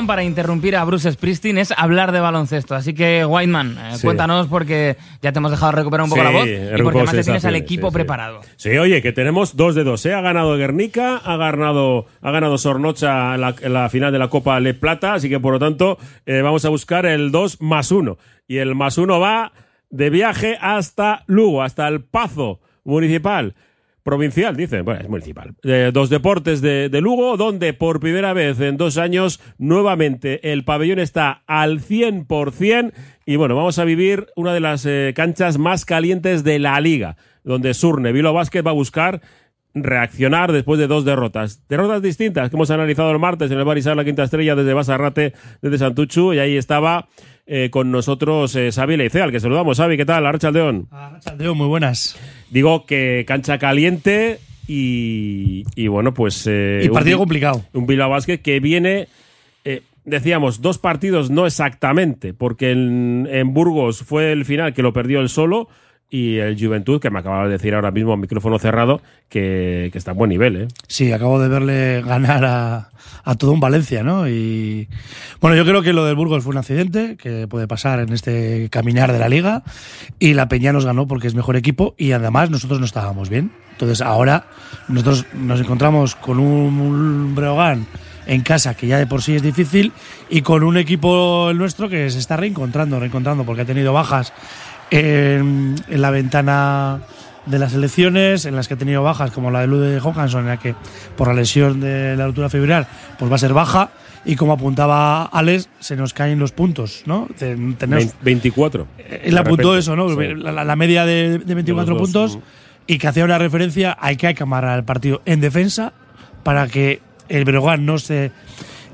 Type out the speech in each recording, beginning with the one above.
razón para interrumpir a Bruce Springsteen es hablar de baloncesto. Así que, Whiteman, eh, Sí. cuéntanos porque ya te hemos dejado recuperar un poco Sí, la voz y porque además ya tienes al equipo sí, preparado. Sí, oye, que tenemos dos de dos. ¿eh? Ha ganado Guernica, ha ganado, ha ganado Sornocha en la, la final de la Copa Le Plata, así que por lo tanto eh, vamos a buscar el 2 más 1. Y el más 1 va de viaje hasta Lugo, hasta el Pazo Municipal. Provincial, dice, bueno, es municipal. Eh, dos deportes de, de Lugo, donde por primera vez en dos años, nuevamente el pabellón está al 100%. Y bueno, vamos a vivir una de las eh, canchas más calientes de la liga, donde Surne Vilo Basket va a buscar reaccionar después de dos derrotas. Derrotas distintas que hemos analizado el martes en el Barisar La Quinta Estrella desde Basarrate, desde Santuchu, y ahí estaba eh, con nosotros eh, Xavi al que saludamos. Xavi, ¿qué tal? Arrachaldeón. Chaldeo, muy buenas. Digo que cancha caliente y, y bueno, pues... eh, Y partido un, complicado. Un Bilbao Basket que viene, eh, decíamos, dos partidos no exactamente, porque en, en Burgos fue el final que lo perdió él solo y el Juventud, que me acaba de decir ahora mismo micrófono cerrado, que, que está a buen nivel, ¿eh? Sí, acabo de verle ganar a, a todo un Valencia, ¿no? Y bueno, yo creo que lo del Burgos fue un accidente que puede pasar en este caminar de la liga y la Peña nos ganó porque es mejor equipo y además nosotros no estábamos bien. Entonces ahora nosotros nos encontramos con un, Breogán en casa que ya de por sí es difícil y con un equipo nuestro que se está reencontrando, reencontrando porque ha tenido bajas en, en la ventana de las elecciones, en las que ha tenido bajas, como la de Ludwig Johansson, en la que por la lesión de la altura fibrilar, pues va a ser baja. Y como apuntaba Alex, se nos caen los puntos, ¿no? Te- tenemos- Vein- 24. él apuntó repente, eso, ¿no? sí. La, media de, de 24 De los dos, puntos y que hacía una referencia hay que acabar el partido en defensa para que el Breogán no se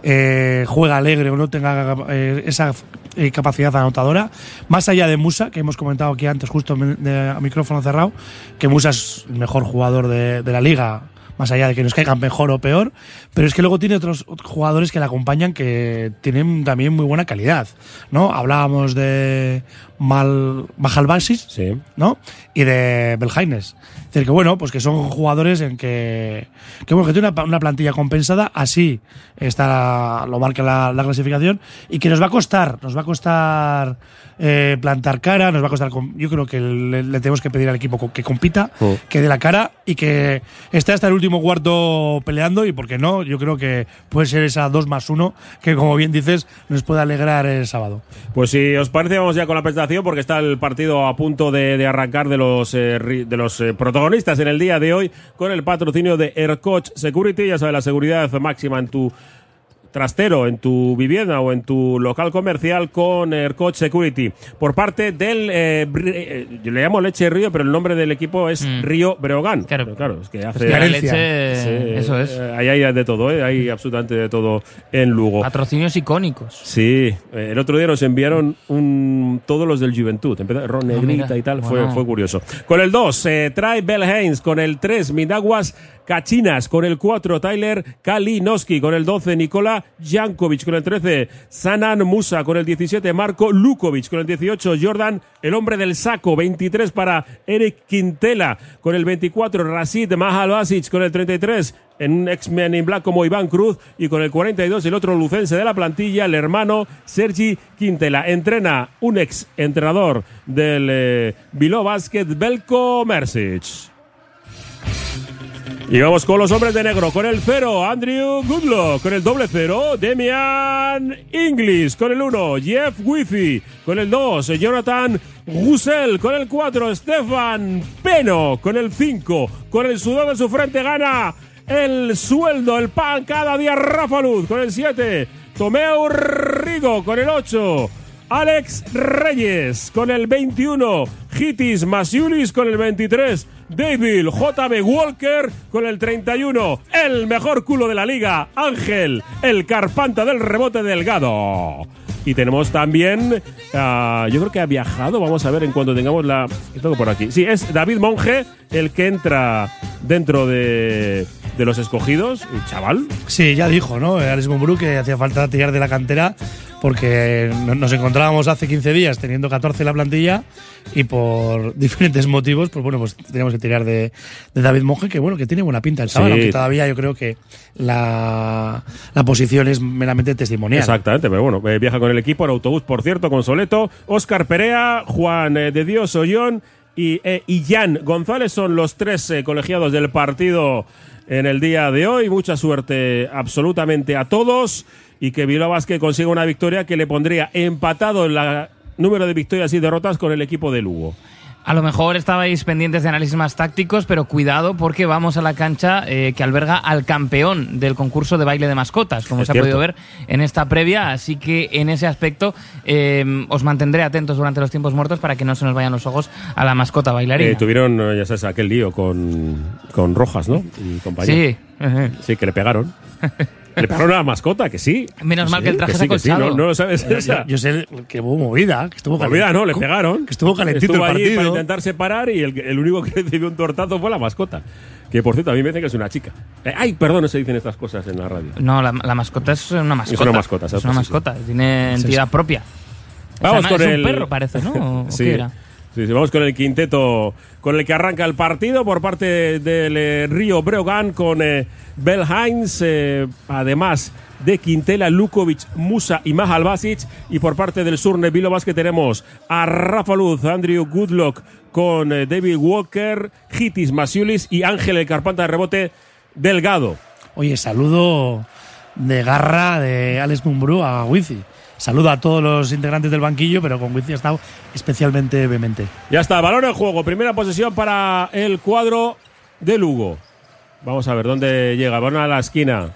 eh, juega alegre o no tenga eh, esa eh, capacidad anotadora. Más allá de Musa, que hemos comentado aquí antes, justo a micrófono cerrado, que Musa es el mejor jugador de, de la liga. Más allá de que nos caigan mejor o peor, pero es que luego tiene otros jugadores que le acompañan que tienen también muy buena calidad, ¿no? Hablábamos de Mal, Majalbasis, Sí. ¿no? Y de Beljaines. Es decir, que bueno, pues que son jugadores en que, que, bueno, que tiene una, una plantilla compensada, así está lo marca la, la clasificación, y que nos va a costar, nos va a costar eh, plantar cara, nos va a costar, yo creo que le, le tenemos que pedir al equipo que compita, que dé la cara y que esté hasta el último cuarto peleando, y por qué no, yo creo que puede ser esa 2 más 1, que como bien dices, nos puede alegrar el sábado. Pues si os parece, vamos ya con la presentación porque está el partido a punto de, arrancar de los, eh, de los eh, protagonistas en el día de hoy con el patrocinio de Aircoach Security. Ya sabes, la seguridad máxima en tu trastero, en tu vivienda o en tu local comercial con Aircoach Security. Por parte del, eh, eh, yo le llamo Leche Río, pero el nombre del equipo es Mm. Río Breogán. Claro. Pero claro, es que hace... Es que la Carencia. leche, Sí, eso es. eh, ahí hay de todo, ¿eh? hay absolutamente de todo en Lugo. Patrocinios icónicos. Sí, el otro día nos enviaron un, todos los del Juventud, empezó Ron Ah, Negrita y tal, fue, bueno. fue curioso. Con el 2, eh, trae Bell Haynes, con el 3, Midaguas Cachinas, con el 4, Tyler Kalinowski, con el 12, Nikola Jankovic, con el 13, Sanan Musa, con el 17, Marco Lukovic, con el 18, Jordan, el hombre del saco, 23 para Eric Quintela, con el 24, Rasid Mahalbasic, con el 33, en un X-Men in Black como Iván Cruz y con el 42 el otro lucense de la plantilla, el hermano Sergi Quintela. Entrena un ex entrenador del eh, Bilbao Basket, Belko Mersic. Y vamos con los hombres de negro. Con el cero, Andrew Goodlock. Con el doble cero, Demian Inglis. Con el uno, Jeff Wifi. Con el dos, Jonathan Russell. Con el cuatro, Stefan Peno. Con el cinco, con el sudor de su frente gana el sueldo, el pan cada día Rafa Luz. Con el siete, Tomeo Rigo. Con el ocho, Alex Reyes con el 21, Hitis Masiulis con el 23, David JB Walker con el 31, el mejor culo de la liga, Ángel, el carpanta del rebote delgado. Y tenemos también, ah, yo creo que ha viajado, vamos a ver en cuanto tengamos la... Tengo por aquí. Sí, es David Monge el que entra dentro de, de los escogidos, chaval. Sí, ya dijo, ¿no? Alex Mumbrú que hacía falta tirar de la cantera porque no- nos encontrábamos hace 15 días teniendo 14 en la plantilla y por diferentes motivos, pues bueno, pues teníamos que tirar de, de David Monge, que bueno, que tiene buena pinta el sábado, Sí. aunque todavía yo creo que la, la posición es meramente testimonial. Exactamente, pero bueno, eh, viaja con el equipo en autobús, por cierto, con Soleto, Óscar Perea, Juan eh, de Dios Ollón y, eh, y Jan González son los tres eh, colegiados del partido en el día de hoy. Mucha suerte absolutamente a todos y que Bilbao Basket consiga una victoria que le pondría empatado en la número de victorias y derrotas con el equipo de Lugo. A lo mejor estabais pendientes de análisis más tácticos, pero cuidado porque vamos a la cancha eh, que alberga al campeón del concurso de baile de mascotas, como Es se cierto. ha podido ver en esta previa. Así que en ese aspecto eh, os mantendré atentos durante los tiempos muertos para que no se nos vayan los ojos a la mascota bailarina. Eh, tuvieron, ya sabes, aquel lío con, con Rojas, ¿no? Y compañía. sí. Sí, que le pegaron. le pegaron a la mascota, que sí. Menos mal que el traje se ha colchado. no, no lo sabes Yo, esa. yo- yo sé que hubo movida, que estuvo Olvida, no, le pegaron. Que estuvo calentito Estuvo el allí partido. para intentar separar y el, el único que recibió un tortazo fue la mascota. Que por cierto, a mí me dicen que es una chica. Eh, ay, perdón, no se dicen estas cosas en la radio. No, la, la mascota es una mascota. una mascota, Es exacto, una sí, mascota, tiene entidad propia. O sea, Vamos con es el. un perro, parece, ¿no? ¿O- o sí. qué era? Sí, sí, vamos con el quinteto con el que arranca el partido por parte del eh, Río Breogán con eh, Bell Hines, eh, además de Quintela, Lukovic, Musa y Mahal Basic. Y por parte del Surne Vilo que tenemos a Rafa Luz, Andrew Goodlock con eh, David Walker, Hitis Masiulis y Ángel el Carpanta de rebote Delgado. Oye, saludo de garra de Alex Mumbrú a Wizi. Saludo a todos los integrantes del banquillo, pero con Wizi ha estado especialmente vehemente. Ya está, balón en juego. Primera posesión para el cuadro de Lugo. Vamos a ver dónde llega. Balón a la esquina.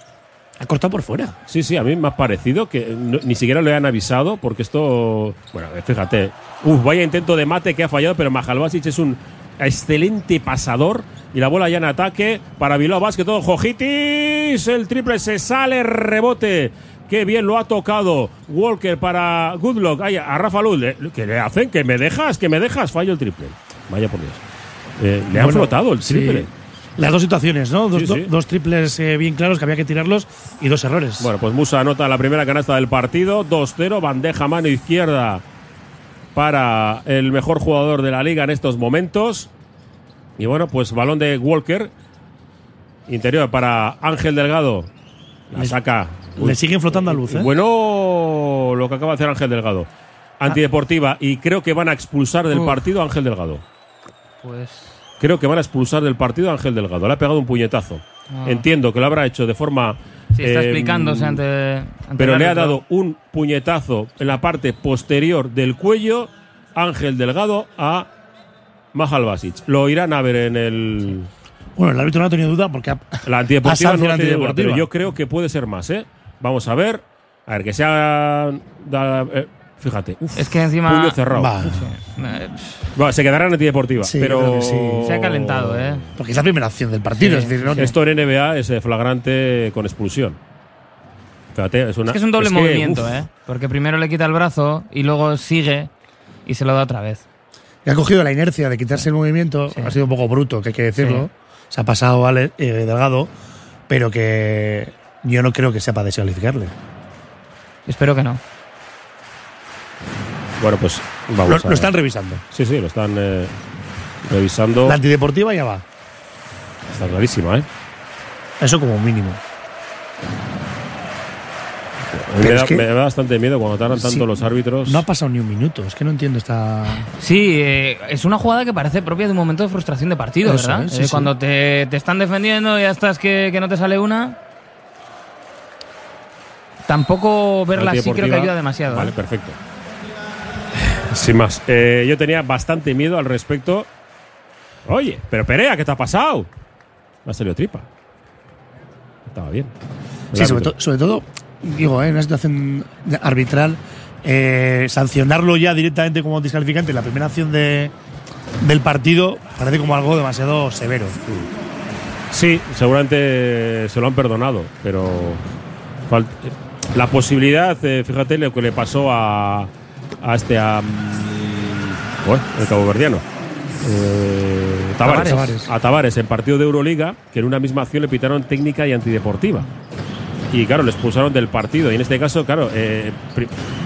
Ha cortado por fuera. Sí, sí, a mí me ha parecido que no- ni siquiera le han avisado porque esto. Bueno, fíjate. Uf, vaya intento de mate que ha fallado, pero Majalbasic es un excelente pasador. Y la bola ya en ataque para Bilbao Basket. Todo Jojitis. El triple se sale, rebote. Qué bien lo ha tocado Walker para Goodlock. Ay, a Rafa Luz. ¿Qué le hacen? ¿Que me dejas? ¿Que me dejas? Fallo el triple. Vaya por Dios. Eh, le han flotado el sí. triple. Las dos situaciones, ¿no? Dos, Sí, sí. do- dos triples eh, bien claros que había que tirarlos y dos errores. Bueno, pues Musa anota la primera canasta del partido, 2-0, bandeja mano izquierda para el mejor jugador de la liga en estos momentos. Y bueno, pues balón de Walker, interior para Ángel Delgado. La saca. Le siguen flotando a luz, ¿eh? Bueno, lo que acaba de hacer Ángel Delgado. Antideportiva. Y creo que van a expulsar del Uf. partido a Ángel Delgado. Pues. Creo que van a expulsar del partido a Ángel Delgado. Le ha pegado un puñetazo. Ah. Entiendo que lo habrá hecho de forma. Sí, está eh, explicándose ante. ante pero le ha dado un puñetazo en la parte posterior del cuello Ángel Delgado a Mahal Basic. Lo irán a ver en el Bueno, el árbitro no ha tenido duda porque ha, la Ha antideportiva, no duda, antideportiva. pero yo creo que puede ser más, ¿eh? Vamos a ver. A ver, que sea. da- eh, fíjate. uf, Es que encima. puño cerrado. Va. Eh, Bueno, se quedará en antideportiva. Sí, pero sí. Se ha calentado, ¿eh? porque es la primera acción del partido. Sí. Es decir, no, Esto en NBA es eh, flagrante con expulsión. Fíjate, es una. Es que es un doble movimiento, ¿eh? Porque primero le quita el brazo y luego sigue y se lo da otra vez. que ha cogido la inercia de quitarse el movimiento. Sí. Ha sido un poco bruto, que hay que decirlo. Sí. Se ha pasado eh, Delgado, pero que yo no creo que sea para descalificarle. Espero que no. Bueno, pues Lo, vamos a lo están revisando. Sí, sí, lo están eh, revisando. La antideportiva ya va. Está clarísima, ¿eh? Eso como mínimo. Me da, es que- me da bastante miedo cuando tardan tanto Sí. los árbitros. No ha pasado ni un minuto. Es que no entiendo esta. Sí, eh, es una jugada que parece propia de un momento de frustración de partido, Eso ¿verdad? sí, Eh, sí. Cuando te, te están defendiendo y ya estás que, que no te sale una. Tampoco verla así creo que ayuda demasiado. Vale, ¿eh? perfecto. Sin más, eh, yo tenía bastante miedo al respecto. Oye, pero Perea, ¿qué te ha pasado? Me ha salido tripa. Estaba bien. El Sí, sobre, árbitro. to- sobre todo, digo, eh, en una situación arbitral, eh, sancionarlo ya directamente como descalificante en la primera acción de, del partido parece como algo demasiado severo. Sí, seguramente se lo han perdonado, pero la posibilidad, eh, fíjate lo que le pasó a, a este, a, mm, bueno, el caboverdiano. Eh, Tavares. Tavares. A Tavares en partido de Euroliga, que en una misma acción le pitaron técnica y antideportiva. Y claro, le expulsaron del partido. Y en este caso, claro, eh,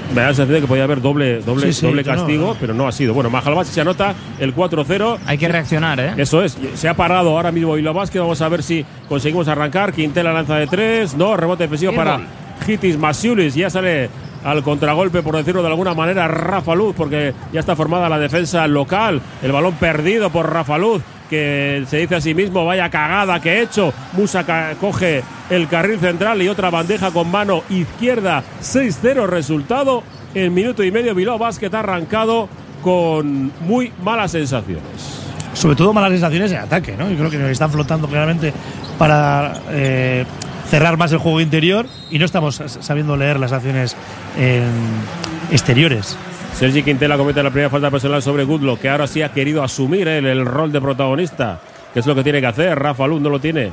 me da la sensación de que podía haber doble, doble, Sí, sí, doble castigo, no. pero no ha sido. Bueno, Majalbasi se anota el 4-0. Hay que reaccionar, ¿eh? Eso es, se ha parado ahora mismo Bilbao Basket. Vamos a ver si conseguimos arrancar. Quintela lanza de tres, no, rebote defensivo para gol. Hitis Masiulis. Ya sale al contragolpe, por decirlo de alguna manera, Rafa Luz, porque ya está formada la defensa local. El balón perdido por Rafa Luz, que se dice a sí mismo, vaya cagada que he hecho. Musa coge el carril central y otra bandeja con mano izquierda. 6-0 resultado. En minuto y medio Bilbao Basket ha arrancado con muy malas sensaciones. Sobre todo malas sensaciones en ataque, ¿no? Yo creo que nos están flotando claramente para eh, cerrar más el juego interior y no estamos sabiendo leer las acciones en exteriores. Sergi Quintela comete la primera falta personal sobre Goodlock, que ahora sí ha querido asumir él el rol de protagonista, que es lo que tiene que hacer. Rafa Luz no lo tiene.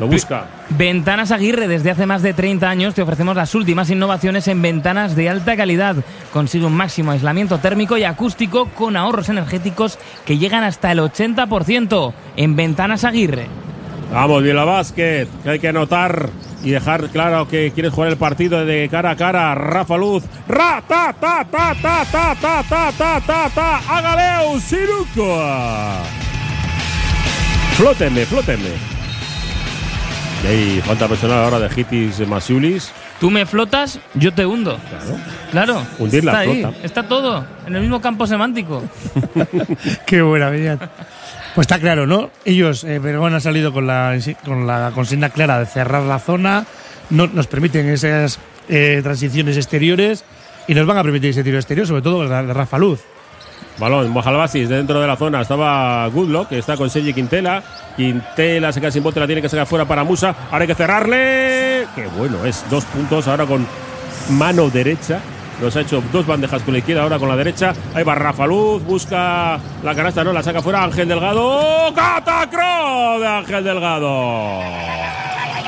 Lo busca. Ventanas Aguirre, desde hace más de 30 años te ofrecemos las últimas innovaciones en ventanas de alta calidad. Consigue un máximo aislamiento térmico y acústico con ahorros energéticos que llegan hasta el 80% en Ventanas Aguirre. Vamos, Vila Basket, que hay que anotar y dejar claro que quieres jugar el partido de cara a cara. Rafa Luz. Ra, ta, ta, ta, ta, ta, ta, ta, ta, ta, ta. Agaleu, Siruko. Flótenme, flótenme. Y ahí falta personal ahora de Hitis Masiulis. Tú me flotas, yo te hundo. Claro. Claro. Hundir la está ahí, flota. está todo en el mismo campo semántico. Qué buena, Villar. Pues está claro, ¿no? Ellos, eh, Vergón ha salido con la, con la consigna clara de cerrar la zona, no nos permiten esas eh, transiciones exteriores y nos van a permitir ese tiro exterior, sobre todo de Rafa Luz. Balón, Mojalbasis dentro de la zona. Estaba Goodlock, que está con Sergi Quintela. Quintela se queda sin bote, la tiene que sacar fuera para Musa. Ahora hay que cerrarle. Qué bueno, es dos puntos ahora con mano derecha. Nos ha hecho dos bandejas con la izquierda, ahora con la derecha. Ahí va Rafa Luz, busca la canasta, no la saca fuera. Ángel Delgado. ¡Catacro de Ángel Delgado!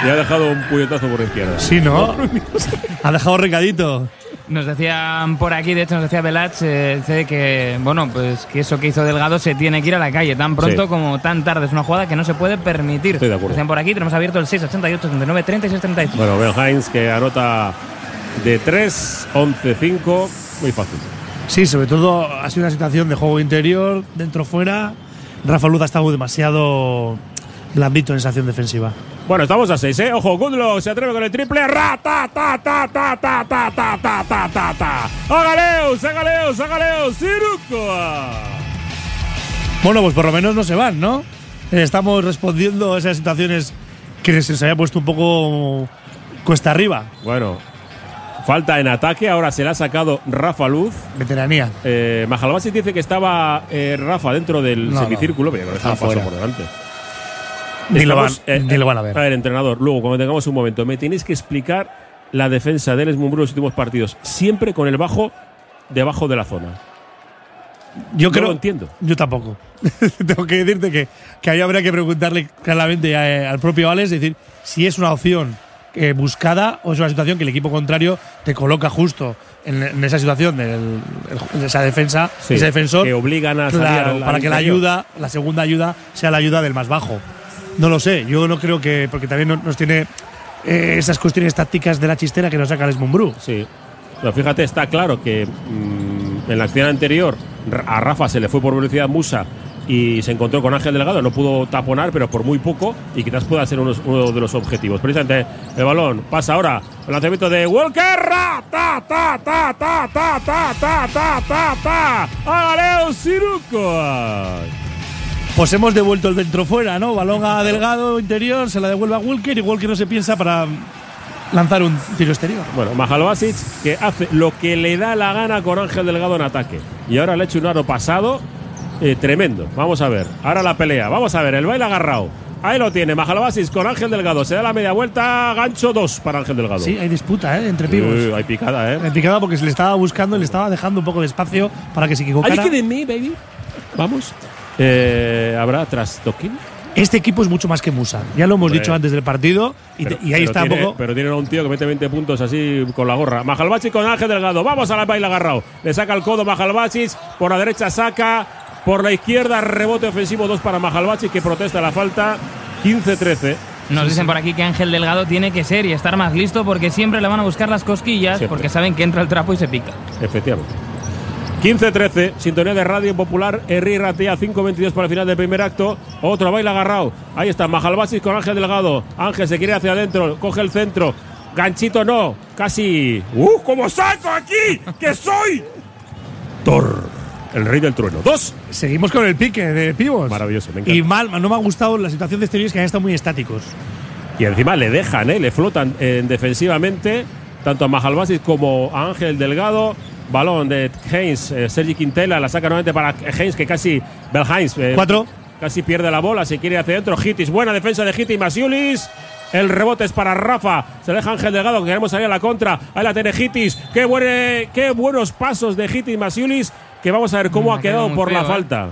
Y ha dejado un puñetazo por la izquierda. Sí, ¿no? ha dejado recadito. Nos decían por aquí, de hecho nos decía Belach, eh, que bueno, pues que eso que hizo Delgado se tiene que ir a la calle tan pronto Sí. como tan tarde. Es una jugada que no se puede permitir. Estoy de acuerdo. Decían por aquí, tenemos abierto el 688 79 36 35. Bueno, Ben Hines que anota de 3, 11, 5. Muy fácil. Sí, sobre todo ha sido una situación de juego interior, dentro-fuera. Rafa Luz ha estado demasiado blandito en esa acción defensiva. Bueno, estamos a 6, ¿eh? Ojo, Goodlock se atreve con el triple. ¡Ra, ta, ta, ta, ta, ta, ta, ta, ta, ta, ta, ta! ¡Hágaleos, hágaleos, hágaleos! ¡Ciruco! Bueno, pues por lo menos no se van, ¿no? Eh, Estamos respondiendo a esas situaciones que se les había puesto un poco cuesta arriba. Bueno, falta en ataque. Ahora se la ha sacado Rafa Luz. Veteranía. Eh, Majalbasi dice que estaba eh, Rafa dentro del No, semicírculo, pero que estaba Está paso fuera. por delante. Ni lo, van, Estamos, eh, ni lo van a ver. A ver, entrenador, luego cuando tengamos un momento, me tenéis que explicar la defensa del Esmumbru en los últimos partidos. Siempre con el bajo debajo de la zona. Yo no creo, lo entiendo. Yo tampoco. Tengo que decirte que, que ahí habría que preguntarle claramente a- al propio Alex, decir si es una opción eh, buscada o es una situación que el equipo contrario te coloca justo en, en esa situación del, el- de esa defensa, Sí, ese defensor. que obligan a salir Claro, para que la ayuda, la segunda ayuda, sea la ayuda del más bajo. No lo sé, yo no creo que. Porque también no- nos tiene eh, esas cuestiones tácticas de la chistera que nos saca el Mumbrú. Sí. Pero fíjate, está claro que mm, en la acción anterior a Rafa se le fue por velocidad Musa y se encontró con Ángel Delgado, no pudo taponar, pero por muy poco, y quizás pueda ser uno de los objetivos. Precisamente el balón pasa ahora, el lanzamiento de Walker, ra, ta, ta, ta, ta, ta, ta, ta, ta, ta, ta, Agaleo Siruco. Pues hemos devuelto el dentro fuera, ¿no? Balón a Delgado interior, se la devuelve a Walker y Walker no se piensa para lanzar un tiro exterior. Bueno, Majalbasic que hace lo que le da la gana con Ángel Delgado en ataque. Y ahora le ha hecho un aro pasado eh, tremendo. Vamos a ver. Ahora la pelea. Vamos a ver. El baile agarrado. Ahí lo tiene. Majalbasic con Ángel Delgado. Se da la media vuelta. Gancho 2 para Ángel Delgado. Sí, hay disputa, ¿eh? Entre pibos. Eh, hay picada, ¿eh? En picada porque se le estaba buscando y le estaba dejando un poco de espacio para que se equivocara. Hay que de mí, baby. Vamos. Eh, ¿Habrá tras toquín? Este equipo es mucho más que Musa. Ya lo hemos Hombre. dicho antes del partido y, Pero- y ahí está tiene, un poco. Pero tienen a un tío que mete 20 puntos así con la gorra. Majalbachi con Ángel Delgado. Vamos a la baila agarrado. Le saca el codo Majalbachi. Por la derecha saca. Por la izquierda, rebote ofensivo 2 para Majalbachi que protesta la falta 15-13. Nos dicen por aquí que Ángel Delgado tiene que ser y estar más listo porque siempre le van a buscar las cosquillas Siempre. porque saben que entra el trapo y se pica. Efectivamente. 15-13, sintonía de Radio Popular, Herri Ratea, 5-22 para el final del primer acto. Otro baile agarrado. Ahí está, Majalbasis con Ángel Delgado. Ángel se quiere hacia adentro, coge el centro. Ganchito no, casi. ¡Uh, cómo salto aquí! ¡Que soy! Thor, el rey del trueno. Dos. Seguimos con el pique de pibos. Maravilloso, me encanta. Y mal, no me ha gustado la situación de exteriores que han estado muy estáticos. Y encima le dejan, ¿eh? le flotan eh, defensivamente, tanto a Majalbasis como a Ángel Delgado. Balón de Heinz, eh, Sergi Quintela, la saca nuevamente para Heinz, que casi. Belheinz. eh, Cuatro. Casi pierde la bola, se quiere hacia adentro. Hitis, buena defensa de Hitis Masiulis. El rebote es para Rafa. Se deja Ángel Delgado, que queremos salir a la contra. Ahí la tiene Hitis. Qué, buen- qué buenos pasos de Hitis Masiulis. Que vamos a ver cómo Mm, ha quedado por la ¿eh? falta.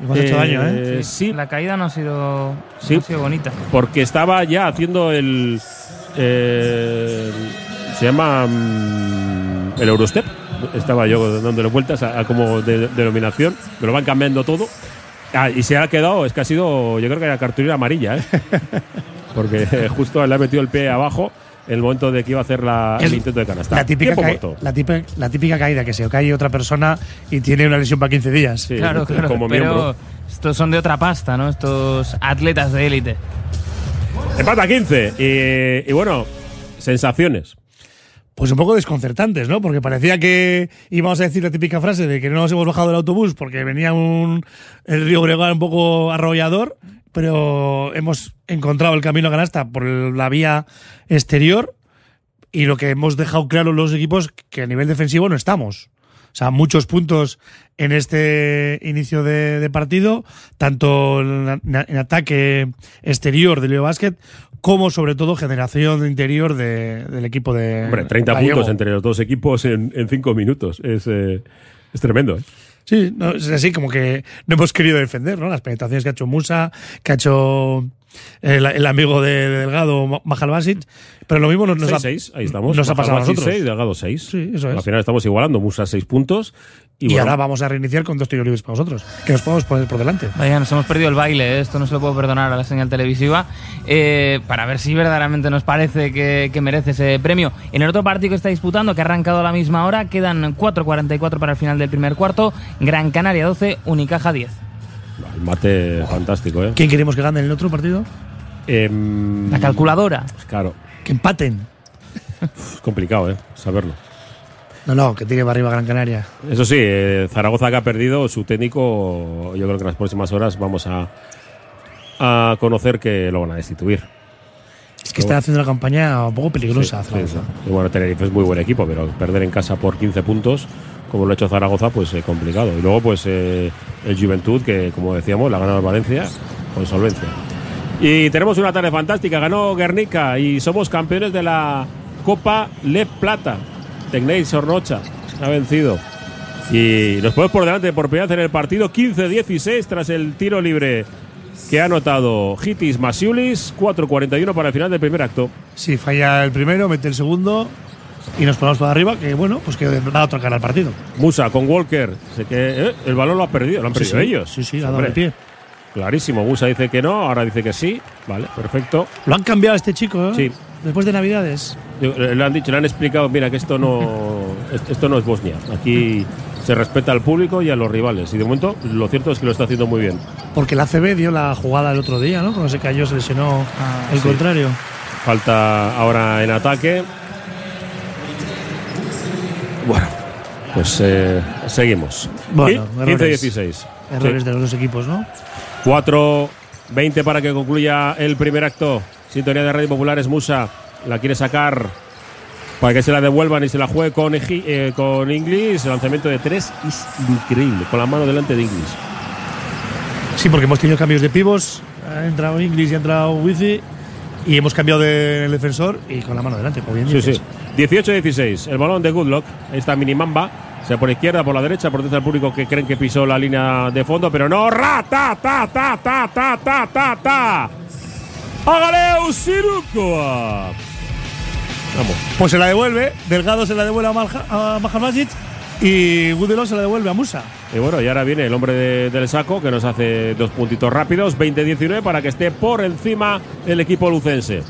Hemos hecho Eh, daño, ¿eh? sí, La caída no ha sido, Sí. no ha sido bonita. porque estaba ya haciendo el. eh, se llama. mm, el Eurostep. Estaba yo dándole vueltas a, a como de- denominación. Me lo van cambiando todo. Ah, y se ha quedado, es que ha sido, yo creo que era cartulina amarilla, ¿eh? Porque justo le ha metido el pie abajo el momento de que iba a hacer la- el intento de canasta. La típica, la, típica, la típica caída que se cae otra persona y tiene una lesión para 15 días. Sí, claro, claro. como pero miembro. estos son de otra pasta, ¿no? Estos atletas de élite. Empata 15. Y, y bueno, sensaciones. Pues un poco desconcertantes, ¿no? Porque parecía que íbamos a decir la típica frase de que no nos hemos bajado del autobús porque venía un el río Bregal un poco arrollador, pero hemos encontrado el camino a canasta por la vía exterior y lo que hemos dejado claro los equipos que a nivel defensivo no estamos. O sea, muchos puntos en este inicio de, partido, tanto en, en ataque exterior de Leo Basket, como sobre todo generación interior de- del equipo de. Hombre, 30 gallego. puntos entre los dos equipos en, en 5 minutos. Es, eh, es tremendo, ¿eh? Sí, no, es así como que no hemos querido defender, ¿no? Las penetraciones que ha hecho Musa, que ha hecho el, el amigo de, de Delgado, Mahal Basic, pero lo mismo nos, nos ha, 6-6, ahí estamos. nos ha pasado a nosotros. 6, Delgado 6. Sí, eso es. Al final estamos igualando. Musa 6 puntos. Y, Y, bueno, ahora vamos a reiniciar con dos tiros libres para nosotros, que nos podemos poner por delante. Vaya, nos hemos perdido el baile, ¿eh? esto no se lo puedo perdonar a la señal televisiva, eh, para ver si verdaderamente nos parece que, que merece ese premio. En el otro partido que está disputando, que ha arrancado a la misma hora, quedan 4.44 para el final del primer cuarto, Gran Canaria 12, Unicaja 10. el mate fantástico, ¿eh? ¿Quién queremos que gane en el otro partido? Em, La calculadora. Claro, Que empaten. es complicado, ¿eh? Saberlo. No, no, que tire para arriba Gran Canaria. Eso sí, eh, Zaragoza que ha perdido, su técnico, yo creo que en las próximas horas vamos a, a conocer que lo van a destituir. Es que está haciendo una campaña un poco peligrosa. Sí, Zaragoza. sí. Y bueno, Tenerife es muy buen equipo, pero perder en casa por 15 puntos, como lo ha hecho Zaragoza, pues es complicado. Y luego, pues eh, el Juventud, que como decíamos, la ha ganado Valencia con solvencia. Y tenemos una tarde fantástica, ganó Guernica y somos campeones de la Copa Le Plata. Tecnei Sornocha ha vencido. Y nos ponemos por delante por primera vez en el partido 15-16 tras el tiro libre que ha anotado Hitis Masiulis, 4-41 para el final del primer acto. Si falla el primero, mete el segundo y nos ponemos para arriba, que bueno, pues que da otra cara al partido. Musa con Walker. Sé que eh, el balón lo ha perdido, lo han perdido sí, ellos. Sí, sí, ha dado el pie. Clarísimo. Musa dice que no, ahora dice que sí. Vale, perfecto. Lo han cambiado este chico, ¿eh? Sí. Después de Navidades. Eh, Le han dicho, le han explicado, mira, que esto no, est- esto no es Bosnia. Aquí se respeta al público y a los rivales. Y de momento, lo cierto es que lo está haciendo muy bien. Porque la ACB dio la jugada el otro día, ¿no? Cuando se cayó, se lesionó Ah, el sí. contrario. Falta ahora en ataque. Bueno, pues eh, seguimos. Bueno, Y- errores. 15-16. Errores Sí. de los dos equipos, ¿no? 4-20 para que concluya el primer acto. Sintonía de Radio Popular es Musa. La quiere sacar para que se la devuelvan y se la juegue con, eh, con Inglis. El lanzamiento de tres es increíble. Con la mano delante de Inglis. Sí, porque hemos tenido cambios de pivos. Ha entrado Inglis y ha entrado Wizi. Y hemos cambiado de el defensor y con la mano delante, como bien Sí, sí. 18-16. El balón de Goodlock. Está Minimamba. Sea por izquierda, por la derecha, protesta al público que creen que pisó la línea de fondo, pero no. ¡Ra! ¡Ta, ta, ta, ta, ta, ta, ta, ta! ¡Hágale! Vamos. Pues se la devuelve. Delgado se la devuelve a, Malja, a y Gudelo se la devuelve a Musa. Y bueno, y ahora viene el hombre de- del saco que nos hace dos puntitos rápidos, 20-19, para que esté por encima el equipo lucense.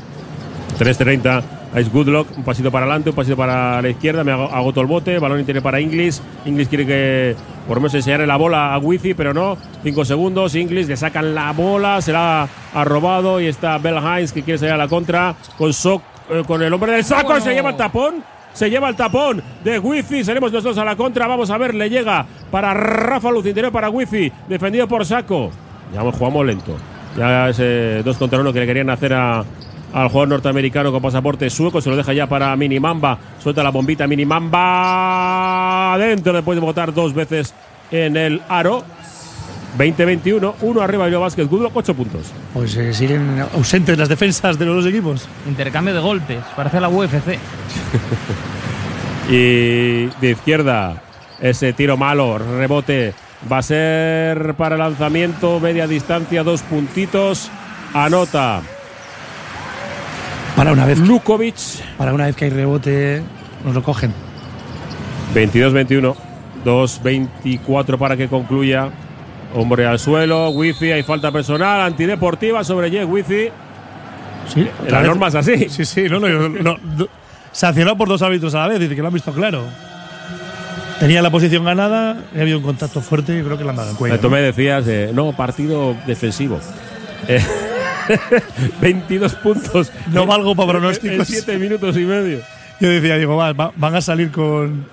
3.30, Ice Goodlock, un pasito para adelante, un pasito para la izquierda, me todo el bote, balón interior para Inglis. Inglis quiere que por lo menos enseñarle la bola a Wifi, pero no. 5 segundos, Inglis le sacan la bola, se la ha robado y está Bell Hines que quiere salir a la contra con Sok, eh, con el hombre del saco, se lleva el tapón. Se lleva el tapón de Wifi, salimos nosotros a la contra, vamos a ver, le llega para Rafa Luz, interior para Wifi, defendido por Saco. Ya jugamos lento. Ya ese 2 contra 1 que le querían hacer a, al jugador norteamericano con pasaporte sueco. Se lo deja ya para Minimamba. Suelta la bombita Minimamba. Adentro después de votar dos veces en el aro. 20-21. Uno arriba Bilbao Basket. Goodlock 8 puntos. Pues eh, siguen ausentes las defensas de los dos equipos. Intercambio de golpes, parece la UFC. Y de izquierda, ese tiro malo, rebote. Va a ser para lanzamiento, media distancia, dos puntitos. Anota Para una vez, Lukovic. para una vez que hay rebote, nos lo cogen. 22-21. 2-24 para que concluya. Hombre al suelo, wifi, hay falta personal, antideportiva sobre Jeff Wifi. Sí, La norma es así. Sí, sí, no, no, yo- no, sancionado por dos árbitros a la vez, dice que lo han visto claro. Tenía la posición ganada, ha habido un contacto fuerte y creo que le han dado en cuello. Tú me decías, eh, no, partido defensivo. Eh, 22 puntos. No valgo para pronósticos. 7 minutos y medio. Yo decía, digo, va, va- van a salir con,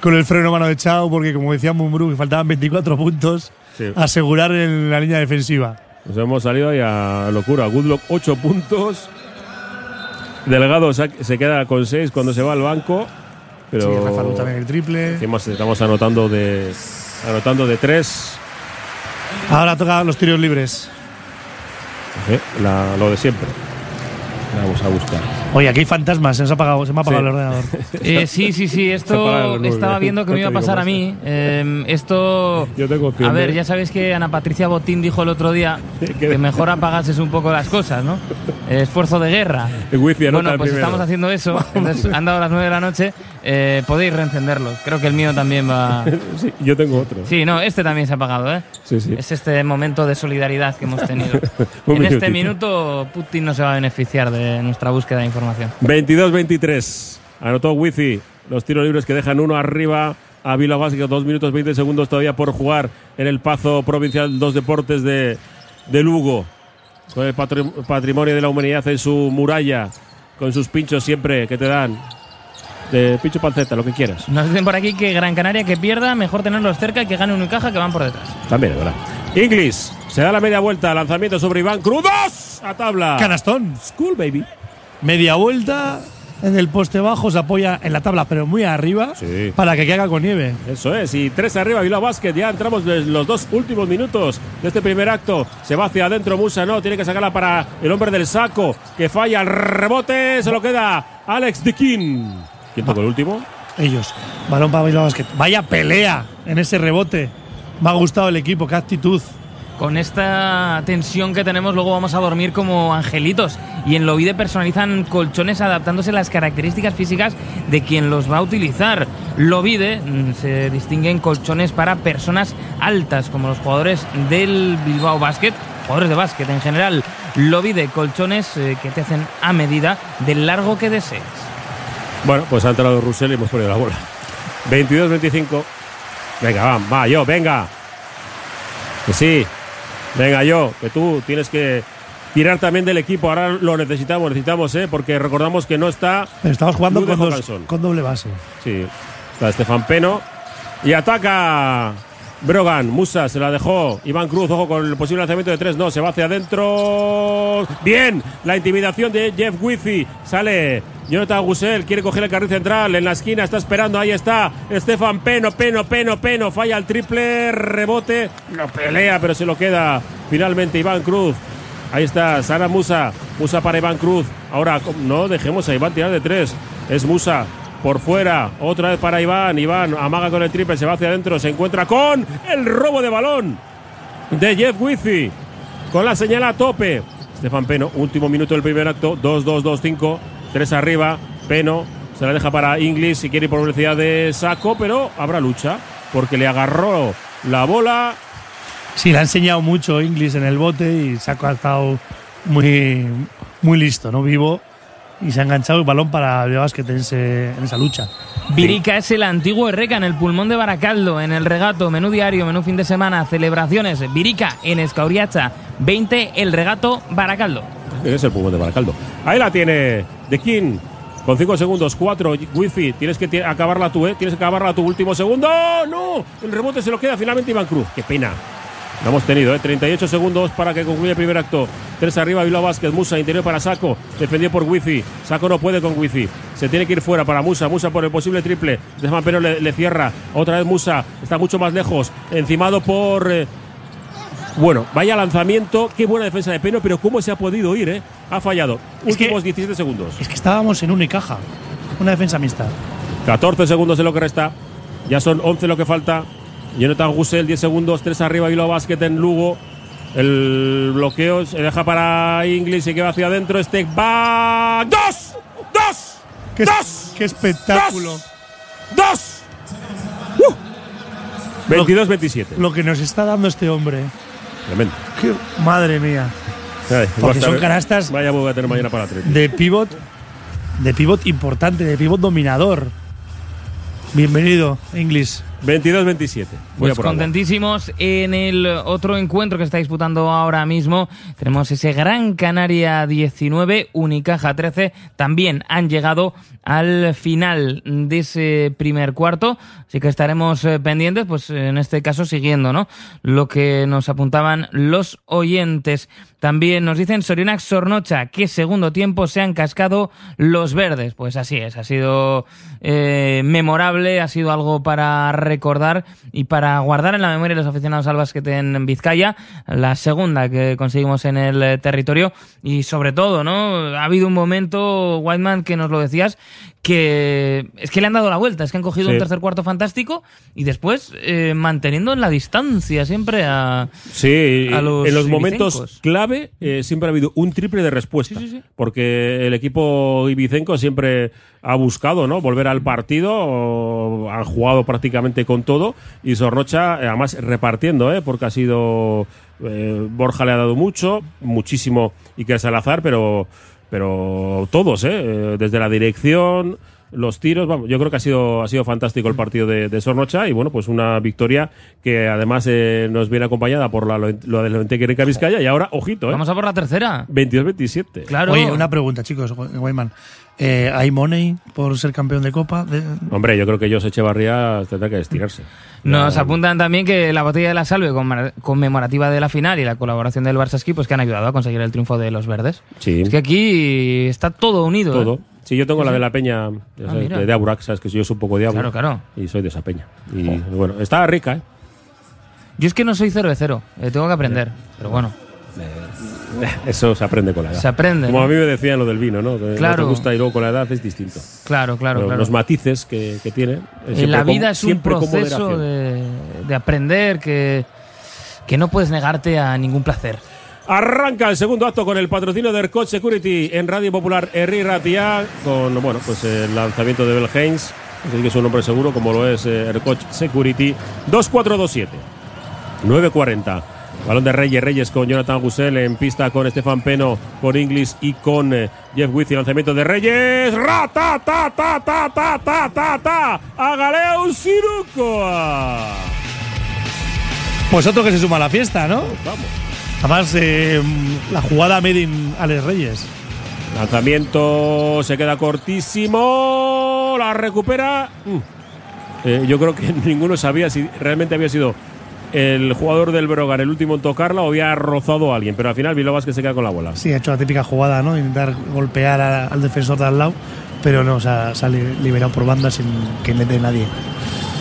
con el freno mano de Chao, porque como decía Mumbrú, que faltaban 24 puntos, Sí. asegurar en la línea defensiva. Nos hemos salido ahí a locura. Goodlock 8 puntos. Delgado se, queda con 6 cuando se va al banco. Pero Sí, Rafa también el triple. estamos anotando de anotando de 3. Ahora toca los tiros libres. lo de siempre. Vamos a buscar. Oye, aquí hay fantasmas, se, nos ha apagado, se me ha apagado Sí. el ordenador. Eh, sí, sí, sí, esto estaba viendo que me iba a No te pasar a mí. Eh, esto. Yo tengo cien A ver, ya sabéis que Ana Patricia Botín dijo el otro día Que- mejor apagases un poco las cosas, ¿no? Eh, esfuerzo de guerra. El wifi Bueno, pues primero. estamos haciendo eso. Entonces, han dado las 9 de la noche. Eh, podéis reencenderlos. Creo que el mío también va. Sí, yo tengo otro. Sí, no, este también se ha apagado, ¿eh? Sí, sí. Es este momento de solidaridad que hemos tenido. En este minuto, Putin no se va a beneficiar de nuestra búsqueda de información. 22-23. Anotó Wifi. Los tiros libres que dejan uno arriba a Vila Básica. 2 minutos 20 segundos todavía por jugar en el Pazo Provincial Dos Deportes de, de Lugo. Con el patri- patrimonio de la humanidad en su muralla. Con sus pinchos siempre que te dan. De pincho panceta, lo que quieras. Nos dicen por aquí que Gran Canaria que pierda, mejor tenerlos cerca y que gane Unicaja que van por detrás. También es verdad. Inglis. Se da la media vuelta. Lanzamiento sobre Iván Crudos. A tabla. Canastón. School, baby. Media vuelta en el poste bajo, se apoya en la tabla, pero muy arriba, Sí. para que caiga con nieve. Eso es, y tres arriba Bilbao Basket. Ya entramos en los dos últimos minutos de este primer acto. Se va hacia adentro Musa, no, tiene que sacarla para el hombre del saco, que falla el rebote, se lo queda Alex Dikin. ¿Quién tocó el último? Ellos. Balón para Bilbao Basket. Vaya pelea en ese rebote. Me ha gustado el equipo, qué actitud. Con esta tensión que tenemos, luego vamos a dormir como angelitos. Y en Lovide personalizan colchones adaptándose a las características físicas de quien los va a utilizar. Lovide mm, se distinguen colchones para personas altas, como los jugadores del Bilbao Basket, jugadores de básquet en general. Lovide, colchones eh, que te hacen a medida del largo que desees. Bueno, pues ha entrado Russell y hemos perdido la bola. 22-25. Venga, va, va, yo, venga. Que sí. Venga, yo, que tú tienes que tirar también del equipo. Ahora lo necesitamos, necesitamos, ¿eh? Porque recordamos que no está Pero estamos jugando con, dos- con doble base. Sí, está Estefan Peno. Y ataca Brogan. Musa se la dejó. Iván Cruz, ojo con el posible lanzamiento de tres. No, se va hacia adentro. Bien, la intimidación de Jeff Wifi. Sale Jonathan Gusel, quiere coger el carril central. En la esquina está esperando. Ahí está Estefan Peno, Peno, Peno, Peno. Falla el triple, rebote. Lo pelea, pero se lo queda finalmente Iván Cruz. Ahí está, Sara Musa. Musa para Iván Cruz. Ahora, no dejemos a Iván tirar de tres. Es Musa. Por fuera, otra vez para Iván. Iván amaga con el triple, se va hacia adentro, se encuentra con el robo de balón de Jeff Wizzy. Con la señal a tope. Stefan Peno, último minuto del primer acto. 2-2-2-5. 3 arriba. Peno se la deja para Inglis si quiere ir por velocidad de saco, pero habrá lucha porque le agarró la bola. Sí, le ha enseñado mucho Inglis en el bote y Saco ha estado muy, muy listo, ¿no? Vivo. Y se ha enganchado el balón para el básquet en, en esa lucha. Virica es el antiguo Reca en el pulmón de Baracaldo, en el regato, menú diario, menú fin de semana, celebraciones. Virica en Escauriacha, 20 el regato Baracaldo. Es el pulmón de Baracaldo. Ahí la tiene The King. Con 5 segundos, 4, Wifi. Tienes que acabarla tú, ¿eh? Tienes que acabarla tu último segundo. ¡No! El rebote se lo queda finalmente Iván Cruz. ¡Qué pena! Lo hemos tenido, ¿eh? 38 segundos para que concluya el primer acto. Tres arriba, Bilbao Vázquez, Musa, interior para Saco. Defendido por Wifi. Saco no puede con Wifi. Se tiene que ir fuera para Musa. Musa por el posible triple. De pero le, le cierra. Otra vez Musa. Está mucho más lejos. Encimado por. eh, bueno, vaya lanzamiento, qué buena defensa de Peno, pero cómo se ha podido ir, ¿eh? Ha fallado. Es que- Últimos 17 segundos. Es que estábamos en Unicaja, una defensa mixta. 14 segundos de lo que resta. Ya son 11 lo que falta. Jonathan Gusel, 10 segundos, 3 arriba, Bilbao Basket en Lugo. El bloqueo se deja para Inglis y que va hacia adentro. Este va. ¡Dos! ¡Dos! ¡Qué, ¡Dos! qué espectáculo! ¡Dos! ¡Uh! 22-27. Lo que nos está dando este hombre. Tremendo. Qué- madre mía. Ay, Porque son canastas Vaya voy a tener mañana para tres. de pivot, de pivot importante, de pivot dominador. Bienvenido, Inglis. 22-27. Voy a Pues agua. contentísimos en el otro encuentro que está disputando ahora mismo. Tenemos ese Gran Canaria 19, Unicaja 13. También han llegado al final de ese primer cuarto. Así que estaremos eh, pendientes, pues en este caso siguiendo, ¿no? Lo que nos apuntaban los oyentes. También nos dicen Sorionac Sornocha que segundo tiempo se han cascado los verdes. Pues así es, ha sido eh, memorable, ha sido algo para recordar y para guardar en la memoria de los aficionados al básquet en Vizcaya, la segunda que conseguimos en el eh, territorio y sobre todo, ¿no? Ha habido un momento, Whiteman, que nos lo decías, que es que le han dado la vuelta, es que han cogido Sí. un tercer cuarto fantástico y después eh, manteniendo en la distancia siempre a... Sí, a los en los momentos ibicencos. clave eh, siempre ha habido un triple de respuesta. Sí, sí, sí. Porque el equipo ibicenco siempre ha buscado ¿no? volver al partido, han jugado prácticamente con todo y Sornocha, eh, además repartiendo, ¿eh? porque ha sido. Borja le ha dado mucho, muchísimo Iker Salazar, pero, pero todos, ¿eh? Eh, desde la dirección. Los tiros, vamos, yo creo que ha sido, ha sido fantástico el partido de, de Sornocha y bueno, pues una victoria que además eh, nos viene acompañada por la, lo, lo del Loenteque Rica Vizcaya y ahora, ojito, ¿eh? Vamos a por la tercera. 22-27. Claro. Oye, una pregunta, chicos, Wayman. Eh, ¿Hay money por ser campeón de Copa? De- Hombre, yo creo que José Echevarría tendrá que estirarse. Nos Ya- apuntan también que la botella de la salve conmemora- conmemorativa de la final y la colaboración del Barça Esquí pues que han ayudado a conseguir el triunfo de los verdes. Sí. Es que aquí está todo unido. ¿eh? Todo. Sí, yo tengo la de la peña Ah, sabes, de, de Aburak, sabes que yo soy un poco de Abu. Claro, claro. Y soy de esa peña. Y bueno, está rica, ¿eh? Yo es que no soy cervecero, eh, tengo que aprender. Pero bueno, Eso se aprende con la edad. se aprende. Como ¿no? a mí me decían lo del vino, ¿no? Que no Claro. te gusta y luego con la edad es distinto. Claro, claro, Pero claro. Los matices que, que tiene. eh, En la con- vida es un con proceso de, de aprender que, que no puedes negarte a ningún placer. Arranca el segundo acto con el patrocinio de Ercoch Security en Radio Popular Herri Ratia con bueno pues el lanzamiento de Belheinz, así que es un nombre seguro como lo es eh, Ercoch Security 2427 940 Balón de Reyes, Reyes con Jonathan Gusel en pista con Estefan Peno, con Inglis y con eh, Jeff Wizzy. Lanzamiento de Reyes. ¡Rata, ta, ta, ta, ta, ta, ta, ta! ¡A Galeo Sirucoa! Pues otro que se suma a la fiesta, ¿no? Pues vamos. Además, eh, la jugada made in Alex Reyes. Lanzamiento se queda cortísimo. La recupera. Mm. Eh, yo creo que ninguno sabía si realmente había sido el jugador del Brogar el último en tocarla o había rozado a alguien. Pero al final Bilbao que se queda con la bola. Sí, ha hecho la típica jugada, ¿no? Intentar golpear a- al defensor de al lado, pero no, o sea, sale liberado por banda sin que dé nadie.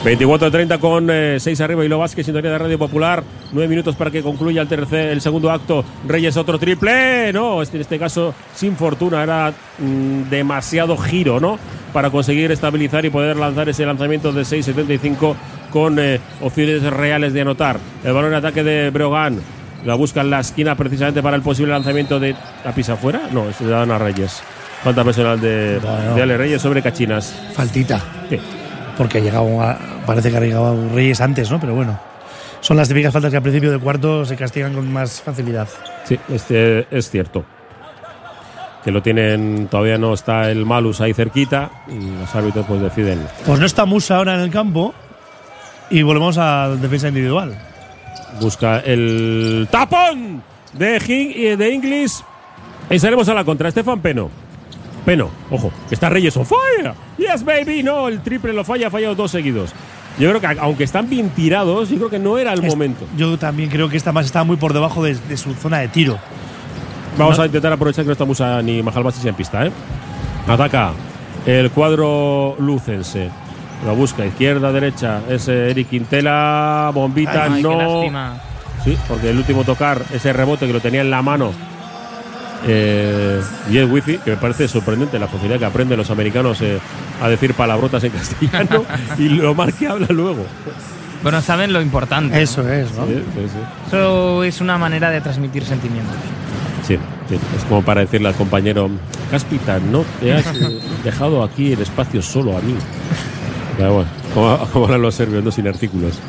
24-30 con 6 arriba y lo Vázquez, sintonía de Radio Popular. 9 minutos para que concluya el tercer, el segundo acto. Reyes otro triple. No, este- en este caso sin fortuna. Era mm, demasiado giro, ¿no? Para conseguir estabilizar y poder lanzar ese lanzamiento de 6-75 con eh, opciones reales de anotar. El balón en ataque de Brogan. La busca en la esquina precisamente para el posible lanzamiento de. ¿A pisa afuera? No, este le dan a Reyes. Falta personal de, Bueno. de Ale Reyes sobre Cachinas. Faltita. Sí. Porque ha llegado a- parece que ha llegado Reyes antes, ¿no? Pero bueno. son las típicas faltas que al principio del cuarto se castigan con más facilidad. Sí, este es cierto. Que lo tienen, todavía no está el Malus ahí cerquita y los árbitros pues deciden. Pues no está Musa ahora en el campo y volvemos a defensa individual. Busca el tapón de, Hing- de Inglis y salimos a la contra. Estefan Peno. Peno, ojo, que está Reyes on fire. Yes, baby. No, el triple lo falla, ha fallado dos seguidos. Yo creo que aunque están bien tirados, yo creo que no era el Es- momento. Yo también creo que esta más está muy por debajo de, de su zona de tiro. Vamos a intentar aprovechar que no estamos a ni Majalbasis en pista, ¿eh? Ataca el cuadro lucense. Lo busca izquierda, derecha. Es Eric Quintela. Bombita, Ay, qué no. lástima. Sí, porque el último tocar, ese rebote que lo tenía en la mano. Eh, y es wifi, que me parece sorprendente la facilidad que aprenden los americanos eh, a decir palabrotas en castellano y lo mal que habla luego. Bueno, saben lo importante. ¿no? Eso es, ¿no? Sí, sí, sí. Eso es una manera de transmitir sentimientos. Sí, sí, es como para decirle al compañero, Cáspita, no te has eh, dejado aquí el espacio solo a mí. Pero bueno, como, como hablan los serbios, no sin artículos.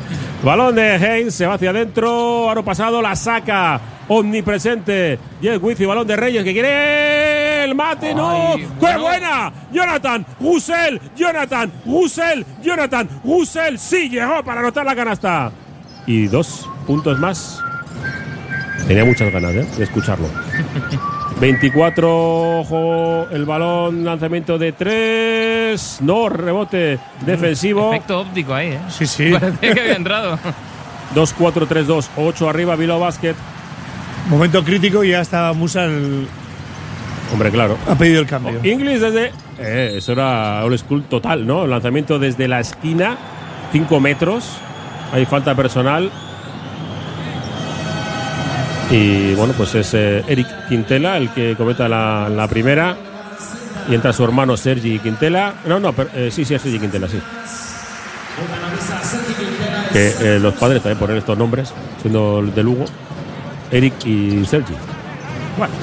Balón de Haynes, se va hacia adentro, aro pasado, la saca, omnipresente. Y el Wizzy, balón de Reyes, que quiere el mate, no. Ay, ¡Qué bueno. buena! Jonathan, Gusel, Jonathan, Gusel, Jonathan, Gusel, sí llegó para anotar la canasta. Y dos puntos más Tenía muchas ganas ¿eh? de escucharlo. 24, ojo, el balón, lanzamiento de 3. No, rebote defensivo. Efecto óptico ahí, ¿eh? Sí, sí. Parecía que había entrado. 2, 4, 3, 2, 8 arriba, Bilbao Basket. Momento crítico y ya está Musa el- Hombre, claro. ha pedido el cambio. Inglis desde. Eh, eso era old school total, ¿no? Lanzamiento desde la esquina, 5 metros. Hay falta personal. Y bueno, pues es eh, Eric Quintela el que cometa la, la primera. Y entra su hermano Sergi Quintela. No, no, pero, eh, sí, sí, es Sergi Quintela, sí. Que eh, los padres también ponen estos nombres, siendo de Lugo. Eric y Sergi. Bueno,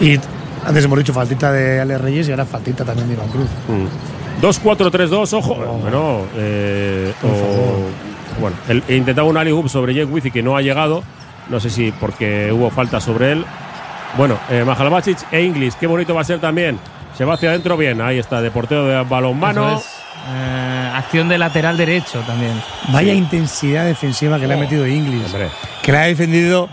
Y antes hemos dicho faltita de Ale Reyes y ahora faltita también de Iván Cruz. Mm. 2-4-3-2, ojo. Bueno, eh, o- bueno, el- he intentado un alley sobre Jake Wizzy que no ha llegado. No sé si porque hubo falta sobre él. Bueno, eh, Majalbacic e Inglis, qué bonito va a ser también. Se va hacia adentro bien, ahí está, de portero de balonmano. Es. Eh, acción de lateral derecho también. Vaya intensidad defensiva que le ha metido Inglis. Hombre, Que le ha defendido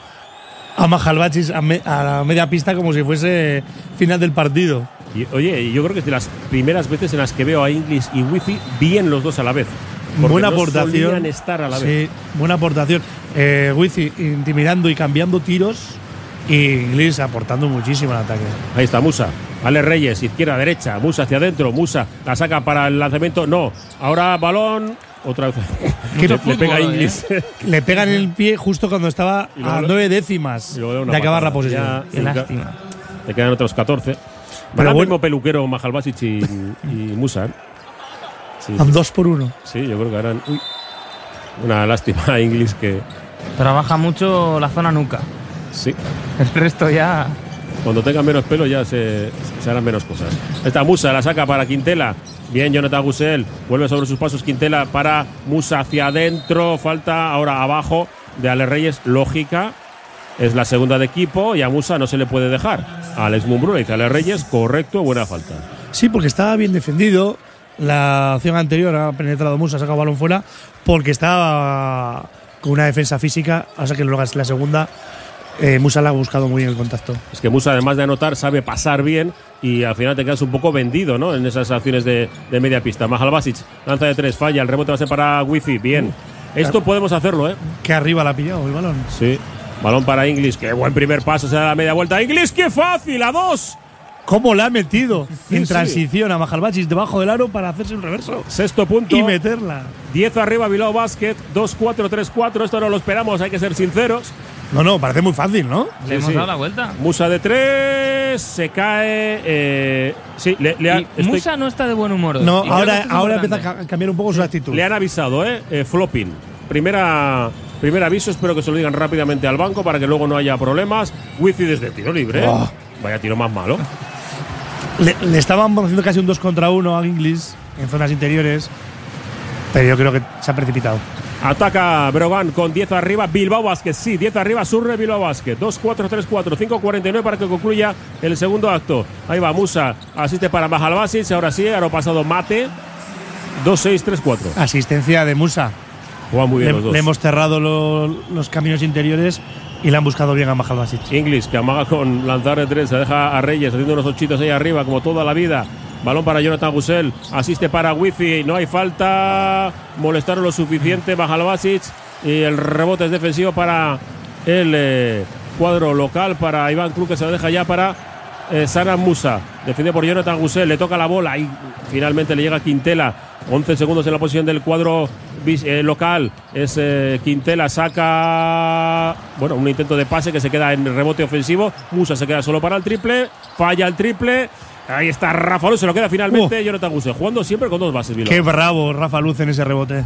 a Majalbachis a, me- a la media pista como si fuese final del partido. y, oye, yo creo que es de las primeras veces en las que veo a Inglis y Wizzy bien los dos a la vez. Porque buena no aportación. solían estar a la vez. Sí, buena aportación. Eh, Wizzy intimidando y cambiando tiros. Y Inglis aportando muchísimo al ataque. Ahí está Musa. Ale Reyes, izquierda, derecha. Musa hacia adentro. Musa la saca para el lanzamiento. No. Ahora balón. Otra vez. Le, pega a hoy, Inglis. Le pegan en el pie justo cuando estaba luego a nueve décimas de acabar la patada. posesión. Ya- Qué lástima. Le quedan otros 14. Pero bueno- mismo peluquero Majalbasic y, y Musa. ¿eh? Sí, dos por uno. sí, yo creo que harán. Uy, una lástima a Inglis que. Trabaja mucho la zona nuca. Sí. El resto ya. Cuando tengan menos pelo ya se, se harán menos cosas. Esta Musa la saca para Quintela. Bien, Jonathan Gusel. Vuelve sobre sus pasos Quintela para Musa hacia adentro. Falta ahora abajo de Ale Reyes. Lógica. Es la segunda de equipo y a Musa no se le puede dejar. Alex Mumbrú le dice a Ale Reyes, correcto, buena falta. Sí, porque estaba bien defendido. La acción anterior ha penetrado Musa, ha sacado balón fuera, porque estaba con una defensa física. Sea que luego es la segunda. eh, Musa la ha buscado muy bien el contacto. Es que Musa, además de anotar, sabe pasar bien y al final te quedas un poco vendido ¿no? en esas acciones de, de media pista. Majalbasic, lanza de tres, falla, el rebote va a ser para Wifi, bien. Esto podemos hacerlo, ¿eh? Que arriba la ha pillado el balón. Sí. Balón para Inglis, qué buen primer paso, se da la media vuelta. Inglis, qué fácil, a dos. ¿Cómo la ha metido en sí. transición a Majalbachis debajo del aro para hacerse un reverso? Sexto punto. Y meterla. 10 arriba, Bilbao Basket, 2-4-3-4. Esto no lo esperamos, hay que ser sinceros. No, no, parece muy fácil, ¿no? Le Sí, hemos sí. dado la vuelta. Musa de tres, se cae. eh, sí, le, le ha- Y estoy- Musa no está de buen humor. hoy. No, Y ahora, ahora importante. empieza a ca- cambiar un poco su actitud. Le han avisado, ¿eh? Eh, flopping. Primera, primer aviso, espero que se lo digan rápidamente al banco para que luego no haya problemas. Wifi desde tiro libre. Oh. Vaya tiro más malo. Le, le estaban haciendo casi un 2 contra 1 a Inglis en zonas interiores. Pero yo creo que se ha precipitado. Ataca Brogan con 10 arriba, Bilbao Basket, sí, 10 arriba, Surre Bilbao Basket. 2-4-3-4, 5-49 para que concluya el segundo acto. Ahí va Musa, asiste para Mahalbasic, ahora sí, ahora pasado Mate. 2-6-3-4. Asistencia de Musa. Juegan muy bien Le, los dos. le hemos cerrado lo- los caminos interiores y le han buscado bien a Mahalbasic. Inglis, que amaga con lanzar de tres, se deja a Reyes haciendo unos ochitos ahí arriba, como toda la vida. Balón para Jonathan Gusel, asiste para Wifi, no hay falta, molestaron lo suficiente, baja el Basic y el rebote es defensivo para el eh, cuadro local, para Iván Cruz, que se lo deja ya para eh, Sana Musa. Defiende por Jonathan Gusel, le toca la bola y finalmente le llega Quintela. 11 segundos en la posición del cuadro eh, local. Es eh, Quintela, saca. Bueno, un intento de pase que se queda en rebote ofensivo. Musa se queda solo para el triple. Falla el triple. Ahí está Rafa Luz, se lo queda finalmente Jonathan Gusel. Jugando siempre con dos bases, Bilbao. Qué bravo Rafa Luz en ese rebote.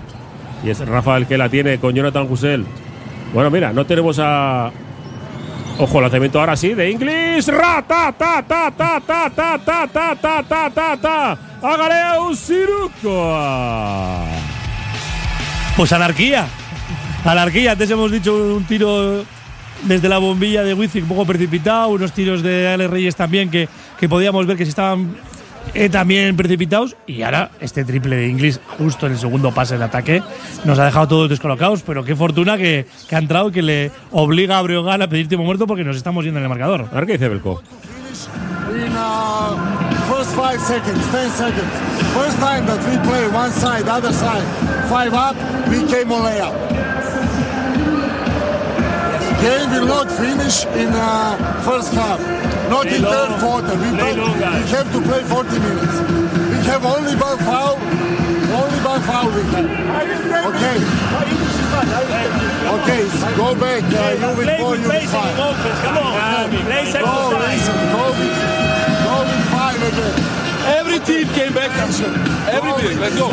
Y es Rafa el que la tiene con Jonathan Gusel. Bueno, mira, no tenemos a. Ojo, lanzamiento ahora sí de Inglis. Ra, ta, ta, ta, ta, ta, ta, ta, ta, ta, ta, ta, ta. Agareu Siruko. Pues anarquía. Anarquía. Antes hemos dicho un tiro desde la bombilla de Wizik un poco precipitado, unos tiros de Alex Reyes también que, que podíamos ver que se estaban eh, también precipitados y ahora este triple de Inglis justo en el segundo pase del ataque nos ha dejado todos descolocados, pero qué fortuna que, que ha entrado y que le obliga a Breogán a pedir tiempo muerto porque nos estamos yendo en el marcador. A ver qué dice Belko. uh, first five seconds, ten seconds. First time that we play one side, other side, five up, we came on layup. Game will not finish in uh, first half, not in third quarter. We, play, we have to play 40 minutes. We have only one foul, only one foul we have. Okay. Okay, so go back. Uh, you will four, you will five. Go, listen, go with, go with five again. Every team came back. Every team. Let's go.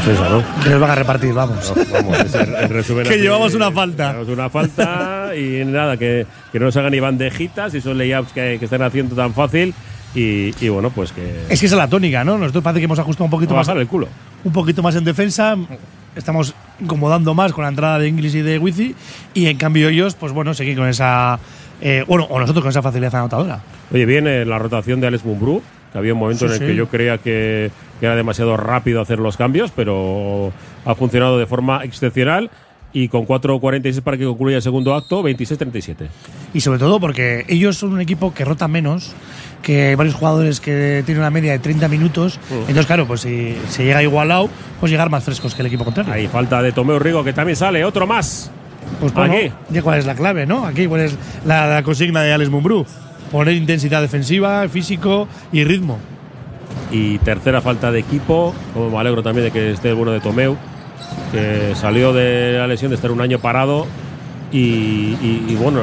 Defensa, ¿no? Que nos van a repartir, vamos. Vamos, es el- el resumen Que así. llevamos una falta. Llevamos una falta y nada, que, que no nos hagan ni bandejitas y son layups que, que están haciendo tan fácil. Y, y bueno, pues que. Es que esa es la tónica, ¿no? Nosotros parece que hemos ajustado un poquito más el culo. un poquito más en defensa. Estamos incomodando más con la entrada de Inglis y de Wizi. Y en cambio ellos, pues bueno, seguir con esa. eh, bueno, o nosotros con esa facilidad anotadora. Oye, viene la rotación de Alex Mumbrú, que había un momento Sí, en el sí. que yo creía que, que era demasiado rápido hacer los cambios, pero ha funcionado de forma excepcional. Y con 4.46 para que concluya el segundo acto, 26-37. Y sobre todo porque ellos son un equipo que rota menos que varios jugadores que tienen una media de 30 minutos. Entonces, claro, pues si se llega igualado, pues llegar más frescos que el equipo contrario. Ahí falta de Tomeo Rigo, que también sale, otro más. Pues bueno, Aquí. ya cuál es la clave, ¿no? Aquí cuál es la, la consigna de Alex Mumbrú. Poner intensidad defensiva, físico y ritmo. Y tercera falta de equipo, como me alegro también de que esté el bueno de Tomeu, que salió de la lesión de estar un año parado y, y- y, bueno,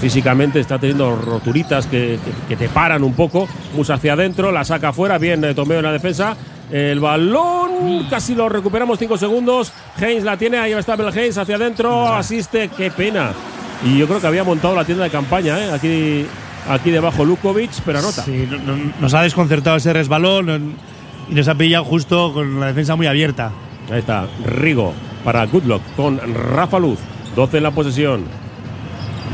físicamente está teniendo roturitas que, que- que te paran un poco. Musa hacia adentro, la saca afuera, bien eh, Tomeu en la defensa. El balón casi lo recuperamos cinco segundos. Haynes la tiene, ahí está Bel Haynes hacia adentro, asiste, qué pena. Y yo creo que había montado la tienda de campaña, ¿eh? aquí, aquí debajo Lukovic, pero anota. Sí, no- no- nos ha desconcertado ese resbalón y nos ha pillado justo con la defensa muy abierta. Ahí está, Rigo para Goodluck con Rafa Luz. 12 en la posesión.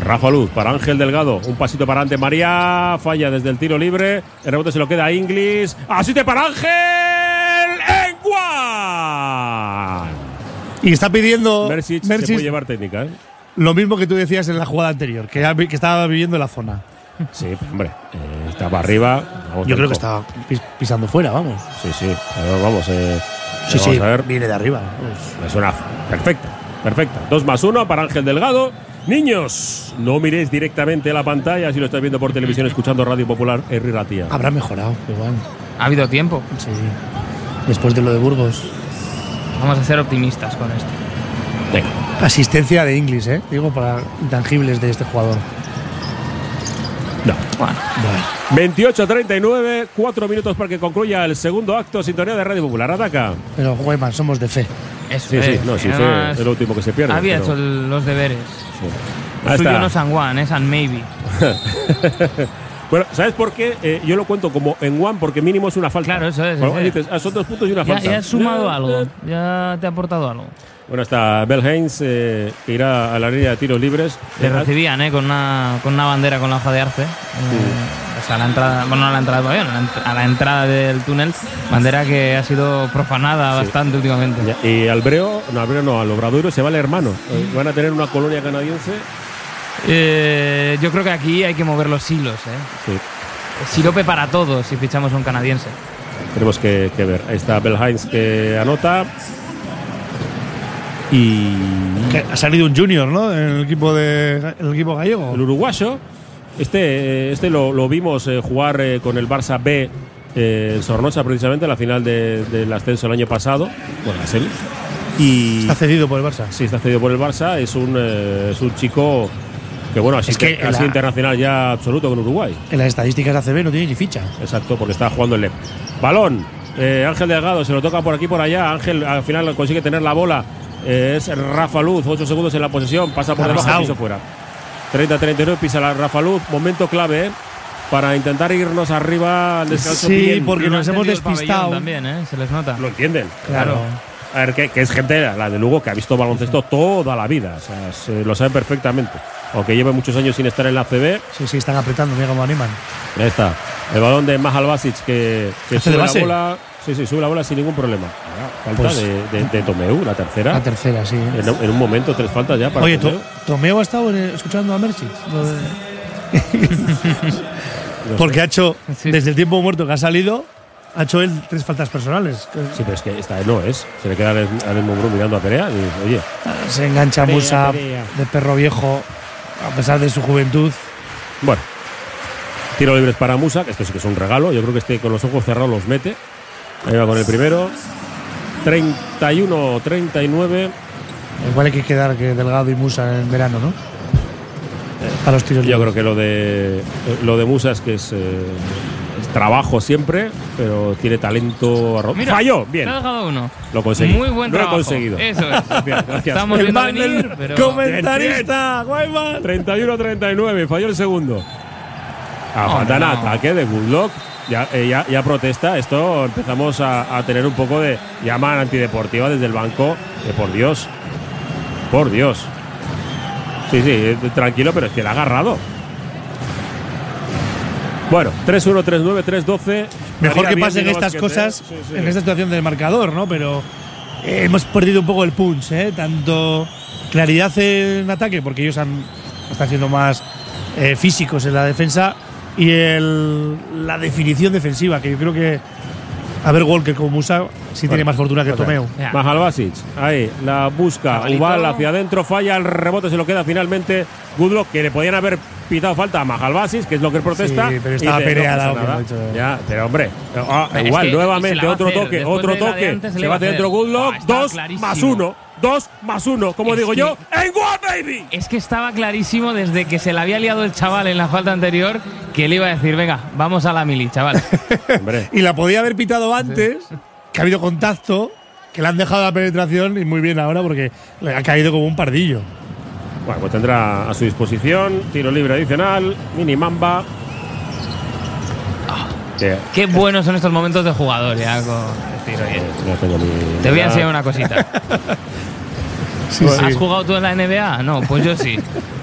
Rafa Luz para Ángel Delgado. Un pasito para ante María. Falla desde el tiro libre. El rebote se lo queda a Inglis. Asiste para Ángel. ¡En Juan! Y está pidiendo Mersic se puede llevar técnica, ¿eh? lo mismo que tú decías en la jugada anterior, que, que estaba viviendo en la zona. Sí, hombre. eh, estaba arriba. Vamos Yo creo que estaba pis- pisando fuera, vamos. Sí, sí. Pero vamos, eh, Sí, vamos sí, a ver. viene de arriba. vamos. Me suena perfecta, perfecta. Dos más uno para Ángel Delgado. Niños, no miréis directamente la pantalla si lo estáis viendo por televisión, escuchando Radio Popular, Herri Ratia. Habrá mejorado, igual. Ha habido tiempo. Sí. Después de lo de Burgos. Vamos a ser optimistas con esto. Venga. Asistencia de Inglis, ¿eh? Digo, para intangibles de este jugador. No. Bueno, Bueno, 28-39, cuatro minutos para que concluya el segundo acto. Sintonía de Radio Popular. Ataca. pero Guayman, somos de fe. eso Sí, es. sí, no, sí, además, es lo último que se pierde. Había pero- hecho los deberes. sí. Ahí suyo está. no San Juan, es San Maybe. Bueno, ¿sabes por qué? Eh, yo lo cuento como en one porque mínimo es una falta. Claro, eso es, Bueno, sí. dices, ah, son dos puntos y una Ya, falta. ya has sumado Ya, algo, ya. te ha aportado algo. Bueno, está Bell Haynes, eh, que irá a la línea de tiros libres. Le recibían ¿eh? con, una, con una bandera con la hoja de arce. eh, o sea, a la entrada, bueno, no a la entrada del pabellón, a la, entrada del túnel. Bandera que ha sido profanada bastante últimamente. y Albreo, no, Albreo no, al Obradoiro se va el hermano. Van a tener una colonia canadiense. Eh, yo creo que aquí hay que mover los hilos. ¿eh? Sí, Sirope para todos si fichamos a un canadiense. tenemos que, que ver. Ahí está Bell Haynes que anota. Y Que ha salido un junior, ¿no? En el equipo de el equipo gallego. el uruguayo, este, este lo, lo vimos eh, jugar eh, con el Barça B eh, en Sornosa precisamente, en la final de- del ascenso el año pasado. Bueno, la. Y Está cedido por el Barça. sí, está cedido por el Barça. Es un, eh, es un chico que, bueno, así Es que ha sido la- internacional ya absoluto con Uruguay. En las estadísticas de ACB no tiene ni ficha. Exacto, porque está jugando el LEP. Balón. eh, Ángel Delgado se lo toca por aquí por allá. Ángel al final consigue tener la bola. eh, es Rafa Luz, 8 segundos en la posesión. Pasa por debajo pisado. piso fuera. 30-39, pisa la Rafa Luz. Momento clave eh, para intentar irnos arriba al descanso. Sí, bien. porque Lo nos hemos despistado. También, ¿eh? Se les nota. Lo entienden. Claro. A ver, que, que es gente, la de Lugo, que ha visto baloncesto toda la vida. O sea, se- lo saben perfectamente. Aunque lleve muchos años sin estar en la CB, Sí, sí, están apretando, mira cómo animan. Ahí está. El balón de Mahal Basic que, que sube la bola. Sí, sí, sube la bola sin ningún problema. Falta Pues- de, de- de Tomeu, la tercera. La tercera, sí. en, un- en un momento, tres faltas ya para Oye, Tomeu. Ha estado escuchando a de- Porque ha hecho, Sí. desde el tiempo muerto que ha salido, ha hecho él tres faltas personales. Sí, pero es que esta no es. Se le queda al al Mumbrú mirando a Perea y dice, oye, Se engancha Perea, Musa Perea. de perro viejo, a pesar de su juventud. bueno. Tiro libres para Musa, que esto sí que es un regalo. Yo creo que este con los ojos cerrados los mete. Ahí va con el primero. 31-39. Igual hay que quedar que Delgado y Musa en verano, ¿no? Eh, Para los tiros Yo libres. creo que lo de lo de Musa es que es, eh, es trabajo siempre, pero tiene talento. Mira, Falló, bien. dejado uno. Lo conseguí. Muy buen Lo he trabajo. conseguido. Eso es. Gracias, gracias. Estamos El viendo man pero. comentarista, Guayman. 31-39, falló el segundo. A falta no. ataque de Goodlock. Ya, eh, ya, ya protesta. Esto empezamos a, a tener un poco de llama antideportiva desde el banco. Que por Dios. Por Dios. Sí, sí, eh, tranquilo, pero es que la ha agarrado. Bueno, 3-1, 3-9, 3-12. Mejor que pasen estas cosas ¿eh? Sí, sí. en esta situación del marcador, ¿no? Pero eh, hemos perdido un poco el punch, ¿eh? Tanto claridad en ataque, porque ellos han, están siendo más eh, físicos en la defensa, y el, la definición defensiva, que yo creo que a ver Walker como Musa sí tiene más fortuna que Tomeu. Ya. Mahal Basic, ahí, la busca. Ubal hacia adentro, falla, el rebote se lo queda finalmente Goodlock, que le podían haber pitado falta a Mahal Basic, que es lo que él protesta. Sí, pero estaba Perea no Ya, pero hombre, ah, igual, nuevamente, otro hacer. toque, otro toque, se va hacia adentro. Goodlock, dos clarísimo. más uno, dos más uno, como Es digo que- yo, en One Baby. Es que estaba clarísimo desde que se le había liado el chaval en la falta anterior que él iba a decir, venga, vamos a la mili, chaval. Y la podía haber pitado antes, que ha habido contacto, que le han dejado la penetración, y muy bien ahora porque le ha caído como un pardillo. bueno, pues tendrá a su disposición tiro libre adicional, mini mamba. Qué buenos son estos momentos de jugador, ya con el tiro, oye. no tengo ni- Te voy a enseñar una cosita. Sí, ¿Has jugado tú en la NBA? No, pues yo sí.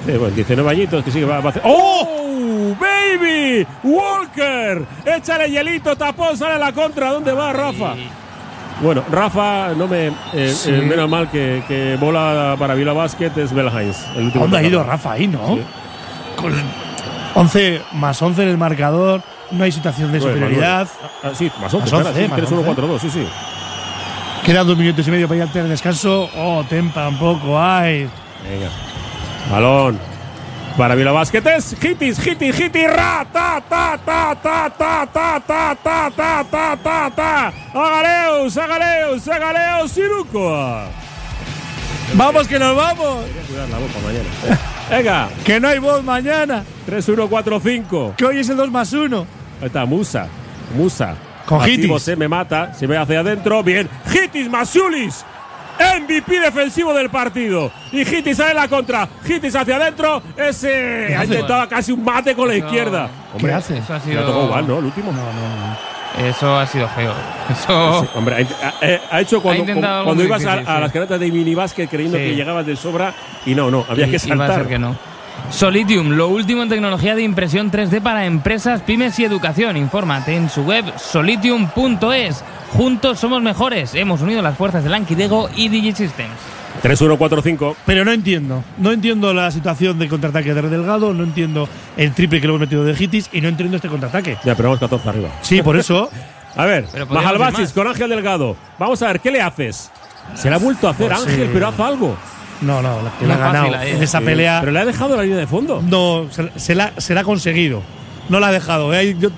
Sí, bueno, 19 añitos que sí que va, va a hacer. ¡Oh! ¡Baby! ¡Walker! Échale hielito, tapón, sale a la contra. ¿Dónde va Rafa? Bueno, Rafa, no me. eh, Sí. eh, menos mal que, que bola para Vila Basket es Bell Hines. El ¿A último dónde ha ido. Rafa ahí, no? Sí. Con 11 más 11 en el marcador, no hay situación de Nueve, superioridad. nueve. Ah, sí, más 11, Más espera, 11, sí, más 3-1-4-2, sí, sí. Quedan dos minutos y medio para ir al descanso. Oh, Tempa tampoco hay. Venga. Balón. Para Vila Basket es hitis, hitis, hitis, ra, ta, ta, ta, ta, ta, ta, ta, ta, ta, ta, ta, ta. Agaleus, agaleus, agaleus, Siruco. ¡Vamos que nos vamos! Cuidar la boca mañana. Venga, ¡Que no hay voz mañana! 3-1-4-5. ¡Que hoy es el 2 más 1! Ahí está, Musa. Musa. Con Hitis. Se me mata, se ve hacia adentro. Bien. Hitis, Masiulis. MVP defensivo del partido. Y Hittis sale en la contra. Hittis hacia adentro. Ese ha intentado casi un mate con la izquierda. ¿Qué hace? Eso ha sido, igual, ¿no? El último. No, no, no. eso ha sido feo. Eso. Sí, hombre, ha, ha- hecho cuando, ibas a, difícil, a sí. las caretas de minibásquet creyendo Sí. que llegabas de sobra y no, no, había Y- que iba a saltar. ser que no. Solitium, lo último en tecnología de impresión 3D para empresas, pymes y educación. Infórmate en su web solitium.es. Juntos somos mejores. Hemos unido las fuerzas de Lankidego y Digisystems. 3-1-4-5. Pero no entiendo. No entiendo la situación de contraataque de Delgado, no entiendo el triple que lo hemos metido de Hitis y no entiendo este contraataque. Ya, pero vamos 14 arriba. Sí, por eso. A ver, más. con Ángel Delgado. Vamos a ver, ¿qué le haces? Se le ha vuelto a hacer Pues, Ángel, pero haz algo. No, no, la, que No la ha ganado en esa pelea. Pero le ha dejado la línea de fondo. No, se, se la, se la ha conseguido. No la ha dejado. eh. Yo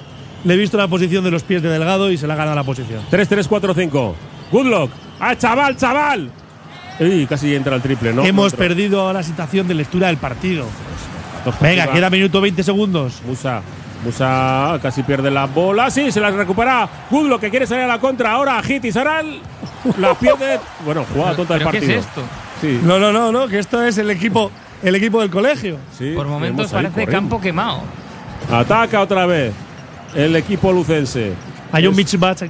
le he visto la posición de los pies de Delgado y se la ha ganado la posición. 3-3-4-5. Goodluck. ¡Ah, chaval, chaval! Uy, casi entra el triple, ¿no? Hemos No entró. perdido la situación de lectura del partido. Dos Venga, queda minuto 20 segundos. Musa. Musa casi pierde la bola. Sí, se la recupera. Goodluck que quiere salir a la contra. Ahora Hitis. Ahora el- la pierde. Bueno, jugada tonta del ¿Pero qué partido. es esto? Sí. No, no, no, no, que esto es el equipo, el equipo del colegio. sí, Por momentos parece corriendo. campo quemado. Ataca otra vez el equipo lucense. Hay un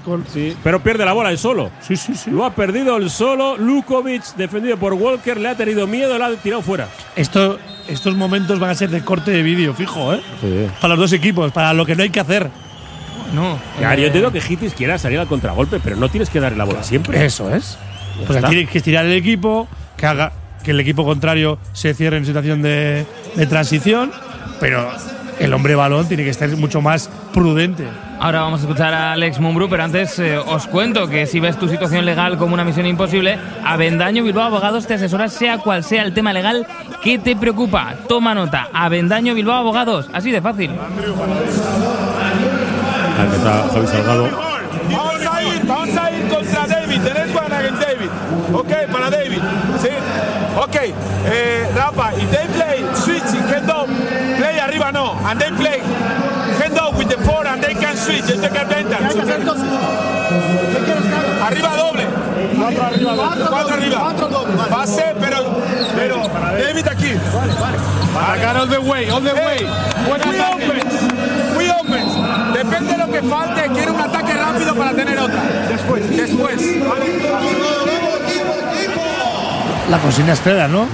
con. Sí, pero pierde la bola el solo. Sí, sí, sí. Lo ha perdido el solo. Lukovic, defendido por Walker, le ha tenido miedo, la ha tirado fuera. Esto, estos momentos van a ser de corte de vídeo, fijo, ¿eh? Sí. Para los dos equipos, para lo que no hay que hacer. No. Ya, eh, yo entiendo que Hitis quiera salir al contragolpe, pero no tienes que darle la bola siempre. Eso es. Pues está. tiene que estirar el equipo, que haga que el equipo contrario se cierre en situación de, de transición, pero el hombre balón tiene que estar mucho más prudente. Ahora vamos a escuchar a Alex Mumbrú, pero antes eh, os cuento que si ves tu situación legal como una misión imposible, Avendaño Bilbao Abogados te asesora sea cual sea el tema legal que te preocupa. Toma nota, Avendaño Bilbao Abogados, así de fácil. Aquí está Javi Salgado. Vamos a ir, vamos a ir contra David. Tenés one against David. Ok, para David. Sí. Ok. Eh, Rafa, if they And they play hand up with the four and they can switch. They take advantage. Arriba doble. Cuatro arriba. Cuatro arriba. Pase, pero, pero David aquí. Acá all the way, all the way. We open. We open. Depende de lo que falte. Quiere un ataque rápido para tener otra. Después. Después. La consigna es clara, ¿no?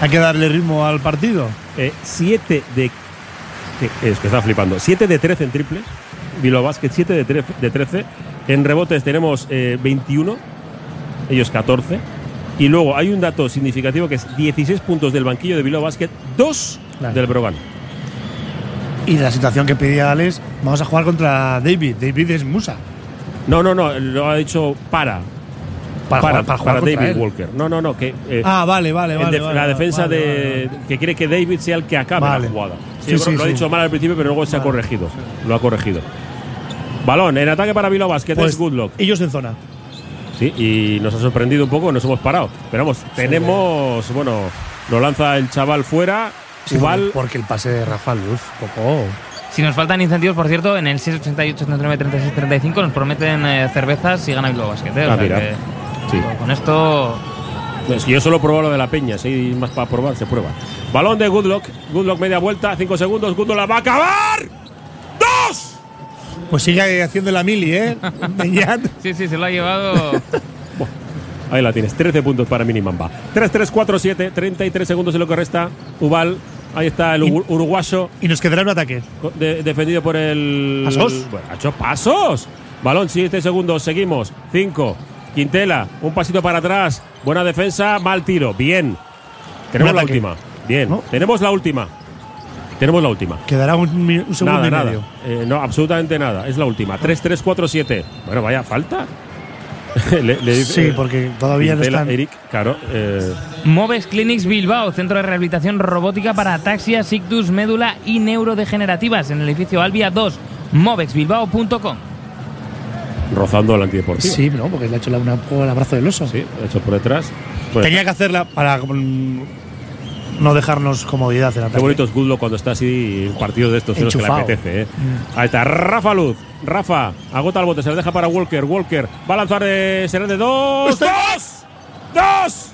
Hay que darle ritmo al partido. 7 Eh, de. de- Es que está flipando. 7 de 13 en triple. Bilbao Basket 7 de, tre- de 13. En rebotes tenemos eh, 21. Ellos 14. Y luego hay un dato significativo que es 16 puntos del banquillo de Bilbao Basket, 2 Claro. del Brogan. Y la situación que pedía Alex, vamos a jugar contra David. David es Musa. No, no, no, lo ha dicho para. Para, Para, jugar David él. Walker. No, no, no, que. eh, Ah, vale, vale, vale. def- vale, la defensa vale, de vale, vale. que quiere que David sea el que acabe Vale. la jugada. Sí, sí, lo ha dicho mal al principio, pero luego se ha corregido. Lo ha corregido. Balón en ataque para Bilbao Basket Pues, es Goodluck. ellos en zona. Sí, y nos ha sorprendido un poco, nos hemos parado. Pero vamos, tenemos, bueno, lo lanza el chaval fuera. Sí, Ubal, porque- el pase de Rafa Luz, poco. Si nos faltan incentivos, por cierto, en el 688 79 36 35 nos prometen eh, cervezas y gana Bilbao Basket. eh, o Ah, sea mira. que, Sí. Con esto Es que yo solo probo lo de la peña, si hay más para probar, se prueba. Balón de Goodluck, Goodluck media vuelta, 5 segundos, Goodluck la va a acabar. ¡Dos! Pues sigue haciendo la mili, ¿eh? Sí, sí, se lo ha llevado. Ahí la tienes, 13 puntos para Minimamba. 3-3-4-7, 33 segundos en lo que resta. Ubal, ahí está el Y- uru- uruguayo, y nos quedará un ataque. de- defendido por el. ¿Pasos? Bueno, ha hecho pasos. Balón, 7 segundos, seguimos. 5. Quintela, un pasito para atrás. Buena defensa, mal tiro. Bien. Tenemos la última. Bien. ¿No? Tenemos la última. Tenemos la última. Quedará un, segundo Nada, y nada. medio. Eh, no, absolutamente nada. Es la última. 3-3-4-7. Bueno, vaya falta. le, le dice- Sí, porque todavía no están. Eric, claro. eh, Movex Clinics Bilbao, centro de rehabilitación robótica para ataxia, sictus, médula y neurodegenerativas en el edificio Albia 2, movexbilbao.com. rozando al antideportivo. Sí, no, porque le ha hecho la- una, un poco el abrazo del oso. Sí, hecho por detrás. Pues, Tenía que hacerla para mm, no dejarnos comodidad en ataque. Qué bonito es Goodlock cuando está así en partidos de estos en los que le apetece. ¿eh? Ahí está, Rafa Luz. Rafa, agota el bote, se le deja para Walker. Walker va a lanzar de. será de dos. Está- ¡Dos! dos,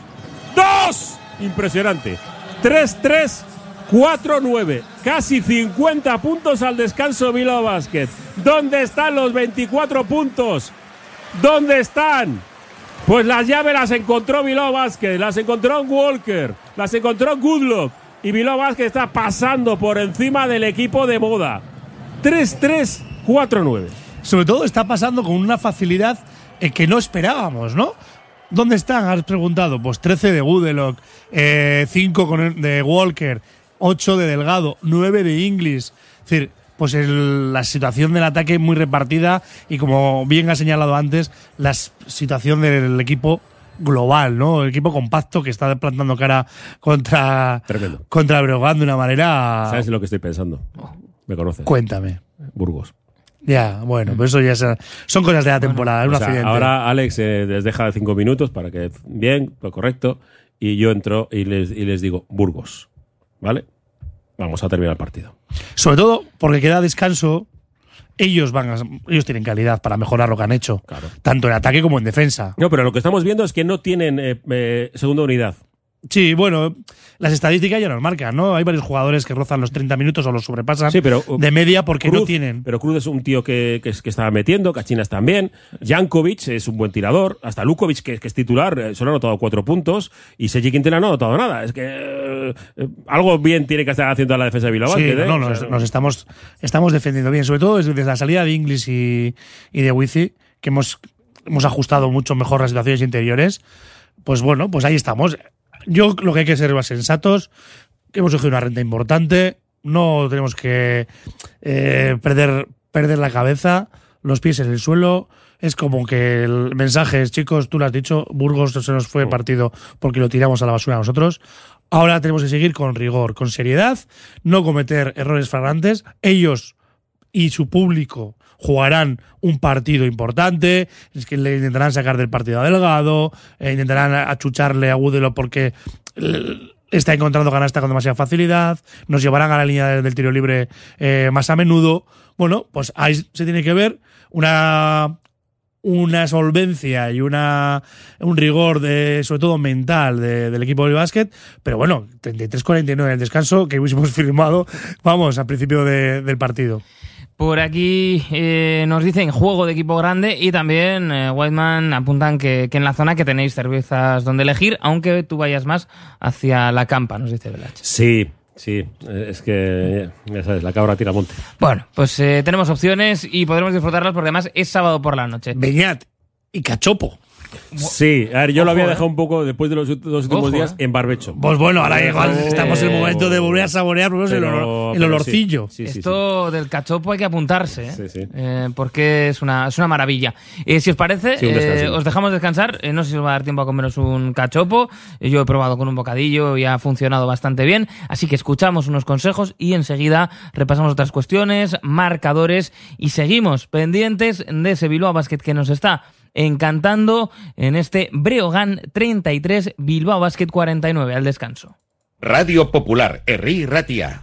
dos. Impresionante. 3-3, 4-9. Casi 50 puntos al descanso Bilbao Basket. ¿Dónde están los 24 puntos? ¿Dónde están? Pues las llaves las encontró Bilbao Basket, las encontró Walker, las encontró Goodluck. Y Bilbao Basket está pasando por encima del equipo de moda. 3-3, 4-9. Sobre todo está pasando con una facilidad eh, que no esperábamos, ¿no? ¿Dónde están? Has preguntado. Pues 13 de Goodelock, 5 de Walker, 8 de Delgado, 9 de Inglis. Es decir, pues el- la situación del ataque muy repartida y como bien ha señalado antes, la situación del equipo global, ¿no? El equipo compacto que está plantando cara contra, Tremendo. contra Breogán de una manera... ¿Sabes lo que estoy pensando? Me conoces. Cuéntame. Burgos. Ya, bueno, pero eso ya es- son cosas de la temporada, es un O sea, accidente. ahora Alex eh, les deja cinco minutos para que bien, lo correcto, y yo entro y les, y les digo Burgos, ¿vale? Vamos a terminar el partido. Sobre todo porque queda descanso. Ellos van a- ellos tienen calidad para mejorar lo que han hecho, Claro. tanto en ataque como en defensa. No, pero lo que estamos viendo es que no tienen eh, eh, segunda unidad. Sí, bueno, las estadísticas ya nos marcan, ¿no? Hay varios jugadores que rozan los 30 minutos o los sobrepasan Sí, pero, uh, de media porque no tienen. Pero Cruz es un tío que, que, es- que estaba metiendo, Cachinas también. Jankovic es un buen tirador. Hasta Lukovic, que, que es titular, eh, solo ha anotado cuatro puntos. Y Sergi Quintela no ha anotado nada. Es que eh, algo bien tiene que estar haciendo la defensa de Bilbao. Sí, no, O nos, sea, nos estamos, estamos defendiendo bien, sobre todo desde, desde la salida de Inglis y, y de Wizi, que hemos, hemos ajustado mucho mejor las situaciones interiores. Pues bueno, pues ahí estamos. Yo lo que hay que ser más sensatos, que hemos cogido una renta importante, no tenemos que eh, perder, perder la cabeza, los pies en el suelo. Es como que el mensaje es, chicos, tú lo has dicho, Burgos se nos fue partido porque lo tiramos a la basura nosotros. Ahora tenemos que seguir con rigor, con seriedad, no cometer errores flagrantes. Ellos y su público jugarán un partido importante, es que le intentarán sacar del partido a Delgado, eh, intentarán achucharle a Gudelo porque l- está encontrando canasta con demasiada facilidad, nos llevarán a la línea del, tiro libre eh, más a menudo. Bueno, pues ahí se tiene que ver una una solvencia y una un rigor de sobre todo mental de- del equipo del básquet, pero bueno, 33-49 el descanso que hubiésemos firmado, vamos, al principio de- del partido. Por aquí eh, nos dicen juego de equipo grande y también eh, Whiteman apuntan que, que en la zona que tenéis cervezas donde elegir, aunque tú vayas más hacia la campa, nos dice Velach. Sí, sí. eh, Es que, ya sabes, la cabra tira monte. Bueno, pues eh, tenemos opciones y podremos disfrutarlas porque además es sábado por la noche. Beñat y Cachopo. Sí, a ver, yo lo había eh. dejado un poco después de los dos últimos Ojo, días eh. en barbecho. Pues bueno, ahora igual estamos en el momento de volver a saborear por lo menos el, olor- el olorcillo. sí, sí, sí, Esto del cachopo hay que apuntarse, ¿eh? Sí, sí. Eh, porque es una, es una maravilla. Eh, si os parece, eh, os dejamos descansar. Eh, no sé si os va a dar tiempo a comeros un cachopo. Yo he probado con un bocadillo y ha funcionado bastante bien. Así que escuchamos unos consejos y enseguida repasamos otras cuestiones, marcadores y seguimos pendientes de ese Bilbao Basket que nos está encantando en este Breogán 33, Bilbao Basket 49 al descanso. Radio Popular, Herri Ratia.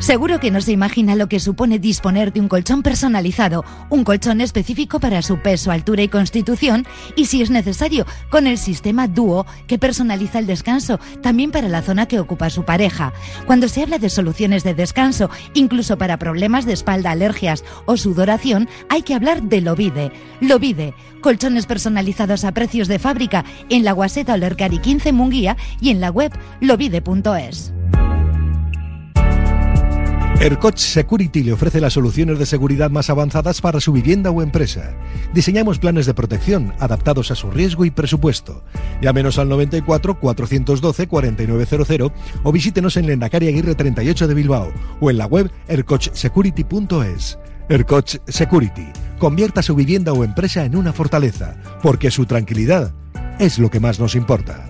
Seguro que no se imagina lo que supone disponer de un colchón personalizado, un colchón específico para su peso, altura y constitución, y si es necesario, con el sistema Duo que personaliza el descanso, también para la zona que ocupa su pareja. Cuando se habla de soluciones de descanso, incluso para problemas de espalda, alergias o sudoración, hay que hablar de Lovide. Lovide, colchones personalizados a precios de fábrica en la Guaseta Olercari 15 Munguía y en la web lovide.es. Ercoch Security le ofrece las soluciones de seguridad más avanzadas para su vivienda o empresa. Diseñamos planes de protección adaptados a su riesgo y presupuesto. Llámenos al 94 412 4900 o visítenos en Lendacaria Aguirre 38 de Bilbao o en la web ercochsecurity.es. Ercoch Security. Convierta su vivienda o empresa en una fortaleza, porque su tranquilidad es lo que más nos importa.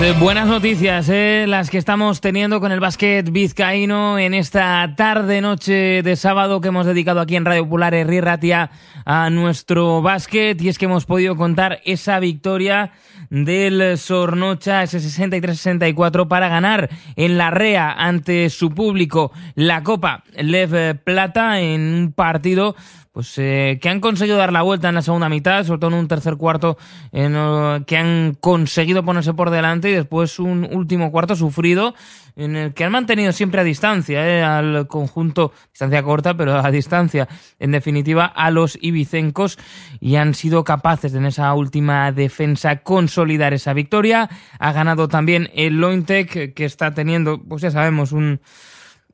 Eh, buenas noticias, eh, las que estamos teniendo con el básquet vizcaíno en esta tarde noche de sábado que hemos dedicado aquí en Radio Popular Herri Ratia a nuestro básquet. Y es que hemos podido contar esa victoria del Sornocha ese 63-64 para ganar en la REA ante su público la Copa Lev Plata en un partido pues eh, que han conseguido dar la vuelta en la segunda mitad, sobre todo en un tercer cuarto en, eh, que han conseguido ponerse por delante y después un último cuarto sufrido en el que han mantenido siempre a distancia eh, al conjunto, distancia corta, pero a distancia, en definitiva, a los ibicencos y han sido capaces en esa última defensa consolidar esa victoria. Ha ganado también el Lointec, que está teniendo, pues ya sabemos, un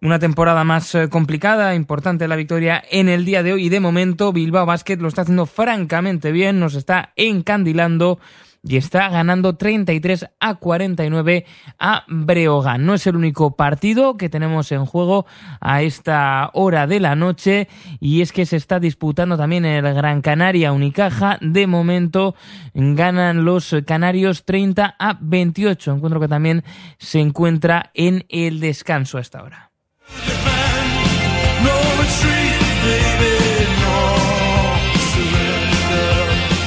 una temporada más eh, complicada, importante la victoria en el día de hoy y de momento Bilbao Basket lo está haciendo francamente bien, nos está encandilando y está ganando 33 a 49 a Breogán. No es el único partido que tenemos en juego a esta hora de la noche y es que se está disputando también el Gran Canaria Unicaja. De momento ganan los canarios 30 a 28. Encuentro que también se encuentra en el descanso a esta hora.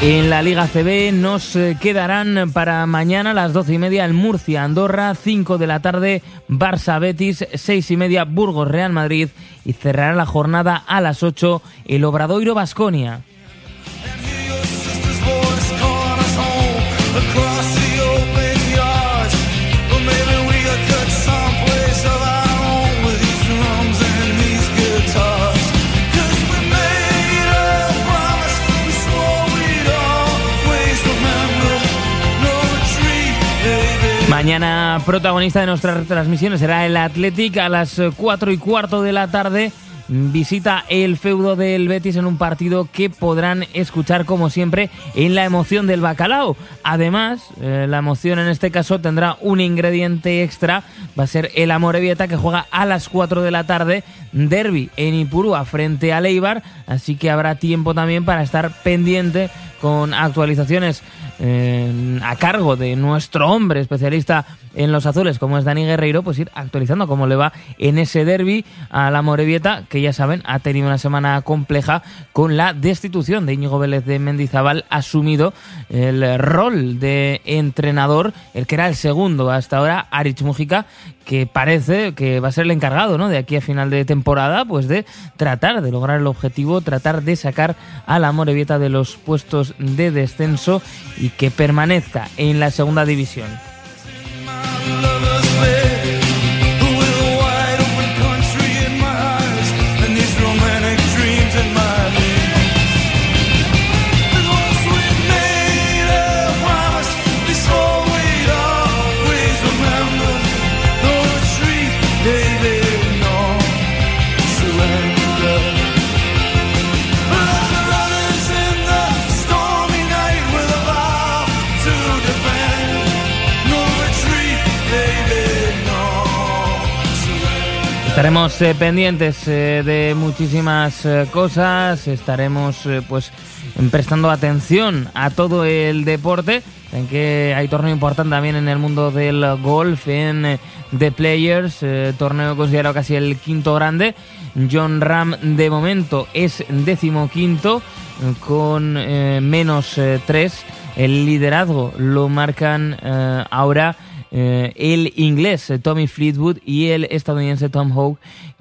En la Liga CB nos eh, quedarán para mañana a las doce y media el Murcia Andorra, 5 de la tarde Barça Betis, seis y media Burgos Real Madrid y cerrará la jornada a las 8 el Obradoiro Basconia. Mañana protagonista de nuestras transmisiones será el Athletic a las 4 y cuarto de la tarde. Visita el feudo del Betis en un partido que podrán escuchar como siempre en la emoción del bacalao. Además, eh, la emoción en este caso tendrá un ingrediente extra. Va a ser el Amorebieta que juega a las 4 de la tarde. Derby en Ipurúa frente a Leibar. Así que habrá tiempo también para estar pendiente con actualizaciones a cargo de nuestro hombre especialista en los azules, como es Dani Guerreiro, pues ir actualizando cómo le va en ese derby a la Morevieta, que ya saben, ha tenido una semana compleja con la destitución de Íñigo Vélez de Mendizábal, asumido el rol de entrenador, el que era el segundo hasta ahora, Arich Mujica, que parece que va a ser el encargado, ¿no? De aquí a final de temporada, pues de tratar de lograr el objetivo, tratar de sacar a la Morevieta de los puestos de descenso y que permanezca en la segunda división. Estaremos eh, pendientes eh, de muchísimas eh, cosas, estaremos eh, pues prestando atención a todo el deporte, en que hay torneo importante también en el mundo del golf, en eh, The Players, eh, torneo considerado casi el quinto grande. John Ram de momento es décimo quinto eh, con eh, menos eh, tres. El liderazgo lo marcan eh, ahora eh, el inglés eh, Tommy Fleetwood y el estadounidense Tom Hogue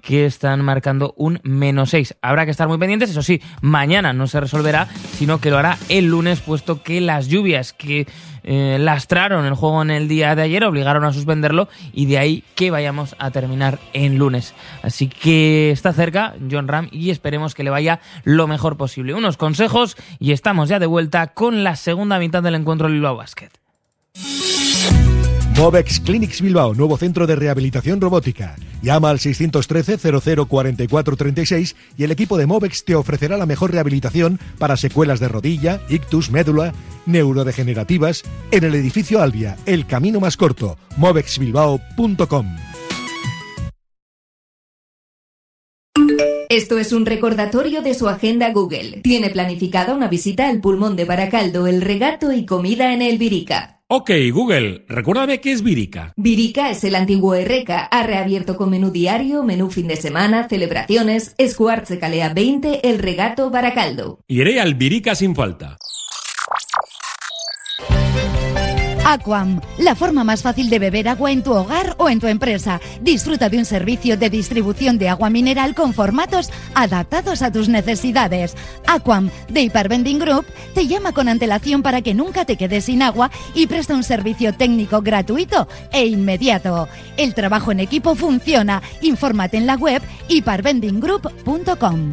que están marcando un menos 6. Habrá que estar muy pendientes, eso sí, mañana no se resolverá, sino que lo hará el lunes, puesto que las lluvias que eh, lastraron el juego en el día de ayer obligaron a suspenderlo y de ahí que vayamos a terminar en lunes. Así que está cerca John Ram y esperemos que le vaya lo mejor posible. Unos consejos y estamos ya de vuelta con la segunda mitad del encuentro Bilbao Basket. Movex Clinics Bilbao, nuevo centro de rehabilitación robótica. Llama al 613 0044 36 y el equipo de Movex te ofrecerá la mejor rehabilitación para secuelas de rodilla, ictus, médula, neurodegenerativas en el edificio Albia, el camino más corto, movexbilbao.com. Esto es un recordatorio de su agenda Google. Tiene planificada una visita al pulmón de Baracaldo, el regato y comida en el Virica. Ok, Google, recuérdame qué es Virica. Virica es el antiguo Erreca. Ha reabierto con menú diario, menú fin de semana, celebraciones. Escuartze Calea 20, el regato Baracaldo. Iré al Virica sin falta. Aquam, la forma más fácil de beber agua en tu hogar o en tu empresa. Disfruta de un servicio de distribución de agua mineral con formatos adaptados a tus necesidades. Aquam, de Hypervending Group, te llama con antelación para que nunca te quedes sin agua y presta un servicio técnico gratuito e inmediato. El trabajo en equipo funciona. Infórmate en la web hypervendinggroup.com.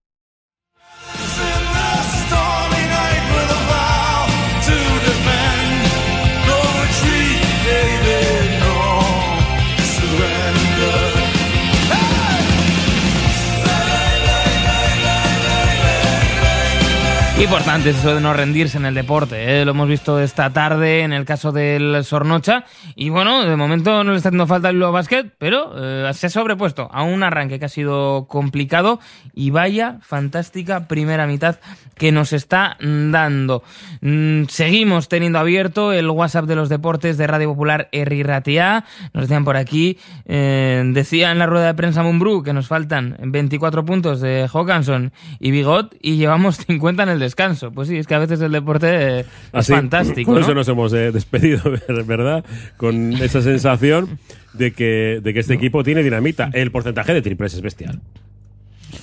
Importante eso de no rendirse en el deporte, ¿eh? lo hemos visto esta tarde en el caso del Sornocha y bueno, de momento no le está haciendo falta el Bilbao Basket, pero eh, se ha sobrepuesto a un arranque que ha sido complicado y vaya fantástica primera mitad que nos está dando. Mm, seguimos teniendo abierto el WhatsApp de los deportes de Radio Popular Herri Ratia, nos decían por aquí, eh, decía en la rueda de prensa Mumbrú que nos faltan 24 puntos de Hawkinson y Bigot y llevamos 50 en el descanso. Pues sí, es que a veces el deporte eh, es Así, fantástico. Por ¿no? eso nos hemos eh, despedido, ¿verdad? Con esa sensación de que, de que este equipo tiene dinamita. El porcentaje de triples es bestial.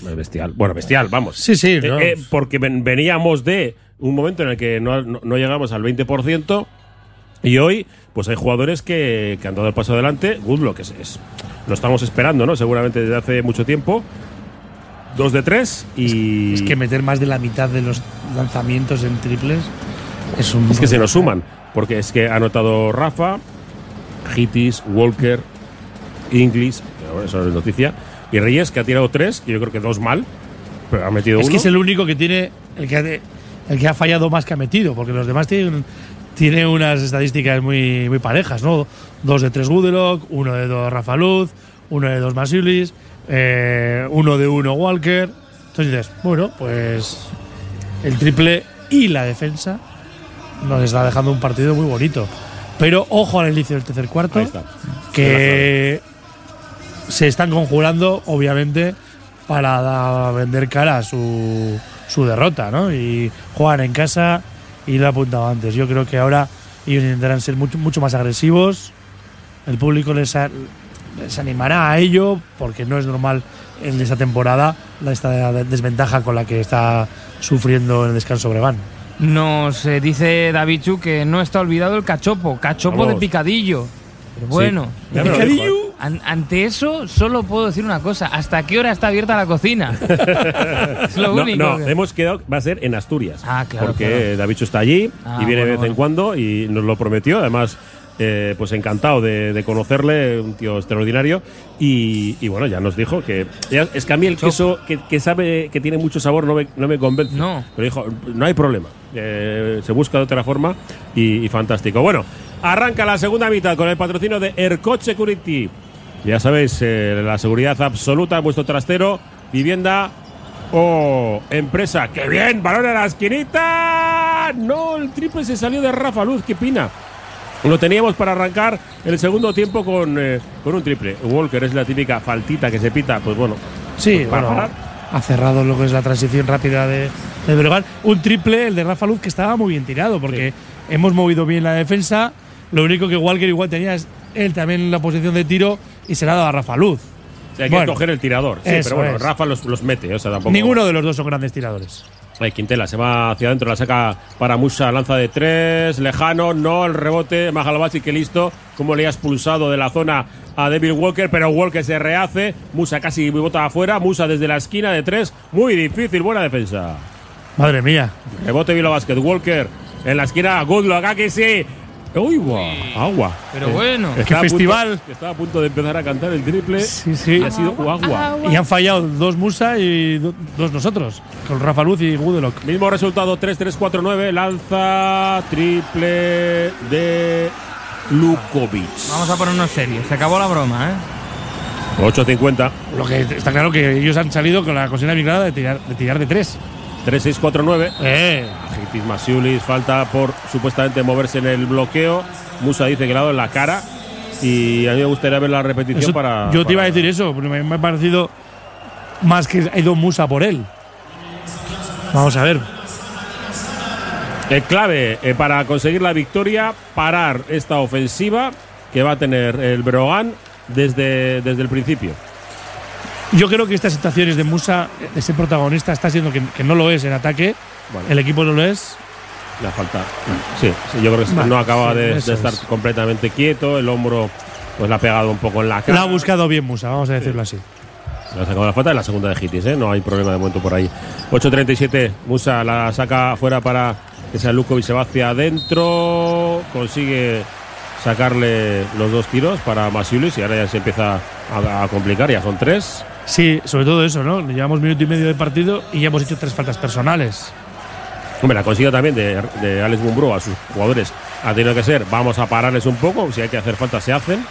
Es bestial. Bueno, bestial, vamos. Sí, sí, Eh, no. eh, porque ven- veníamos de un momento en el que no, no- no llegamos al 20% y hoy pues hay jugadores que, que han dado el paso adelante. Goodblock es, es- lo estamos esperando, ¿no? Seguramente desde hace mucho tiempo. Dos de tres y... Es que meter más de la mitad de los lanzamientos en triples es un. Es que se nos suman, porque es que ha anotado Rafa, Hitis, Walker, Inglis, que eso no es noticia, y Reyes, que ha tirado tres, y yo creo que dos mal, pero ha metido Es uno. que es el único que tiene. El que, ha, el que ha fallado más que ha metido, porque los demás tienen, tiene unas estadísticas muy, muy parejas, ¿no? Dos de tres Gudelock, uno de dos Rafa Luz, uno de dos Masiulis, eh, uno de uno Walker. Entonces dices, bueno, pues el triple y la defensa nos está dejando un partido muy bonito. Pero ojo al inicio del tercer cuarto, que se están conjurando, obviamente, para vender cara a su, su derrota, ¿no? Y juegan en casa y lo he apuntado antes. Yo creo que ahora ellos intentarán ser mucho, mucho más agresivos. El público les, a- les animará a ello, porque no es normal en esta temporada la esta desventaja con la que está sufriendo en el descanso Brevan. Nos eh, dice Davichu que no está olvidado el cachopo, cachopo Vamos. de picadillo. Pero bueno, ¿eh? An- ante eso, solo puedo decir una cosa. ¿Hasta qué hora está abierta la cocina? es lo no, único. no, que- hemos quedado, va a ser en Asturias. Ah, claro, Porque claro. Davicho está allí Ah, y viene de bueno, vez en cuando y nos lo prometió. Además, eh, pues encantado de, de conocerle, un tío extraordinario. Y, y bueno, ya nos dijo que. es que a mí el queso que, que sabe que tiene mucho sabor no me, no me convence. No. Pero dijo, no hay problema. eh, se busca de otra forma y, y fantástico. Bueno, arranca la segunda mitad con el patrocinio de Ercoche Security. Ya sabéis, eh, la seguridad absoluta en vuestro trastero, vivienda o empresa. ¡Qué bien! ¡Balón a la esquinita! No, el triple se salió de Rafa Luz, qué pina. Lo teníamos para arrancar el segundo tiempo con, eh, con un triple. Walker es la típica faltita que se pita, pues bueno. Sí, pues para bueno, parar. ha cerrado lo que es la transición rápida de, de. Un triple, el de Rafa Luz, que estaba muy bien tirado, porque hemos movido bien la defensa. Lo único que Walker igual tenía es él también en la posición de tiro y se la ha dado a Rafa Luz. O sea, hay que coger el tirador. Sí, pero bueno, es. Rafa los, los mete, o sea, tampoco. Ninguno de los dos son grandes tiradores. Ay, Quintela se va hacia adentro, la saca para Musa, lanza de tres, lejano, no, el rebote, Majalabasi que listo, como le ha expulsado de la zona a Devil Walker, pero Walker se rehace, Musa casi bota afuera, Musa desde la esquina de tres, muy difícil, buena defensa. Madre mía. Rebote Vilo Basket, Walker en la esquina, Goodluck, aquí sí. Uy, agua. Pero bueno. Qué Estaba a punto- festival. estaba a punto de empezar a cantar el triple. Sí, sí. y ha sido agua. Y han fallado dos Musa y do- dos nosotros, con Rafa Luz y Gudelok. Mismo resultado 3-3-4-9. Lanza triple de Lukovic. Vamos a ponernos serios. Se acabó la broma, ¿eh? 8-50. Lo que está claro que ellos han salido con la cocina migrada de tirar de, tirar de tres. 3-6-4-9. Eh. Agitis Masiulis falta por supuestamente moverse en el bloqueo. Musa dice que le ha dado en la cara. Y a mí me gustaría ver la repetición Eso- para. yo te iba a decir eso, porque me, me ha parecido más que ha ido Musa por él. Vamos a ver. El clave eh, para conseguir la victoria, parar esta ofensiva que va a tener el Brogan desde, desde el principio. Yo creo que estas situaciones de Musa, de ser protagonista, está siendo que, que no lo es en ataque. Bueno. El equipo no lo es. La falta. Sí, sí, yo creo que Vale, no acaba sí, de, de estar es. completamente quieto. El hombro pues le ha pegado un poco en la cara. ha buscado bien Musa, vamos a decirlo así. Le ha sacado la falta en la segunda de Hitis, ¿eh? No hay problema de momento por ahí. 8.37, Musa la saca fuera para que sea Lukovic, se va hacia adentro. Consigue sacarle los dos tiros para Masiulis y ahora ya se empieza a, a complicar, ya son tres. Sí, sobre todo eso, ¿no? Llevamos minuto y medio de partido y ya hemos hecho tres faltas personales. Hombre, la consigue también de, de Alex Mumbrú a sus jugadores ha tenido que ser, vamos a pararles un poco, si hay que hacer falta se hacen.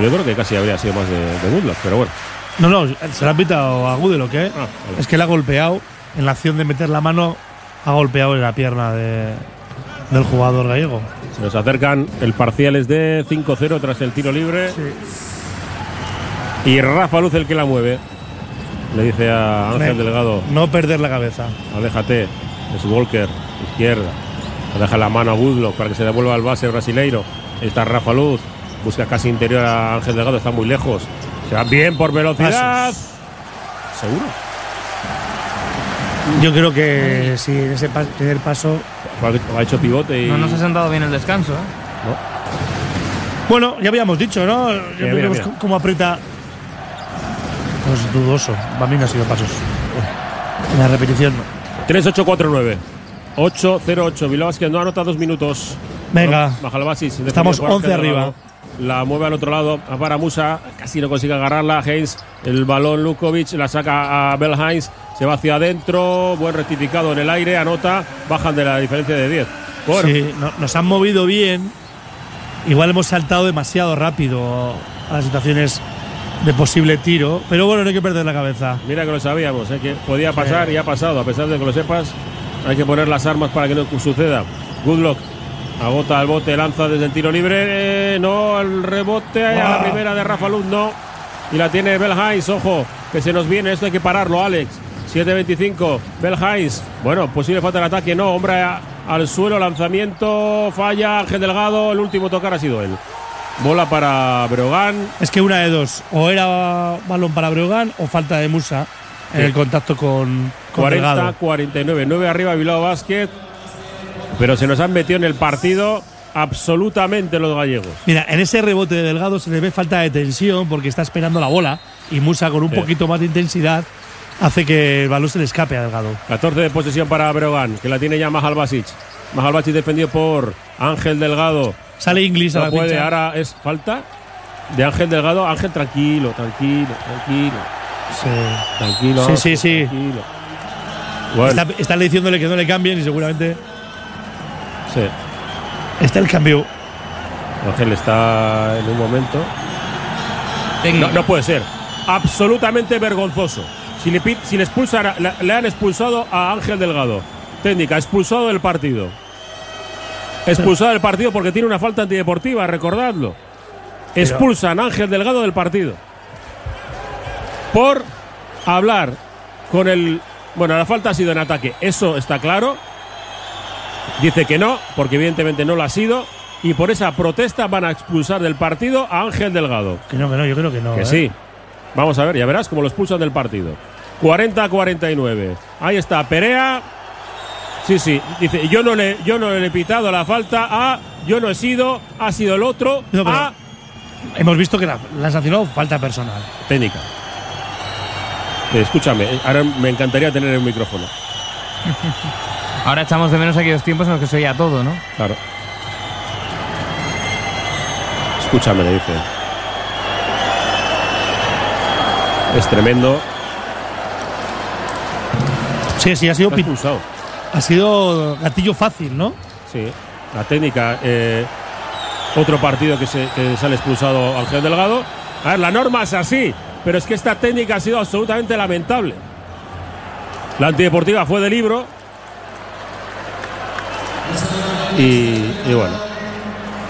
Yo creo que casi habría sido más de, de Goodluck, pero bueno. No, no, se lo ha pitado a Gude lo que Ah, vale. es que le ha golpeado en la acción de meter la mano, ha golpeado en la pierna de- del jugador gallego. Se nos acercan, el parcial es de 5-0 tras el tiro libre. Y Rafa Luz el que la mueve. Le dice a Ángel Delgado, No perder la cabeza. aléjate, es Walker, izquierda. Deja la mano a Woodlock para que se devuelva al base brasileiro. Ahí está Rafa Luz, busca casi interior a Ángel Delgado, está muy lejos. Se va bien por velocidad. ¿Seguro? Yo creo que si en ese pas- primer paso. Ha hecho pivote y. No nos ha sentado bien el descanso, ¿eh? Bueno, ya habíamos dicho, ¿no? Ya mira, vemos mira. cómo- cómo aprieta. No es dudoso. Para mí no ha sido pasos. En la repetición no. 3-8-4-9. 8-0-8. Bilbao Basket no anota dos minutos. Venga. Defendido Estamos por Ángel 11 Delgado. arriba. La mueve al otro lado. Para Musa. Casi no consigue agarrarla. Haynes. El balón Lukovic. La saca a Bell Hines. Se va hacia adentro. Buen rectificado en el aire. Anota. Bajan de la diferencia de 10. Bueno, Sí, no- nos han movido bien. Igual hemos saltado demasiado rápido a las situaciones de posible tiro. Pero bueno, no hay que perder la cabeza. Mira que lo sabíamos. eh, que podía pasar y ha pasado. A pesar de que lo sepas, hay que poner las armas para que no suceda. Goodluck. Agota el bote, lanza desde el tiro libre. eh, no, el rebote a la Ah. primera de Rafa Luz, no. Y la tiene Bell Hines, ojo, que se nos viene. Esto hay que pararlo, Alex. 7-25, Bell Hines. Bueno, posible falta de ataque, no. Hombre al suelo, lanzamiento, falla. Ángel Delgado, el último tocar ha sido él. Bola para Brogan. Es que una de dos. O era balón para Breogán o falta de Musa en el contacto con, con 40, Delgado. 49, 9 arriba Bilbao Basket. Pero se nos han metido en el partido absolutamente los gallegos. Mira, en ese rebote de Delgado se le ve falta de tensión porque está esperando la bola y Musa con un Sí. poquito más de intensidad hace que el balón se le escape a Delgado. 14 de posesión para Breogán, que la tiene ya Mahal Basic. Mahal Basic defendido por Ángel Delgado. Sale Inglis a No la puede, pincha. ahora es falta de Ángel Delgado. Ángel, tranquilo, tranquilo, tranquilo. Tranquilo. Sí, sí, sí. tranquilo. Bueno, Está, están diciéndole que no le cambien y seguramente sí. está el cambio. Ángel está en un momento. No, no puede ser. Absolutamente vergonzoso. Si le, pi- si le expulsan, le han expulsado a Ángel Delgado. Técnica, expulsado del partido. Expulsado del partido porque tiene una falta antideportiva, recordadlo. Expulsan a Ángel Delgado del partido. Por hablar con el. Bueno, la falta ha sido en ataque, eso está claro. Dice que no, porque evidentemente no lo ha sido. Y por esa protesta van a expulsar del partido a Ángel Delgado. Que no, que no, yo creo que no. Que ¿eh? sí. Vamos a ver, ya verás cómo lo expulsan del partido. 40 a 49. Ahí está, Perea. Sí, sí. Dice, yo no le, yo no le he pitado la falta a. Yo no he sido, ha sido el otro. No, pero a. Hemos visto que la, la han sancionado falta personal. Técnica. Eh, Escúchame, eh, ahora me encantaría tener el micrófono. Ahora echamos de menos aquellos tiempos en los que se oía todo, ¿no? Claro. Escúchame, le dice. Es tremendo. Sí, sí, ha sido, expulsado. Ha sido gatillo fácil, ¿no? Sí, la técnica. eh, otro partido que, se, que sale expulsado Ángel Delgado. A ver, la norma es así, pero es que esta técnica ha sido absolutamente lamentable. La antideportiva fue de libro. Y, y bueno,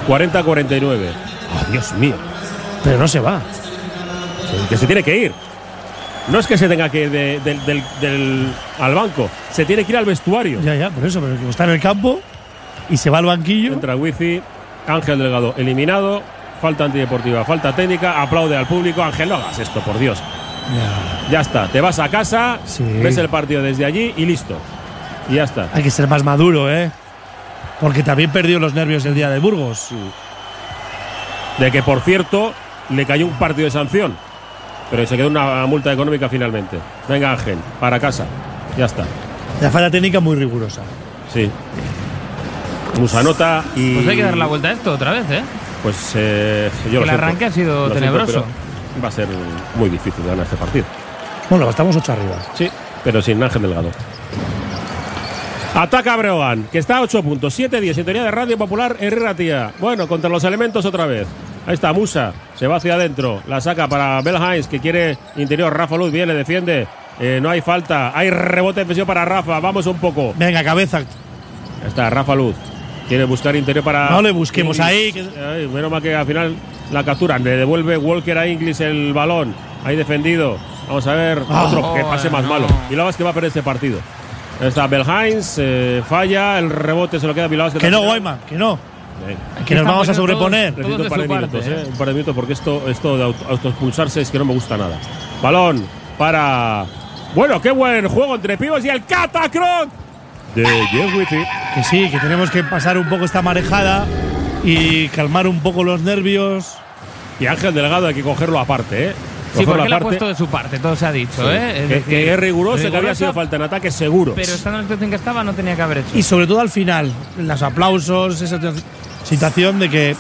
40-49. Oh, Dios mío, Pero no se va. que se tiene que ir. No es que se tenga que ir de- del- del- del- al banco, se tiene que ir al vestuario. Ya, ya, por eso, pero está en el campo y se va al banquillo. Entra Wifi, Ángel Delgado eliminado, falta antideportiva, falta técnica, aplaude al público. Ángel, no hagas esto, por Dios. Ya está, te vas a casa, Sí. ves el partido desde allí y listo. Y ya está. Hay que ser más maduro, ¿eh? Porque también perdió los nervios el día de Burgos. De que, por cierto, le cayó un partido de sanción, pero se quedó una multa económica finalmente. Venga, Ángel, para casa. Ya está. La falta técnica muy rigurosa. Sí. Musanota y. Pues hay que dar la vuelta a esto otra vez, ¿eh? Pues eh, yo lo el siento. arranque ha sido Lo tenebroso. va a ser muy difícil ganar este partido. Bueno, estamos ocho arriba. Sí, pero sin Ángel Delgado. Ataca Breogán, que está a 8 puntos, 7-10, sintonía de Radio Popular, Herrera Tía. Bueno, contra los elementos otra vez. Ahí está Musa, se va hacia adentro, la saca para Belhines, que quiere interior. Rafa Luz viene, defiende. Eh, no hay falta, hay rebote defensivo para Rafa, vamos un poco. Venga, cabeza. Ahí está Rafa Luz, quiere buscar interior para. No le busquemos ahí, Inglis. Ay, menos mal que al final la capturan, le devuelve Walker a Inglis el balón. Ahí defendido. Vamos a ver, Ah. otro que pase más no. malo. Y la que va a perder este partido. Ahí Está Belhines, eh, falla, el rebote se lo queda a Bilbao. Que no, Guayman, que no. Que nos vamos a sobreponer. todos- Necesito un par de minutos, parte, eh, un par de minutos, porque esto, esto de auto- autoexpulsarse es que no me gusta nada. Balón para. Bueno, qué buen juego entre pibos y el Catacron de Jeff Witty. Que sí, que tenemos que pasar un poco esta marejada y calmar un poco los nervios. Y Ángel Delgado hay que cogerlo aparte, ¿eh? Sí, porque le ha puesto de su parte, todo se ha dicho, Sí. ¿eh? que, decir, que es riguroso, que había sido falta en ataque seguro. Pero estando en la situación que estaba, no tenía que haber hecho. Y sobre todo al final, los aplausos, esa situación de que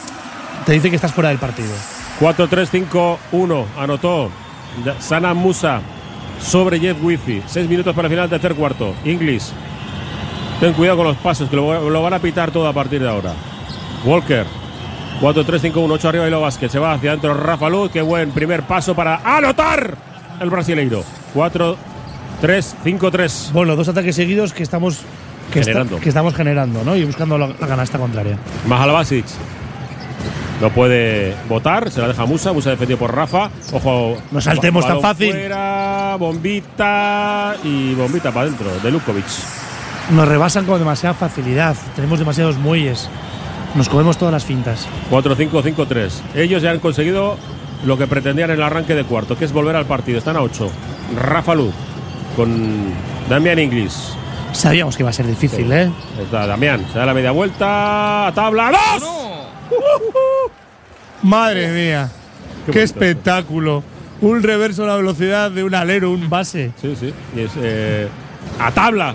te dice que estás fuera del partido. 4-3-5-1. Anotó Sana Musa sobre Jeff Wifi. Seis minutos para el final del tercer cuarto. Inglis. Ten cuidado con los pasos, que lo, lo van a pitar todo a partir de ahora. Walker. 4-3-5-1. 8 arriba y lo Vázquez. Se va hacia adentro Rafa Luz. Qué buen primer paso para anotar el brasileiro. 4-3-5-3. Bueno, dos ataques seguidos que estamos que, Generando. que estamos generando, ¿no? Y buscando la, la canasta contraria. Mahalbasic. No puede votar, se la deja Musa, Musa defendido por Rafa. Ojo. No saltemos tan fácil. Fuera, bombita y bombita para adentro de Lukovic. Nos rebasan con demasiada facilidad. Tenemos demasiados muelles. Nos comemos todas las fintas. 4-5-5-3. Ellos ya han conseguido lo que pretendían en el arranque de cuarto, que es volver al partido. Están a 8. Rafa Luz con Damián Inglis. Sabíamos que iba a ser difícil, Sí. ¿eh? Está Damián, se da la media vuelta, a tabla, ¡dos! Madre mía. Qué, espectáculo. Un reverso a la velocidad de un alero, un base. Sí, sí. Y es eh, a tabla,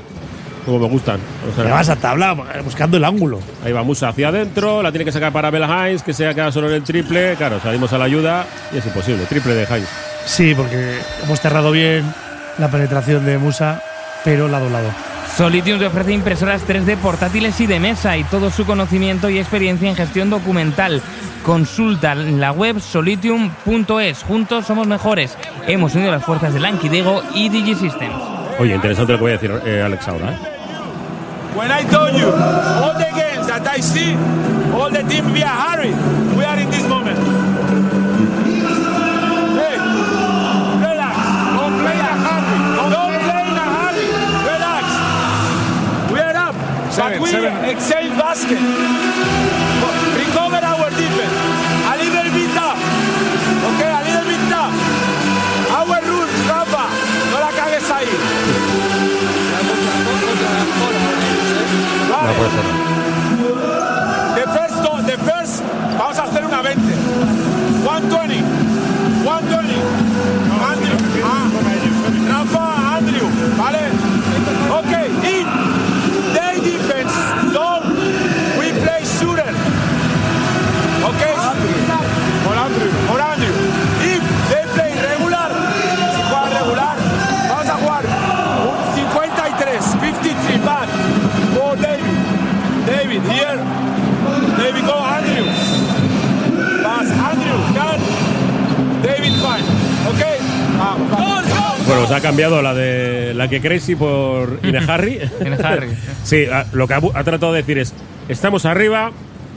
como me gustan. O sea, Te vas a tabla buscando el ángulo. Ahí va Musa hacia adentro, la tiene que sacar para Bela Hines, que se ha quedado solo en el triple. Claro, salimos a la ayuda y es imposible. Triple de Hines. Sí, porque hemos cerrado bien la penetración de Musa, pero lado a lado. Solitium te ofrece impresoras 3D portátiles y de mesa y todo su conocimiento y experiencia en gestión documental. Consulta en la web solitium.es. Juntos somos mejores. Hemos unido las fuerzas de Lankidego y DigiSystems. Oye, interesante lo que voy a decir eh, Alex ahora. ¿eh? When I told you, all the games that I see, all the team we are hurry. We are in this moment. Hey, relax. Don't play a hurry. Don't play in a hurry. Relax. We are up. Seven, but we seven. exchange basket. Recover Vale. The first, the first, vamos a hacer una 20. 120. 120. Bueno, se ha cambiado la de la que Crazy por Ineharry. Ineharry. sí, lo que ha, tratado de decir es: estamos arriba,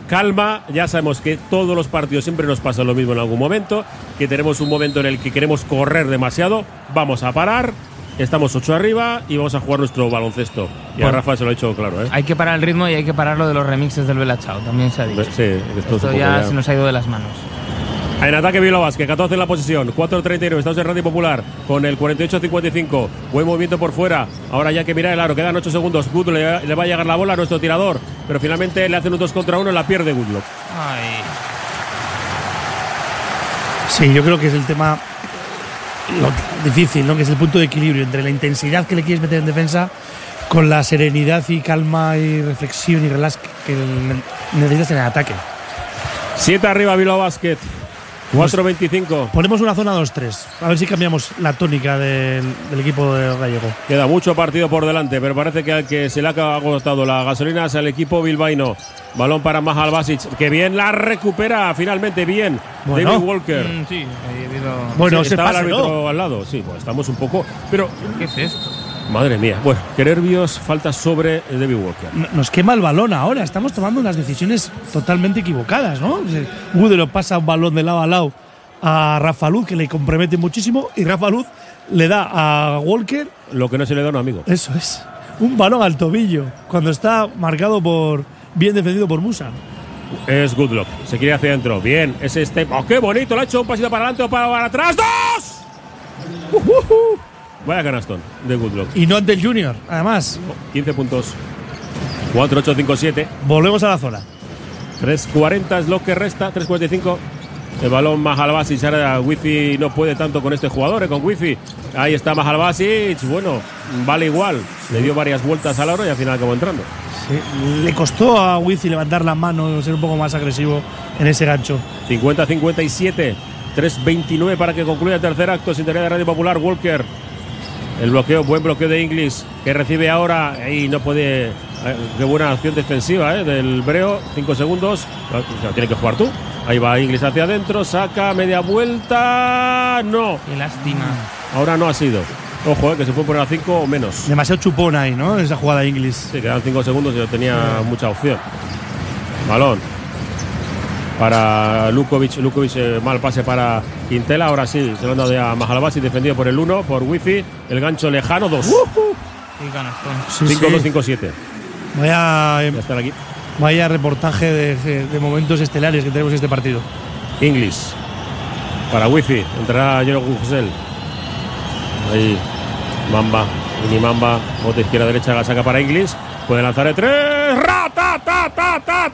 calma, ya sabemos que todos los partidos siempre nos pasa lo mismo en algún momento, que tenemos un momento en el que queremos correr demasiado, vamos a parar, estamos ocho arriba y vamos a jugar nuestro baloncesto. Y a. Rafa se lo ha hecho claro, ¿eh? Hay que parar el ritmo y hay que parar lo de los remixes del Bella Chao, también se ha dicho. Sí, esto, ya- se nos ha ido de las manos. En ataque Bilbao Basket, 14 en la posición, 4.39, estamos en Radio Popular con el 48-55, buen movimiento por fuera, ahora ya que mira el aro, quedan 8 segundos, Good le, le va a llegar la bola a nuestro tirador, pero finalmente le hacen un 2 contra 1 y la pierde Goodlock. Ay. Sí, yo creo que es el tema lo difícil, ¿no? Que es el punto de equilibrio entre la intensidad que le quieres meter en defensa con la serenidad y calma y reflexión y relax que ne- necesitas en el ataque. 7 arriba Bilbao Basket, 4.25. Ponemos una zona 2-3, a ver si cambiamos la tónica del, del equipo de gallego. Queda mucho partido por delante, pero parece que al que se le ha agotado la gasolina es al equipo bilbaíno. Balón para Mahal Basic, que bien la recupera finalmente, bien. Bueno. David Walker. Mm, sí, ahí ha habido- Bueno, Sí, estaba el árbitro al lado, sí, pues estamos un poco. Pero, ¿Qué es esto? Madre mía, bueno, qué nervios, falta sobre David Walker. Nos quema el balón ahora, estamos tomando unas decisiones totalmente equivocadas, ¿no? Wood lo pasa un balón de lado a lado a Rafa Luz, que le compromete muchísimo, y Rafa Luz le da a Walker, Lo que no se le da a un amigo. eso es, un balón al tobillo, cuando está marcado por, bien defendido por Musa. Es Goodlock. Se quiere hacia adentro. Bien, ese step. ¡Oh, qué bonito! Le ha hecho un pasito para adelante o para, para atrás. ¡Dos! Vaya canastón de Goodlock. Y no ante el Junior, además. 15 puntos. 4, 8, 5, 7. Volvemos a la zona. 3.40 es lo que resta. 3.45. El balón Mahalbasic. Ahora Wifi no puede tanto con este jugador, eh, con Wifi. Ahí está Mahalbasic. Bueno, vale igual. Le dio varias vueltas al aro y al final acabó entrando. Le costó a Wizzy levantar la mano, ser un poco más agresivo en ese gancho. 50-57. 3.29 para que concluya el tercer acto. Sintonía de Radio Popular. Walker. El bloqueo, buen bloqueo de Inglis, que recibe ahora y no puede. eh, Qué buena acción defensiva eh, del Breo. Cinco segundos. Tiene que jugar tú. Ahí va Inglis hacia adentro. Saca media vuelta. No. Qué lástima. Ahora no ha sido. Ojo, eh, que se puede poner a 5 o menos. Demasiado chupón ahí, ¿no? Esa jugada de Inglis. Sí, quedan 5 segundos y no tenía mucha opción. Balón para Lukovic. Lukovic, eh, mal pase para Quintela. Ahora sí, se lo han dado a Mahalabasi, defendido por el 1, por Wifi. El gancho lejano, 2. Uh -huh. 5-2-5-7. Vaya, em, aquí. vaya reportaje de, de, momentos estelares que tenemos en este partido. Inglis. Para Wifi. Entrará Jorge Gusel. Ahí. Mamba. Mini Mamba. Bota izquierda-derecha. La saca para Inglis. Puede lanzar de 3 tá, tá, tá,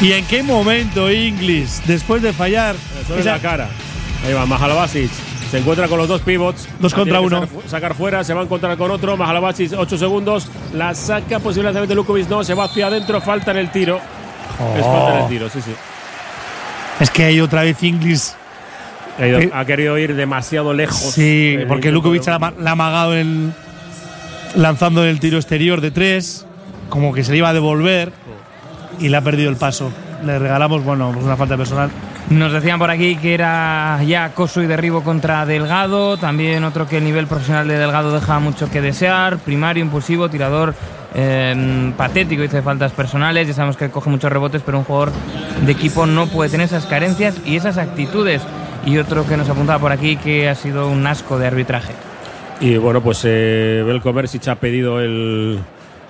¿Y en qué momento Inglis, después de fallar? La cara. Ahí va, Mahalavasic. Se encuentra con los dos pivots. Dos contra uno. Sacar, fuera, se va a encontrar con otro. Mahalavasic, ocho segundos. La saca posiblemente Lukovic. No, se va hacia adentro. Falta en el tiro. Es falta en el oh. tiro, sí, sí. Es que hay otra vez Inglis ha, ido- Eh, ha querido ir demasiado lejos. Sí, El porque Lukovic de- la, ha amagado el- lanzando el tiro exterior de tres, como que se le iba a devolver y le ha perdido el paso. Le regalamos, bueno, pues una falta personal. Nos decían por aquí que era ya acoso y derribo contra Delgado. También otro que el nivel profesional de Delgado deja mucho que desear. Primario, impulsivo, tirador eh, patético, dice faltas personales. Ya sabemos que coge muchos rebotes, pero un jugador de equipo no puede tener esas carencias y esas actitudes. Y otro que nos apuntaba por aquí que ha sido un asco de arbitraje. Y bueno, pues eh, Belko ha pedido el,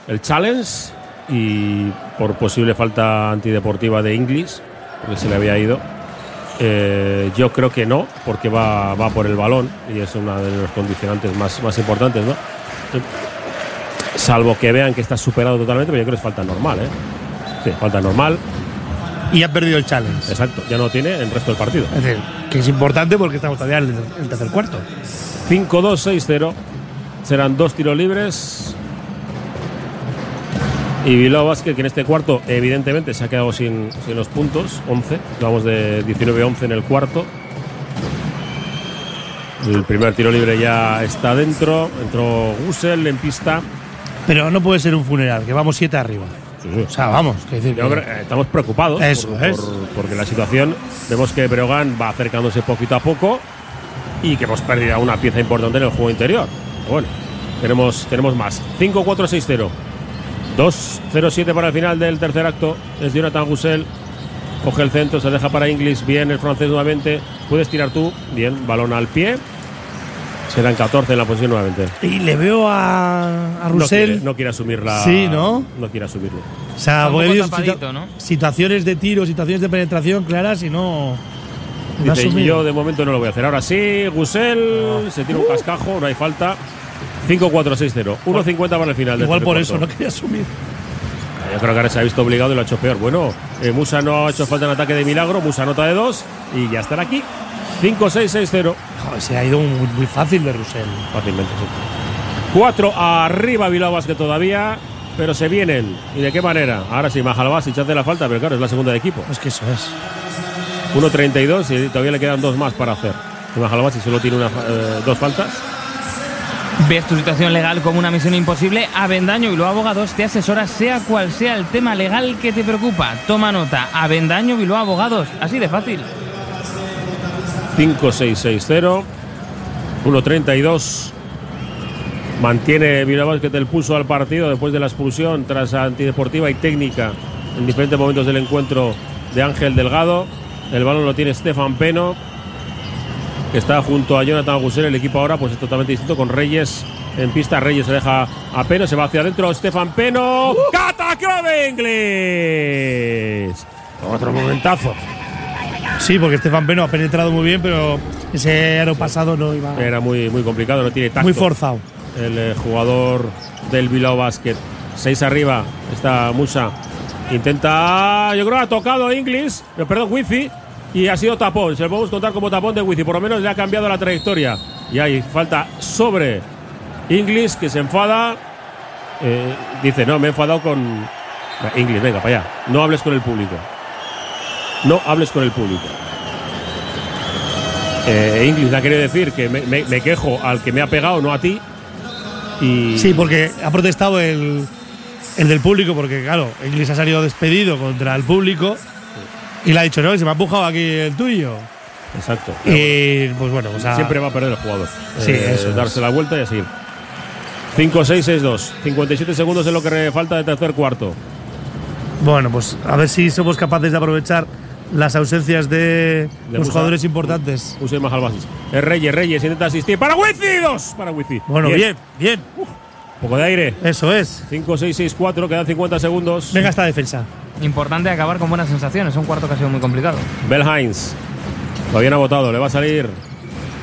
el challenge y por posible falta antideportiva de Inglis, porque se le había ido. Eh, yo creo que no, porque va, va por el balón y es uno de los condicionantes más, más importantes, ¿no? Salvo que vean que está superado totalmente, pero yo creo que es falta normal, ¿eh? Sí, falta normal. Y ha perdido el challenge. Exacto, ya no tiene el resto del partido. Es decir, que es importante porque estamos todavía en el, tercer cuarto. 5-2-6-0. Serán dos tiros libres. Y Bilbao Basket, que en este cuarto, evidentemente, se ha quedado sin, sin los puntos. 11. Vamos de 19-11 en el cuarto. El primer tiro libre ya está dentro. Entró Gusel en pista. Pero no puede ser un funeral, que vamos siete arriba. O sea, vamos. que decir Yo creo- estamos preocupados Eso por- es. por- porque la situación vemos que Breogán va acercándose poquito a poco y que hemos perdido una pieza importante en el juego interior. Pero bueno, tenemos, tenemos más. 5-4-6-0. 2-0-7 para el final del tercer acto. Es Jonathan Gusel. Coge el centro, se deja para Inglis. Bien, el francés nuevamente. Puedes tirar tú. Bien, balón al pie. Serán 14 en la posición nuevamente. Y le veo a, a No Russell. quiere, no quiere asumirla. Sí, ¿no? No quiere asumirlo. O sea, porque situa- ¿no? situaciones de tiro, situaciones de penetración claras y no. no Dice, yo de momento no lo voy a hacer. Ahora sí, Gusel se tira un cascajo, no hay falta. 5-4-6-0. 1.50 para el final. Igual tercer por eso no quería asumir. Yo creo que ahora se ha visto obligado y lo ha hecho peor. Bueno, eh, Musa no ha hecho falta en ataque de milagro. Musa nota de 2 y ya estará aquí. 5-6-6-0. Joder, se ha ido muy, muy fácil de Russell. Fácilmente, sí. 4 arriba Bilbao Basket todavía, pero se vienen. ¿Y de qué manera? Ahora sí, Majalabasic hace la falta, pero claro, es la segunda de equipo. Es que eso es. 1.32 y todavía le quedan dos más para hacer. Y solo tiene una, eh, dos faltas. Ves tu situación legal como una misión imposible. Avendaño Bilbao Abogados te asesora sea cual sea el tema legal que te preocupa. Toma nota. Avendaño Bilbao Abogados. Así de fácil. 5-6-6-0. 1-32. Mantiene Bilbao Basket el pulso al partido después de la expulsión tras antideportiva y técnica en diferentes momentos del encuentro de Ángel Delgado. El balón lo tiene Stefan Peno, que está junto a Jonathan Gusel. El equipo ahora pues es totalmente distinto con Reyes en pista. Reyes se deja a Peno, se va hacia adentro. Stefan Peno. ¡Catacro de inglés! Otro momentazo. Sí, porque Estefan Peno ha penetrado muy bien, pero ese aro pasado no iba. Era muy, muy complicado, no tiene tacto. Muy forzado. El eh, jugador del Bilbao Basket. Seis arriba está Musa. Intenta, yo creo, ha tocado Inglis, eh, perdón, Wifi, y ha sido tapón. Se lo podemos contar como tapón de Wifi. Por lo menos le ha cambiado la trayectoria. Y hay falta sobre Inglis, que se enfada. Eh, dice, no, me he enfadado con. Inglis, venga, para allá. No hables con el público. No hables con el público. Eh, Inglis ha querido decir que me, me- me quejo al que me ha pegado, no a ti. Y Sí, porque ha protestado el, el del público, porque claro, Inglis ha salido despedido contra el público y le ha dicho, no, se me ha empujado aquí el tuyo. Exacto. Y pues bueno, pues ha- Siempre va a perder el jugador. Sí, Eh, eso es. darse la vuelta y así. 5-6-6-2. 57 segundos es lo que falta de tercer cuarto. Bueno, pues a ver si somos capaces de aprovechar las ausencias de, los jugadores importantes. Usé más al basis. Es Reyes, Reyes, intenta asistir. ¡Para Wifi! ¡Dos! Para Wifi. Bueno, bien, bien. Poco de aire. Eso es. 5-6-6-4, quedan 50 segundos. Venga esta defensa. Importante acabar con buenas sensaciones. Un cuarto que ha sido muy complicado. Bell Hines. Todavía no ha votado, le va a salir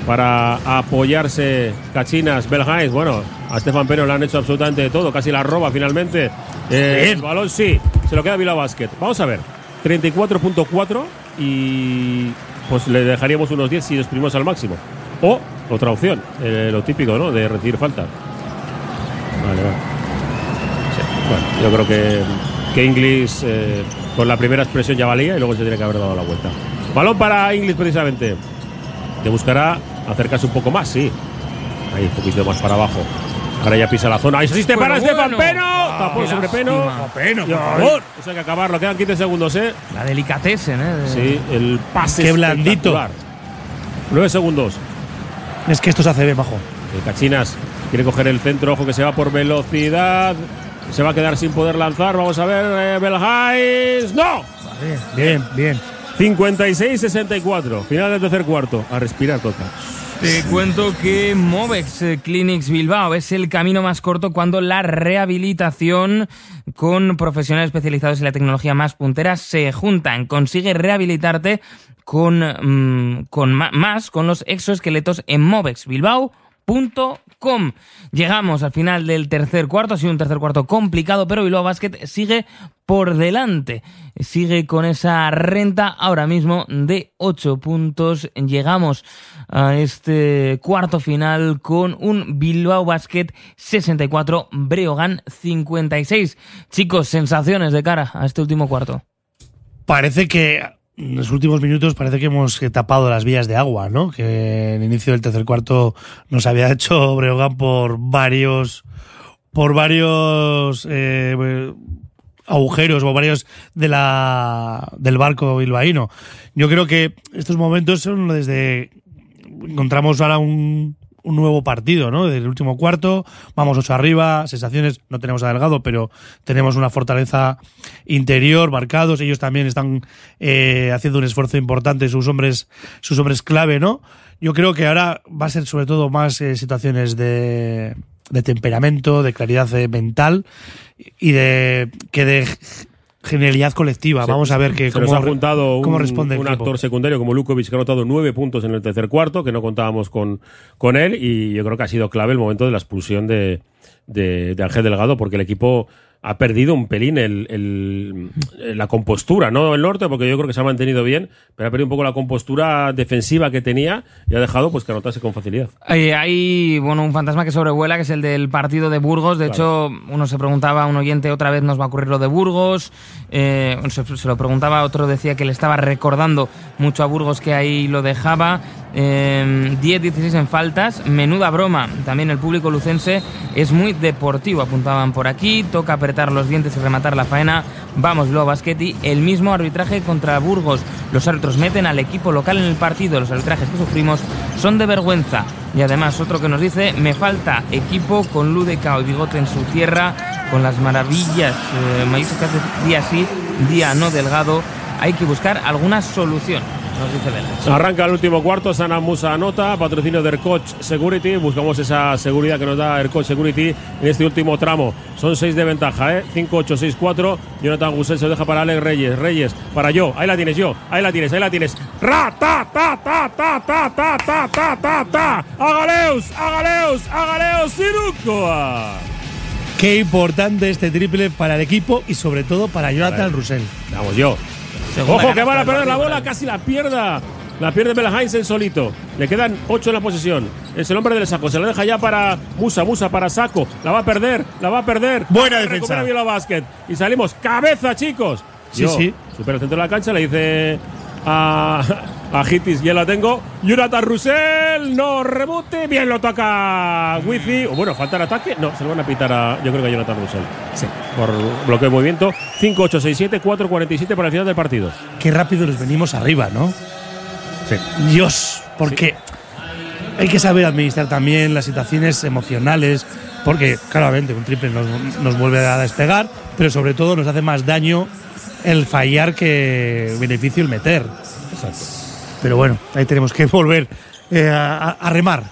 para apoyarse Cachinas, Belhais. Bueno, a Stefan Peno le han hecho absolutamente de todo, casi la roba finalmente. Eh, el balón sí, se lo queda Bilbao Basket. Vamos a ver, 34.4 y pues le dejaríamos unos 10 si exprimimos al máximo. O otra opción, eh, lo típico, ¿no? De recibir falta. Vale, vale. Bueno, yo creo que, que Inglis eh, con la primera expresión ya valía y luego se tiene que haber dado la vuelta. Balón para Inglis precisamente. Que buscará acercarse un poco más, sí. Ahí, un poquito más para abajo. Ahora ya pisa la zona. Ahí se asiste para Pero Estefan bueno. Peno. Ah, Tapó qué sobre Peno. Peno, por favor. Eso hay que acabarlo. Quedan 15 segundos, ¿eh? La delicatessen, ¿eh? De- Sí, el pase. Qué blandito. espectacular. 9 segundos. Es que esto se hace bien, bajo. El Cachinas quiere coger el centro, ojo que se va por velocidad. Se va a quedar sin poder lanzar. Vamos a ver, eh, Belhais. ¡No! Bien, bien. 56-64. Final del tercer cuarto. A respirar toca. Te cuento que Movex Clinics Bilbao es el camino más corto cuando la rehabilitación con profesionales especializados en la tecnología más puntera se juntan. Consigue rehabilitarte con, mm, con más con los exoesqueletos en Movex Bilbao. Llegamos al final del tercer cuarto, ha sido un tercer cuarto complicado, pero Bilbao Basket sigue por delante, sigue con esa renta ahora mismo de 8 puntos. Llegamos a este cuarto final con un Bilbao Basket 64, Breogán 56. Chicos, sensaciones de cara a este último cuarto. Parece que en los últimos minutos parece que hemos tapado las vías de agua, ¿no? Que en el inicio del tercer cuarto nos había hecho Breogán por varios por varios eh, agujeros o varios de la del barco bilbaíno. Yo creo que estos momentos son desde encontramos ahora un, un nuevo partido, ¿no? Del último cuarto, vamos ocho arriba, sensaciones, no tenemos a pero tenemos una fortaleza interior, marcados, ellos también están eh, haciendo un esfuerzo importante, sus hombres, sus hombres clave, ¿no? Yo creo que ahora va a ser sobre todo más eh, situaciones de, de temperamento, de claridad eh, mental y de que de genialidad colectiva. Vamos a ver que se nos cómo, ha juntado un, cómo responde un actor secundario como Lukovic que ha anotado nueve puntos en el tercer cuarto, que no contábamos con, con él, y yo creo que ha sido clave el momento de la expulsión de, de, de Ángel Delgado, porque el equipo ha perdido un pelín el, el- la compostura, no el norte, porque yo creo que se ha mantenido bien, pero ha perdido un poco la compostura defensiva que tenía y ha dejado pues que anotase con facilidad. Hay, hay, bueno, un fantasma que sobrevuela, que es el del partido de Burgos. De hecho, uno se preguntaba, un oyente, otra vez nos va a ocurrir lo de Burgos. Eh, se, se lo preguntaba, otro decía que le estaba recordando mucho a Burgos que ahí lo dejaba. Eh, 10-16 en faltas, menuda broma. También el público lucense es muy deportivo, apuntaban por aquí. Toca los dientes y rematar la faena. Vamos, Luego Basqueti. El mismo arbitraje contra Burgos. Los árbitros meten al equipo local en el partido. Los arbitrajes que sufrimos son de vergüenza. Y además, otro que nos dice: Me falta equipo con Ludecao y Bigote en su tierra, con las maravillas eh, de día sí, día no delgado. Hay que buscar alguna solución, nos dice. Arranca el último cuarto, Sana Musa anota, patrocinio de Aircoach Security. Buscamos esa seguridad que nos da Aircoach Security en este último tramo. Son seis de ventaja, ¿eh? 5-8-6-4. Jonathan Gusel se lo deja para Alex Reyes. Reyes, para yo. Ahí la tienes yo. Ahí la tienes, ahí la tienes. ¡Ra, ta, ta, ta, ta, ta, ta, ta, ta, ta, ta! ¡Agaleus, agaleus, agaleus, Sirukoa! Qué importante este triple para el equipo y sobre todo para Jonathan Russell. Vamos yo. Segunda Ojo que van a perder la bola, casi la pierda. La pierde Belhains en solito. Le quedan 8 en la posesión. Es el hombre del saco. Se la deja ya para Musa. Musa para saco. La va a perder. La va a perder. Buena Recupera defensa. bien la básquet. Y salimos. ¡Cabeza, chicos! Sí, Yo, sí. Supera el centro de la cancha. Le dice a, a Hitis. Ya la tengo. Jonathan Russell. No rebote. Bien lo toca Wifi. O bueno, falta el ataque. No, se lo van a pitar a. Yo creo que a Jonathan Russell. Sí. Por bloqueo de movimiento. 5, 8, 6, 7, 4, 47 para el final del partido. Qué rápido nos venimos arriba, ¿no? Sí. Dios, porque hay que saber administrar también las situaciones emocionales, porque claramente un triple nos, nos vuelve a despegar, pero sobre todo nos hace más daño el fallar que beneficio el meter. Pero bueno, ahí tenemos que volver eh, a, a remar.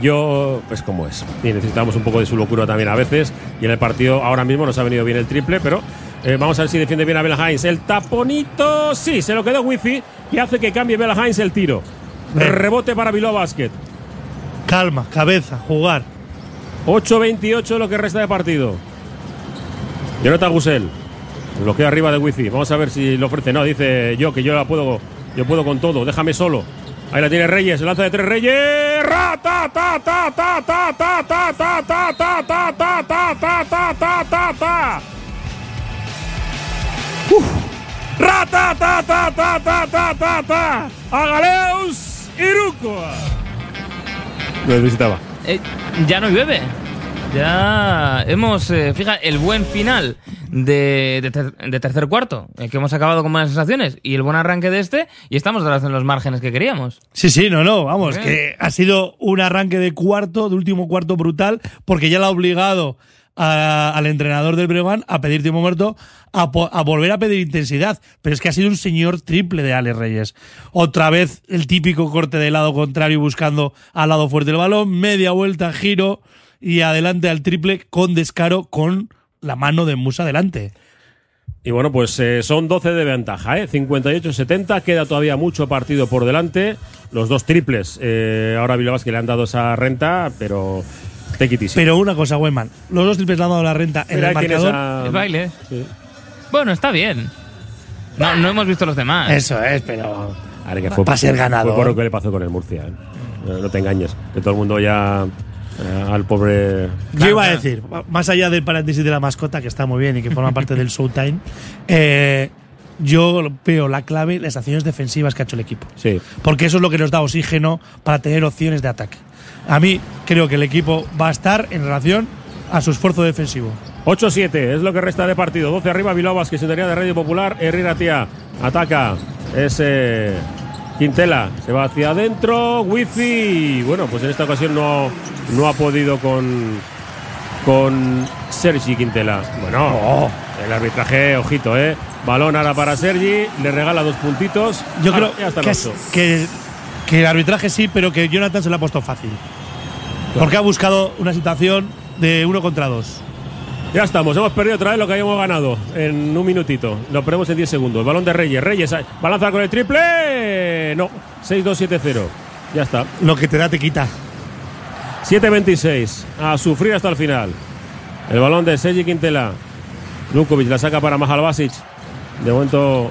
Yo, pues como es. Y necesitamos un poco de su locura también a veces. Y en el partido ahora mismo nos ha venido bien el triple, pero Eh, vamos a ver si defiende bien a Bela Hines. El taponito, sí, se lo quedó Wifi y hace que cambie Bela Hines el tiro. Rebote para Bilbao Basket. Calma, cabeza, jugar. 8-28 lo que resta de partido. Jonathan Gusel. Bloqueo arriba de Wifi. Vamos a ver si lo ofrece. No, dice yo que yo la puedo. Yo puedo con todo. Déjame solo. Ahí la tiene Reyes. Lanza de tres Reyes. Ra, ta, ta, ta, ta, ta, ta, ta, ta, ta, ta, ta, ta, ta, ta, ta, ta, ta, ta. Ra, ta, ta, ta, ta, ta, ta, ta, ta. A Galeus Irukoa. Lo necesitaba. Eh, ya no llueve. Ya hemos, eh, fija, el buen final de, de, ter- de tercer cuarto, eh, que hemos acabado con buenas sensaciones, y el buen arranque de este, y estamos otra vez en los márgenes que queríamos. Sí, sí, no, no, vamos, Bien. que ha sido un arranque de cuarto, de último cuarto brutal, porque ya le ha obligado a- al entrenador del Breogán a pedir tiempo muerto, a, po- a volver a pedir intensidad. Pero es que ha sido un señor triple de Alex Reyes. Otra vez el típico corte del lado contrario buscando al lado fuerte del balón, media vuelta, giro y adelante al triple con descaro con la mano de Musa adelante. Y bueno, pues eh, son 12 de ventaja, ¿eh? 58-70. Queda todavía mucho partido por delante. Los dos triples. eh, ahora Bilbao que le han dado esa renta, pero take it easy. Pero una cosa, Weyman, los dos triples le han dado la renta en Mira, el marcador. a- El baile. Sí. Bueno, está bien. No, no hemos visto los demás. Eso es, pero Ahora que para ser ganador. Fue por lo que le pasó con el Murcia. ¿eh? No, no te engañes. Que todo el mundo ya. Eh, al pobre. Yo iba a decir, más allá del paréntesis de la mascota, que está muy bien y que forma parte del Showtime, eh, yo veo la clave las acciones defensivas que ha hecho el equipo. Sí. Porque eso es lo que nos da oxígeno para tener opciones de ataque. A mí creo que el equipo va a estar en relación a su esfuerzo defensivo. 8-7 es lo que resta de partido. 12 arriba, Bilbao que sintonía de Radio Popular. Herrera Tía ataca. Es eh, Quintela. Se va hacia adentro. Wifi. Bueno, pues en esta ocasión no, no ha podido con, con Sergi Quintela. Bueno, el arbitraje, ojito, ¿eh? Balón ahora para Sergi. Le regala dos puntitos. Yo creo es- que, que el arbitraje sí, pero que Jonathan se lo ha puesto fácil. Porque ha buscado una situación de uno contra dos. Ya estamos, hemos perdido otra vez lo que habíamos ganado en un minutito. Lo perdemos en 10 segundos. Balón de Reyes. Reyes va a lanzar con el triple. No, 6-2-7-0. Ya está. Lo que te da te quita. 7-26. A sufrir hasta el final. El balón de Sergi Quintela. Lukovic la saca para Mahal Basic. De momento,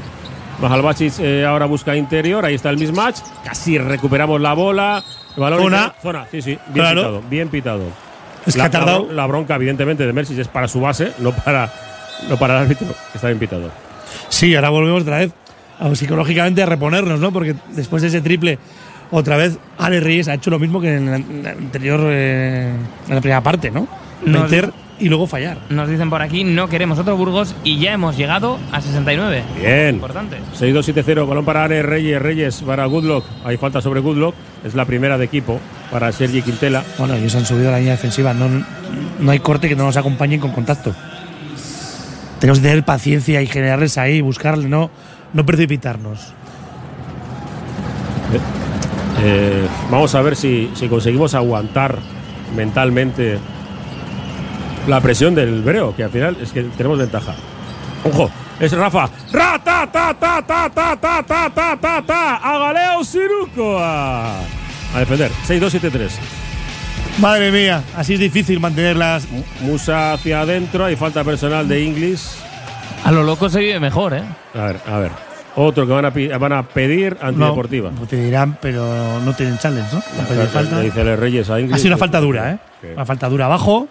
Mahal Basic eh, ahora busca interior. Ahí está el mismatch. Casi recuperamos la bola. El balón Zona. Zona, sí, sí. Bien Claro. pitado. Bien pitado. Es que la, ha tardado- la bron- la bronca, evidentemente, de Mersis es para su base, no para, no para el árbitro. que Está bien pitado. Sí, ahora volvemos otra vez a- psicológicamente a reponernos, ¿no? Porque después de ese triple, otra vez Ale Reyes ha hecho lo mismo que en la, anterior, eh, en la primera parte, ¿no? Meter y luego fallar. Nos dicen por aquí, no queremos otro Burgos y ya hemos llegado a 69. Bien. Importante. 6-2-7-0, balón para Ale Reyes, Reyes para Goodlock. Hay falta sobre Goodlock. Es la primera de equipo para Sergi Quintela. Bueno, ellos han subido a la línea defensiva. No, no hay corte que no nos acompañen con contacto. Tenemos que tener paciencia y generarles ahí, buscarle, no, no precipitarnos. Eh, vamos a ver si, si conseguimos aguantar mentalmente la presión del Breo, que al final es que tenemos ventaja. Ojo, es Rafa. Ra, ta, ta, ta, ta, ta, ta, ta, ta, ta, ta. A Galeo Siruco. A defender. 6-2-7-3. Madre mía, así es difícil mantenerlas. Musa hacia adentro. Hay falta personal de Inglis. A lo loco se vive mejor, ¿eh? A ver, a ver. Otro que van a, van a pedir antideportiva. No, te dirán, pero no tienen challenge, ¿no? No falta. Le dice Reyes a Inglis. Ha sido una falta dura, ¿eh? Una falta dura abajo.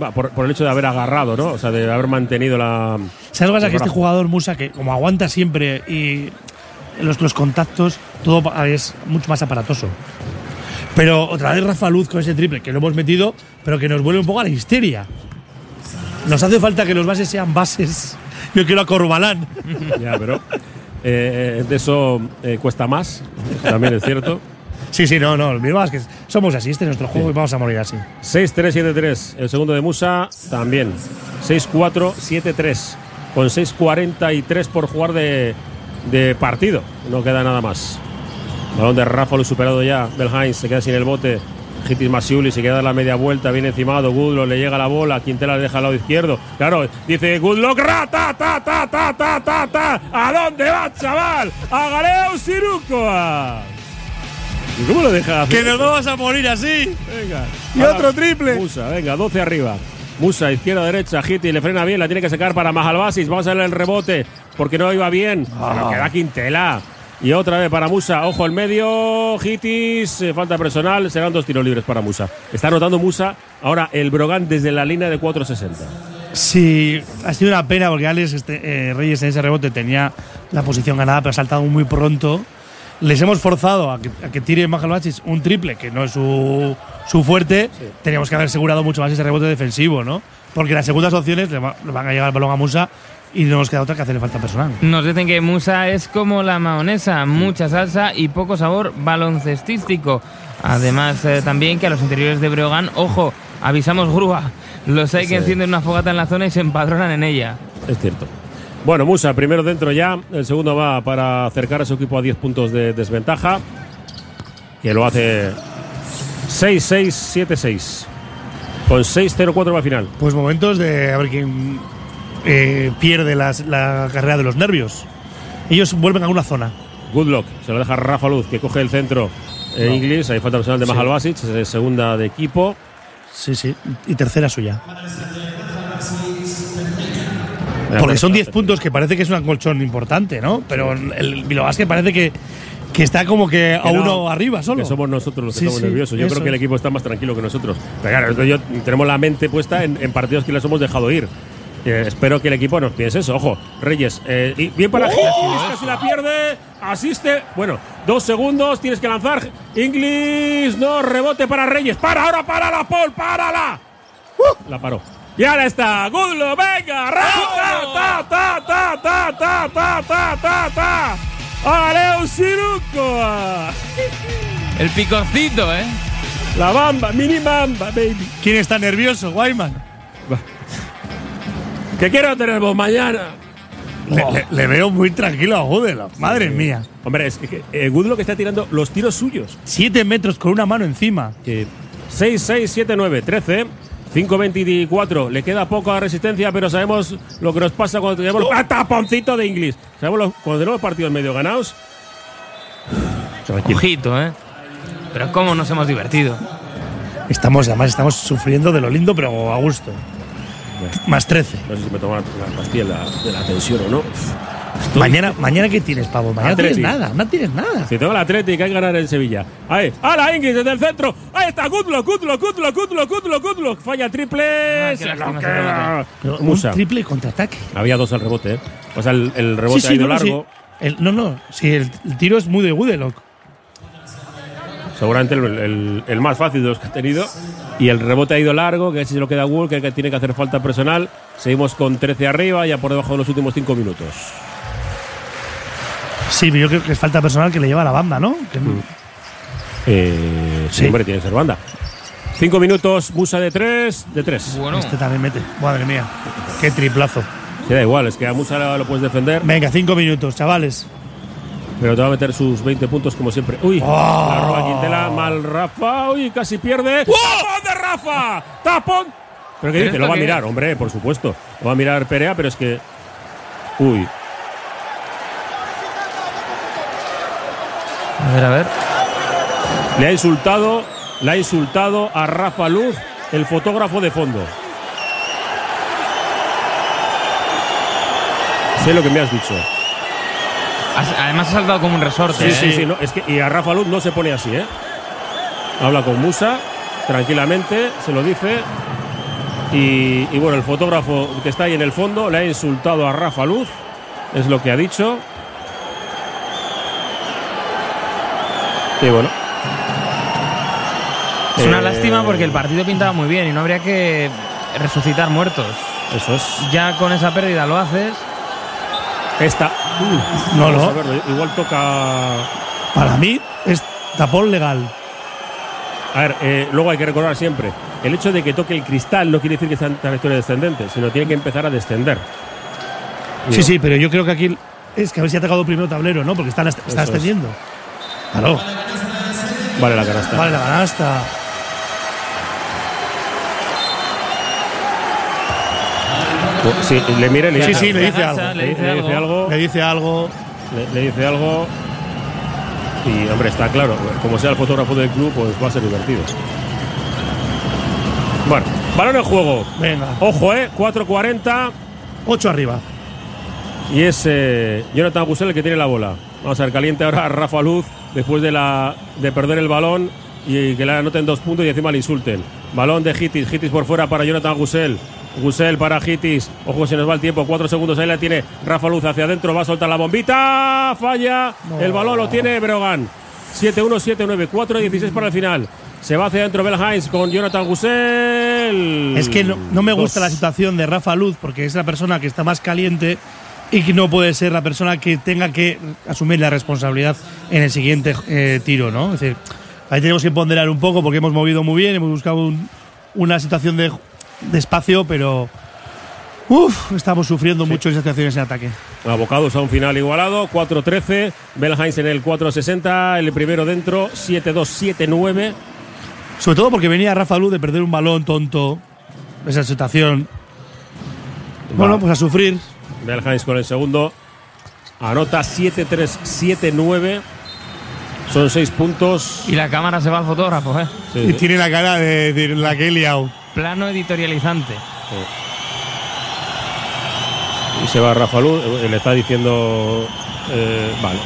Va, por, por el hecho de haber agarrado, ¿no? O sea, de haber mantenido la. ¿Sabes lo que pasa? el Que este jugador Musa, que como aguanta siempre y los, los contactos, todo es mucho más aparatoso. Pero otra vez Rafa Luz con ese triple que lo hemos metido, pero que nos vuelve un poco a la histeria. Nos hace falta que los bases sean bases. Yo quiero a Corbalán. Ya, pero eh, de eso eh, cuesta más, también es cierto. Sí, sí, no, no. Bilbao es que somos así, este es nuestro juego y vamos a morir así. 6-3-7-3, el segundo de Musa también. 6-4-7-3, con 6-43 por jugar de, de partido. No queda nada más. Balón de Rafa, lo superado ya. Belhain se queda sin el bote. Hitis Masiuli se queda a la media vuelta, viene encimado, Goodlock le llega la bola, Quintela le deja al lado izquierdo. Claro, dice Goodlock, ra, ta, ta, ta, ta, ta, ta, ta. ¿A dónde va, chaval? A Galeo Sirucoa. ¿Y cómo lo deja hacer? Que nos vamos a morir así. Venga. Y otro triple. Musa, venga, 12 arriba. Musa, izquierda, derecha, Hiti, le frena bien, la tiene que sacar para Mahalbasis. Vamos a ver el rebote, porque no iba bien. Pero queda Quintela. Y otra vez para Musa, ojo el medio, Hitis, eh, falta personal, serán dos tiros libres para Musa. Está anotando Musa ahora el Brogan desde la línea de 460. Sí, ha sido una pena porque Alex este, eh, Reyes en ese rebote tenía la posición ganada, pero ha saltado muy pronto. Les hemos forzado a que, a que tire Mahalbachis un triple, que no es su, su fuerte. Teníamos que haber asegurado mucho más ese rebote defensivo, ¿no? Porque las segundas opciones le, va- le van a llegar el balón a Musa y no nos queda otra que hacerle falta personal. Nos dicen que Musa es como la maonesa, mucha salsa y poco sabor baloncestístico. Además, eh, también que a los interiores de Breogán, ojo, avisamos grúa. Los hay que Sí. encienden una fogata en la zona y se empadronan en ella. Es cierto. Bueno, Musa, primero dentro ya. El segundo va para acercar a su equipo a 10 puntos de desventaja. Que lo hace 6-6-7-6. Con 6-0-4 va al final. Pues momentos de a ver quién eh, pierde las- la carrera de los nervios. Ellos vuelven a una zona. Goodlock, se lo deja Rafa Luz, que coge el centro. Eh, No. Inglis, ahí falta personal de Sí. Mahal Basic, es segunda de equipo. Sí, sí. Y tercera suya. Porque son 10 puntos que parece que es un colchón importante, ¿no? Pero el Bilbao parece que, que está como que a Que no, uno arriba solo. Que somos nosotros los que Sí, estamos sí, nerviosos. Yo creo que el equipo está más tranquilo que nosotros. Pero claro, entonces yo- tenemos la mente puesta en, en partidos que les hemos dejado ir. Eh, espero que el equipo nos piense eso. Ojo, Reyes, eh, y bien para Giles, Giles casi la pierde, asiste. Bueno, dos segundos, tienes que lanzar. Inglis, no, rebote para Reyes. Para, ahora para la Paul, párala. La paró. Y ahora está, Gullo, venga, ra, ta, ta, ta, ta, ta, ta, ta, ta, ta. Aleu Siruco. El picorcito, ¿eh? La bamba, mini bamba, baby. ¿Quién está nervioso, Guayman? ¿Qué quiero tener vos mañana? Le, le- le veo muy tranquilo a Goodlock. Madre mía. Hombre, es que eh, Goodlock está tirando los tiros suyos. 7 metros con una mano encima. Que 6, 6, 7, 9, 13. 5, 24. Le queda poca resistencia, pero sabemos lo que nos pasa cuando tenemos. ¡Ah, taponcito de inglés! Sabemos lo- cuando tenemos partidos medio ganados. Ojito, ¿eh? Pero cómo nos hemos divertido. Estamos, además, estamos sufriendo de lo lindo, pero a gusto. Más 13. No sé si me tomo la la pastilla de la, de la tensión o no. Mañana, mañana ¿qué tienes, pavo? Mañana no tienes Atleti. nada, no tienes nada. Si tengo el Atlético, hay que ganar en Sevilla. Ahí, ¡Hala, Ingrid desde el centro! ¡Ahí está! ¡Goodlock, Goodlock, Goodlock, Goodlock, Goodlock, Goodlock! Falla triple. se. Pero Musa. Triple contraataque. Había dos al rebote, ¿eh? O sea, el, el rebote Sí, ha ido no, largo. sí. El- no, no, sí, el, el tiro es muy de Goodlock. Seguramente el, más fácil de los que ha tenido. Y el rebote ha ido largo, que si se lo queda Walker, que tiene que hacer falta personal. Seguimos con 13 arriba, ya por debajo de los últimos 5 minutos. Sí, pero yo creo que es falta personal que le lleva a la banda, ¿no? Que- Eh, sí, Sí. hombre, tiene que ser banda. 5 minutos, Musa de 3, de 3. Bueno, Este también mete. Madre mía. Qué triplazo. Se da igual, es que a Musa lo, lo puedes defender, Venga, cinco minutos, chavales. pero te va a meter sus 20 puntos como siempre. Uy, Oh. la roba Quintela, mal Rafa, uy, casi pierde. ¡Tapón de Rafa! ¡Tapón! ¿Pero qué ¿Pero dice? Lo va a mirar, es? hombre, por supuesto. Lo va a mirar Perea, pero es que. Uy, a ver, a ver. Le ha insultado, le ha insultado a Rafa Luz, el fotógrafo de fondo. Sé lo que me has dicho. Además ha saltado como un resorte. Sí, ¿eh? sí, sí. no, es que, y a Rafa Luz no se pone así, ¿eh? Habla con Musa, tranquilamente, se lo dice. Y, y bueno, el fotógrafo que está ahí en el fondo le ha insultado a Rafa Luz, es lo que ha dicho. Y bueno. Es una Eh, lástima porque el partido pintaba muy bien y no habría que resucitar muertos. Eso es. Ya con esa pérdida lo haces. Esta. No, no. verlo, Igual toca. Para mí es tapón legal. A ver, eh, luego hay que recordar siempre, el hecho de que toque el cristal no quiere decir que está en trayectoria descendente, sino tiene que empezar a descender. Sí, sí, pero yo creo que aquí es que a ver si ha tocado primero tablero, ¿no? Porque está, está es. Claro. Vale la canasta. Vale la canasta. Pues, sí, le mira le, sí, sí, le dice algo. Le dice, algo. Le dice algo. Le, dice algo. Y, hombre, está claro. Como sea el fotógrafo del club, pues va a ser divertido. Bueno, balón en juego. Venga. Ojo, ¿eh? 4.40. 8 arriba. Y es eh, Jonathan Busel el que tiene la bola. Vamos a ver, caliente ahora Rafa Luz después de, la, de perder el balón y que le anoten dos puntos y encima le insulten. Balón de Hitis, Hitis por fuera para Jonathan Gusel. Gusel para Hitis. Ojo, se nos va el tiempo. Cuatro segundos. Ahí la tiene Rafa Luz hacia adentro. Va a soltar la bombita. Falla. El balón lo tiene Brogan. 7-1, 7-9. 4-16 para el final. Se va hacia adentro Bel Heinz con Jonathan Gusel. Es que no, no me gusta Dos. la situación de Rafa Luz porque es la persona que está más caliente y que no puede ser la persona que tenga que asumir la responsabilidad en el siguiente eh, tiro, ¿no? Es decir, ahí tenemos que ponderar un poco porque hemos movido muy bien, hemos buscado un- una situación de, de espacio, pero uf, estamos sufriendo mucho en situaciones en ataque. Abocados a un final igualado, 4-13. Belheinz en el 4-60, el primero dentro, 7-2, 7-9. Sobre todo porque venía Rafa Luz de perder un balón tonto, esa situación. Bueno, pues a sufrir. Belheinz con el segundo. Anota 7-3, 7-9. Son 6 puntos. Y la cámara se va al fotógrafo, ¿eh? Sí, Y sí. tiene la cara de decir la que he liado. Plano editorializante. Y se va Rafa Luz, eh, le está diciendo. eh, vale.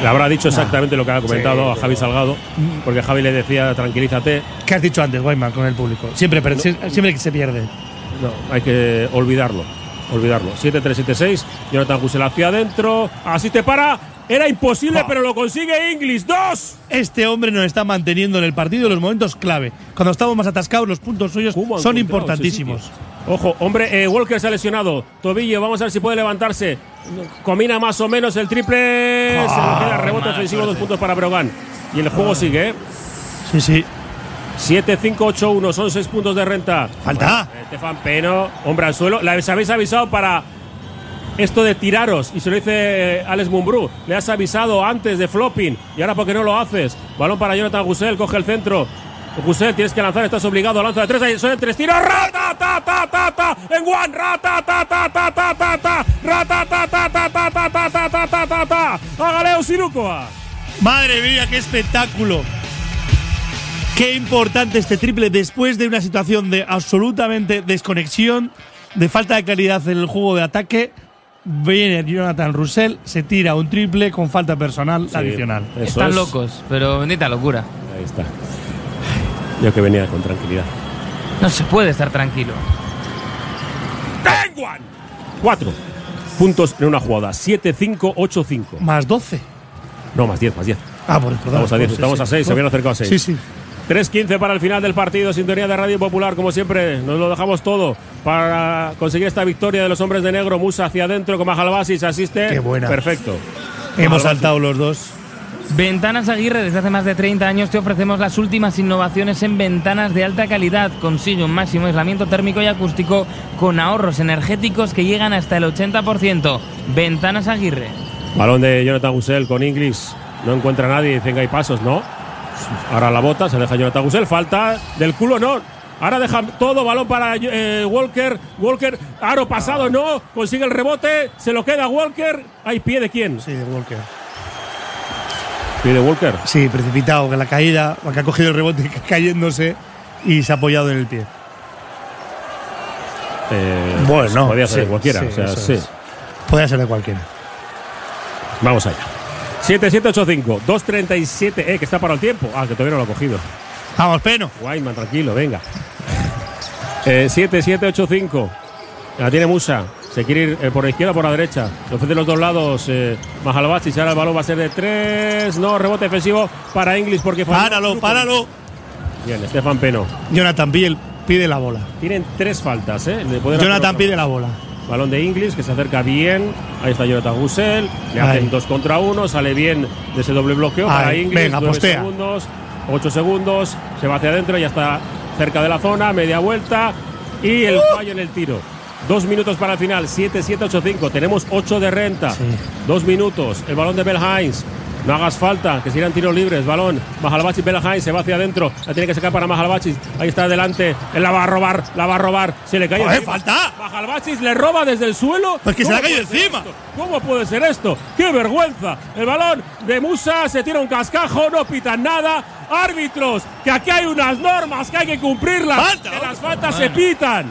Le habrá dicho exactamente lo que ha comentado Sí, a Javi Salgado, porque Javi le decía tranquilízate. ¿Qué has dicho antes, Guayman, con el público? Siempre, siempre que se pierde. No, hay que olvidarlo. Olvidarlo. 7-3-7-6. Jonathan Gusel hacia adentro. Así te para. Era imposible, pero lo consigue Inglis. ¡Dos! Este hombre nos está manteniendo en el partido en los momentos clave. Cuando estamos más atascados, los puntos suyos ¿Cómo han son importantísimos. Ojo, hombre, eh, Walker se ha lesionado. Tobillo, vamos a ver si puede levantarse. Combina más o menos el triple. se le queda rebote ofensivo, dos puntos para Brogan. Y el juego sigue, ¿eh? Sí, sí. 7-5-8-1, son 6 puntos de renta. Falta. Estefan Peno, hombre al suelo. Les habéis avisado para esto de tiraros. Y se lo dice eh, Alex Mumbrú. Le has avisado antes de flopping. Y ahora, ¿por qué no lo haces? Balón para Jonathan Gusel, coge el centro. Gusel, tienes que lanzar, estás obligado. Lanza de tres, ahí son tres tiros. ¡Rata, ta, ta, ta, ta! En one, rata, ta, ta, ta, ta, ta, ta! ¡Rata, ta, ta, ta, ta, ta, ta, ta, ta, ta, ta, ta! ¡Hágale, Sirukoa! Madre mía, qué espectáculo. Qué importante este triple después de una situación de absolutamente desconexión, de falta de claridad en el juego de ataque. Viene Jonathan Russell, se tira un triple con falta personal adicional. Están es. locos, pero bendita locura. Ahí está. Yo que venía con tranquilidad. No se puede estar tranquilo. Tenguan. Cuatro puntos en una jugada. 7-5-8-5. Más 12. No, más 10, más 10. Ah, por perdón, Estamos a 10, sí, estamos sí. a 6, se habían acercado a 6. Sí, sí. 3-15 para el final del partido, sintonía de Radio Popular, como siempre, nos lo dejamos todo para conseguir esta victoria de los hombres de negro. Musa hacia adentro, con Majalbasi se asiste. Qué buena. Perfecto. Hemos saltado los dos. Ventanas Aguirre, desde hace más de 30 años te ofrecemos las últimas innovaciones en ventanas de alta calidad. Consigue un máximo aislamiento térmico y acústico con ahorros energéticos que llegan hasta el 80%. Ventanas Aguirre. Balón de Jonathan Gusel con Inglis. No encuentra a nadie, dicen que hay pasos, ¿no? Ahora la bota, se deja Jonathan Gusel. Falta del culo, no. Ahora deja todo, balón para eh, Walker. Walker, aro pasado, no. Consigue el rebote, se lo queda Walker. ¿Hay pie de quién? Sí, de Walker. Pie de Walker. Sí, precipitado, que la caída, que ha cogido el rebote cayéndose y se ha apoyado en el pie. Eh, Bueno, podía ser sí, de cualquiera. sí, o sea, sí. es. Podría ser de cualquiera. Vamos allá. 7-7-8-5, 2-37. Eh, que está para el tiempo. Ah, que todavía no lo ha cogido. Vamos, Peno. Guayman, tranquilo, venga. Eh, 7-7-8-5. La tiene Musa. Se quiere ir eh, por la izquierda o por la derecha. Lo ofrece los dos lados. Eh, Mahalbachi. Ahora el balón va a ser de tres. No, rebote defensivo para Inglis porque. Páralo, páralo. Bien, Estefan Peno. Jonathan pide, pide la bola. Tienen tres faltas, ¿eh? Le Jonathan pide la bola. Balón de Inglis que se acerca bien. Ahí está Jonathan Gusel. Le Ahí. hacen dos contra uno. Sale bien de ese doble bloqueo para Ahí, Inglis. venga, postea. segundos, ocho segundos. Se va hacia adentro. Ya está cerca de la zona. Media vuelta. Y el ¡Uh! fallo en el tiro. Dos minutos para el final. 7, 7, 8, 5. Tenemos 8 de renta. Dos minutos. El balón de Bell Hines. No hagas falta, que sigan tiros libres. Balón, Mahalbachis, Belahain, se va hacia adentro. La tiene que sacar para Mahalbachis. Ahí está adelante. Él la va a robar, la va a robar. Se le cae. ¡Joder, encima. falta! Mahalbachis le roba desde el suelo. Pues que se le ha ¿Cómo caído encima. ¿Cómo puede ser esto? ¡Qué vergüenza! El balón de Musa se tira un cascajo, no pitan nada. Árbitros, que aquí hay unas normas que hay que cumplirlas. Falta, que las faltas se pitan.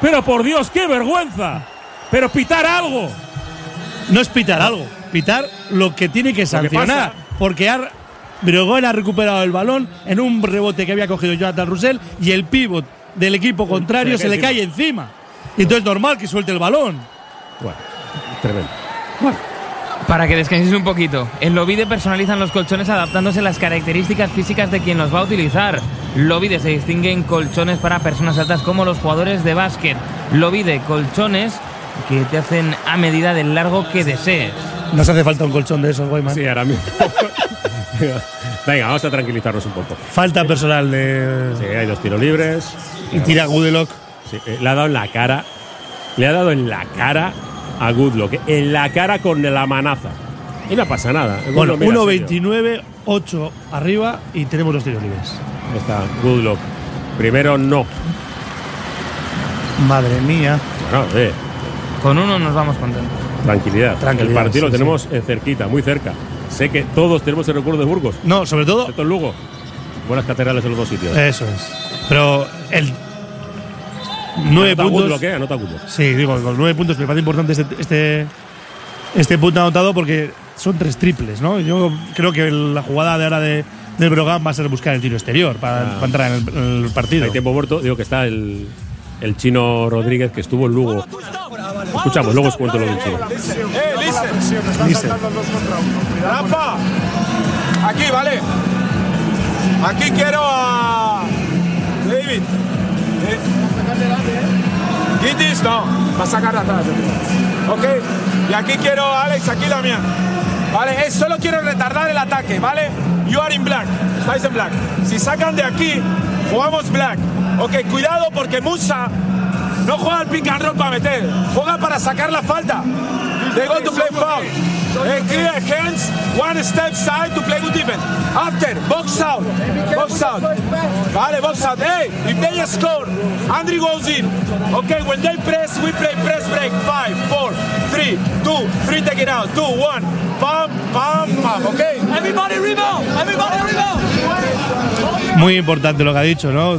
Pero por Dios, qué vergüenza. Pero pitar algo. No es pitar algo, pitar lo que tiene que sancionar. porque ha, ha recuperado el balón en un rebote que había cogido Jonathan Russell y el pívot del equipo contrario se se le cae encima. Y entonces es normal que suelte el balón. Bueno, tremendo. Para que descanséis un poquito, en Lovide personalizan los colchones adaptándose a las características físicas de quien los va a utilizar. Lovide se distingue en colchones para personas altas como los jugadores de básquet. Lovide, colchones que te hacen a medida del largo que desees. Nos hace falta un colchón de esos, Guayman. Sí, ahora mismo. Venga, vamos a tranquilizarnos un poco. Falta personal de. Sí, hay dos tiros libres. Y tira Gudelock. Sí, eh, le ha dado en la cara. Le ha dado en la cara a Goodlock. En la cara con la manaza. Y no pasa nada. Bueno, Goodlock, mira, serio. 1.29, 8 arriba y tenemos los tiros libres. Ahí está, Goodlock. Primero no. Madre mía. Bueno, eh, Con uno nos vamos contentos. tranquilidad. Tranquilidad, El partido sí, lo tenemos eh, cerquita, muy cerca. Sé que todos tenemos el recuerdo de Burgos. No, sobre todo. Excepto el Lugo. Buenas catedrales en los dos sitios. Eso es. Pero el. 9 Anota puntos. Goodlock, eh, anota. Sí, digo, con 9 puntos me parece importante este, este, este punto anotado porque son tres triples, ¿no? Yo creo que la jugada de ahora de, del Brogan va a ser buscar el tiro exterior para, Ah. para entrar en el, en el partido. Hay tiempo muerto. Digo que está el, el chino Rodríguez que estuvo en Lugo. Escuchamos, luego os cuento lo del chino. Eh. Rafa, aquí, ¿vale? Aquí quiero a David. Eh. Gitis, no, va a sacar atrás. Ok, y aquí quiero a Alex, aquí la mía. Vale, solo quiero retardar el ataque, ¿vale? You are in black, estáis en black. Si sacan de aquí, jugamos black. Ok, cuidado porque Musa no juega al pick and roll para meter, juega para sacar la falta. They go to play foul. Eh, clear hands, one step side to play good defense. After, box out, box out. Vale, box out. Hey, if they score, Andrew goes in. Okay, when they press, we play press break. Five, four, three, two, three, take it out. Two, one. Pam, pam, pam. Okay. Everybody rebound. Everybody rebound. Muy importante lo que ha dicho, ¿no?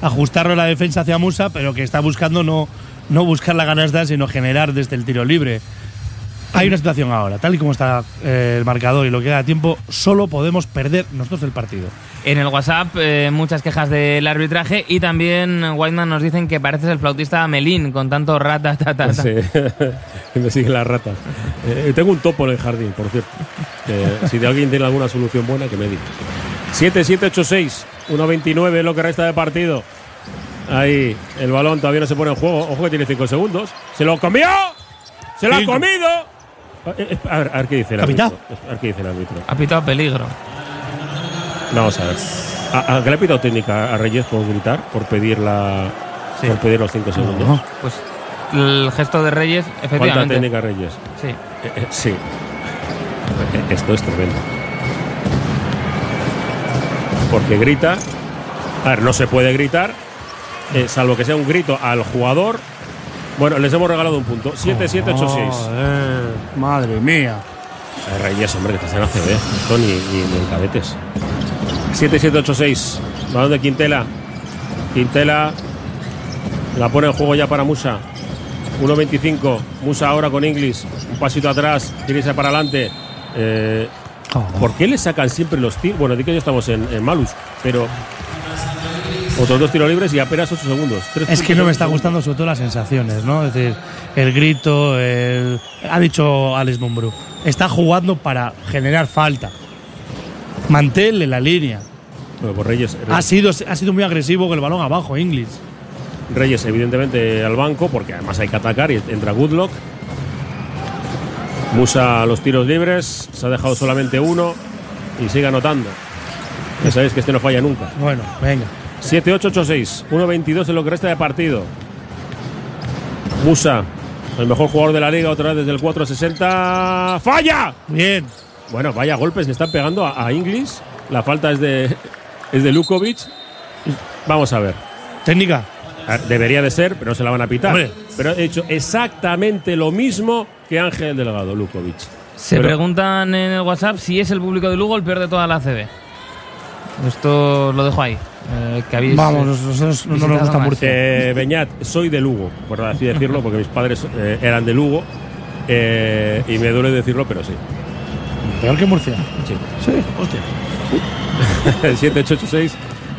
Ajustarlo la defensa hacia Musa, pero que está buscando no, no buscar la canasta, sino generar desde el tiro libre. Hay una situación ahora, tal y como está eh, el marcador y lo que queda tiempo, solo podemos perder nosotros el partido. En el WhatsApp, eh, muchas quejas del arbitraje y también Whiteman nos dicen que pareces el flautista Melín con tanto rata, ta, ta, ta. Sí, me siguen las ratas. Eh, tengo un topo en el jardín, por cierto. Eh, si de alguien tiene alguna solución buena, que me diga. 7-7-8-6, 1-29 es lo que resta de partido. Ahí, el balón todavía no se pone en juego. Ojo que tiene 5 segundos. ¡Se lo comió! ¡Se lo ha comido! Eh, A ver, a ver qué dice el árbitro. A ver qué dice el árbitro. Ha pitado peligro. Vamos a ver. ¿A, a qué le ha pitado técnica a Reyes por gritar? Por pedir, la, Sí. por pedir los 5 segundos. No. Pues el gesto de Reyes, ¿Cuánta efectivamente. técnica Reyes? Sí. Eh, eh, sí. Esto es tremendo. Porque grita. A ver, no se puede gritar, eh, salvo que sea un grito al jugador. Bueno, les hemos regalado un punto. 7-7-8-6. Joder, madre mía. Eh, Reyes, hombre, que estás en ACB. Esto ni, ni, ni en cadetes. 7-7-8-6. Balón de Quintela. Quintela. La pone en juego ya para Musa. 1.25. Musa ahora con Inglis. Un pasito atrás. Irse para adelante. Eh, ¿Por qué le sacan siempre los tiros? Bueno, di que ya estamos en, en Malus, pero. Otros dos tiros libres y apenas 8 segundos. Es que no me está gustando sobre todo las sensaciones, ¿no? Es decir, el grito, el... ha dicho Alex Mumbrú, está jugando para generar falta. Manténle la línea. Bueno, pues Reyes, Ha sido, ha sido muy agresivo con el balón abajo, Inglis. Reyes, evidentemente, al banco, porque además hay que atacar y entra Goodlock. Musa a los tiros libres, se ha dejado solamente uno y sigue anotando. Ya sabéis que este no falla nunca. Bueno, venga. 7-8-8-6, 1-22 en lo que resta de partido. Musa, el mejor jugador de la liga, otra vez desde el 4-60. ¡Falla! Bien. Bueno, vaya golpes le están pegando a, a Inglis. La falta es de, es de Lukovic. Vamos a ver. Técnica. A ver, Debería de ser, pero no se la van a pitar. Hombre. Pero he hecho exactamente lo mismo que Ángel Delgado, Lukovic. Se Pero- preguntan en el WhatsApp si es el público de Lugo el peor de toda la ACB. Esto lo dejo ahí. eh, que habéis, Vamos, eh, nosotros no nos gusta. Murcia. Eh, Beñat, soy de Lugo, por así decirlo, porque mis padres eh, eran de Lugo. eh, y me duele decirlo, pero sí. Peor que Murcia. Sí. Sí, hostia. El 7886.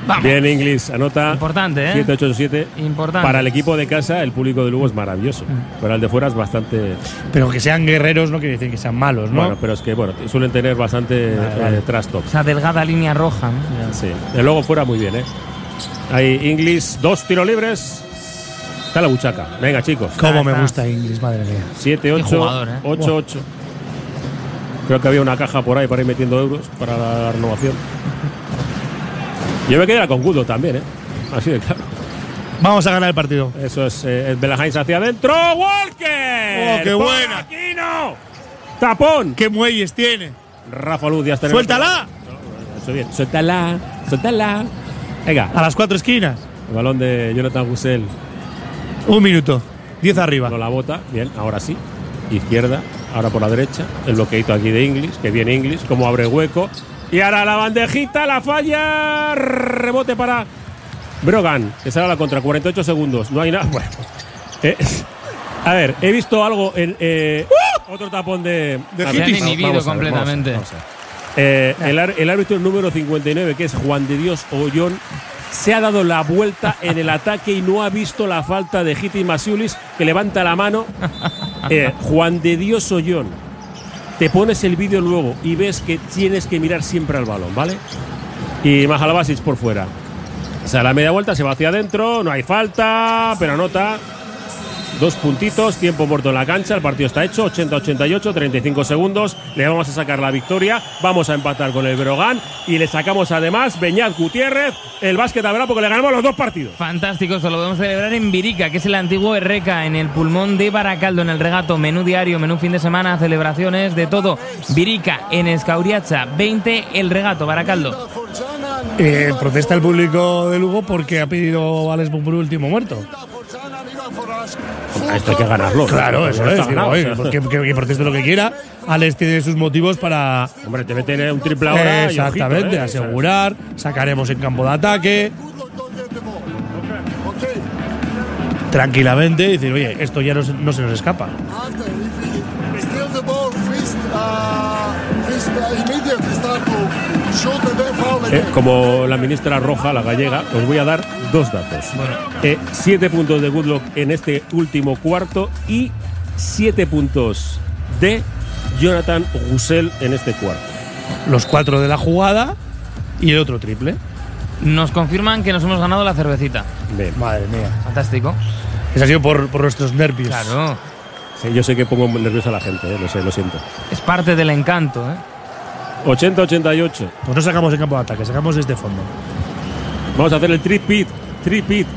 Vamos. Bien, Inglis, anota. Importante, ¿eh? 7887. Importante. Para el equipo de casa, el público de Lugo es maravilloso. Para el de fuera es bastante. Pero que sean guerreros no quiere decir que sean malos, ¿no? Bueno, pero es que bueno, suelen tener bastante Vale, vale. eh. Esa delgada línea roja. ¿no? Sí. Y luego fuera muy bien, ¿eh? Hay Inglis, dos tiros libres. Está la buchaca. Venga, chicos. Cómo me está. gusta Inglis, madre mía. 7, 8, jugador, ¿eh? 8, 8. Creo que había una caja por ahí para ir metiendo euros para la renovación. Yo me quedé con Gudo también, ¿eh? Así de claro. Vamos a ganar el partido. Eso es eh, Belahains hacia adentro. ¡Walker! ¡Oh, qué ¡Por buena! aquí no! ¡Tapón! ¡Qué muelles tiene! Rafa Luz ya está en el- ¡Suéltala! Eso bien. Suéltala, suéltala. Venga, A las cuatro esquinas. el balón de Jonathan Gusel Un minuto. Diez arriba. no la bota. Bien, ahora sí. Izquierda, ahora por la derecha. El bloqueito aquí de Inglis, que viene Inglis, como abre hueco. Y ahora la bandejita, la falla. Rebote para Brogan, que sale a la contra. 48 segundos. No hay nada. Bueno. Eh, a ver, he visto algo en. eh, otro tapón de. De Se han inhibido vamos a ver, vamos a ver, completamente. vamos a ver. Eh, el, árbitro número 59, que es Juan de Dios Ollón, se ha dado la vuelta en el ataque y no ha visto la falta de Hiti Masiulis, que levanta la mano. Eh, Juan de Dios Ollón, te pones el vídeo luego y ves que tienes que mirar siempre al balón, ¿vale? Y Mahalabasic por fuera. O sea, la media vuelta se va hacia adentro, no hay falta, pero anota. Dos puntitos, tiempo muerto en la cancha, el partido está hecho, 80-88, 35 segundos, le vamos a sacar la victoria, vamos a empatar con el Brogan y le sacamos además Beñat Gutiérrez, el básquet habrá porque le ganamos los dos partidos. Fantástico, esto lo podemos celebrar en Virica, que es el antiguo Erreca, en el pulmón de Baracaldo, en el regato, menú diario, menú fin de semana, celebraciones, de todo. Virica, en Escauriacha, 20, el regato, Baracaldo. Eh, protesta el público de Lugo porque ha pedido a Alex Bumburu último muerto. Esto hay que ganarlo. Claro, eso es. está digo, ganado, oye, o sea. que, que- que proteste lo que quiera. Alex tiene sus motivos para. Hombre, te meten un triple ahora. y Exactamente, ojito, ¿eh? asegurar. Sacaremos en campo de ataque. Tranquilamente y decir, oye, esto ya no, se- no se nos escapa. Eh, como la ministra Roja, la gallega, os voy a dar dos datos. Eh, siete puntos de Goodluck en este último cuarto y siete puntos de Jonathan Gusel en este cuarto. Los cuatro de la jugada y el otro triple. Nos confirman que nos hemos ganado la cervecita. Bien. Madre mía. Fantástico. Eso ha sido por, por nuestros nervios. Claro, Sí, yo sé que pongo nerviosa a la gente, eh, lo sé, lo siento. es parte del encanto, ¿eh? 80-88. Pues no sacamos en campo de ataque, sacamos desde fondo. Vamos a hacer el tripit, tripit.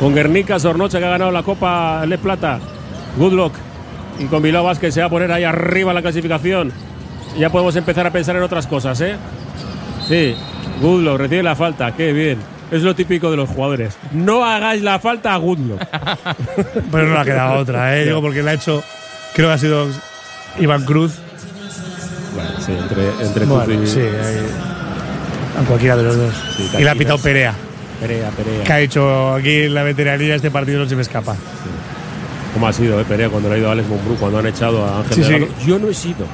Con Guernica Sornocha que ha ganado la Copa Le Plata. Goodluck. Y con Bilbao Vázquez se va a poner ahí arriba la clasificación. Ya podemos empezar a pensar en otras cosas, ¿eh? Sí. Goodluck recibe la falta, qué bien. Es lo típico de los jugadores. No hagáis la falta a Goodluck. Pero no le ha quedado otra, ¿eh? Digo, porque la ha hecho. Creo que ha sido Iván Cruz. Bueno, sí, entre, entre Bueno, y- sí, ahí. A cualquiera de los dos. Sí, y le ha pitado Perea. Perea, Perea. Que ha dicho aquí en la veteranía este partido no se me escapa. ¿Cómo ha sido, eh, Perea, cuando le ha ido a Alex Mumbrú, cuando han echado a Ángel Sí? Yo no he sido.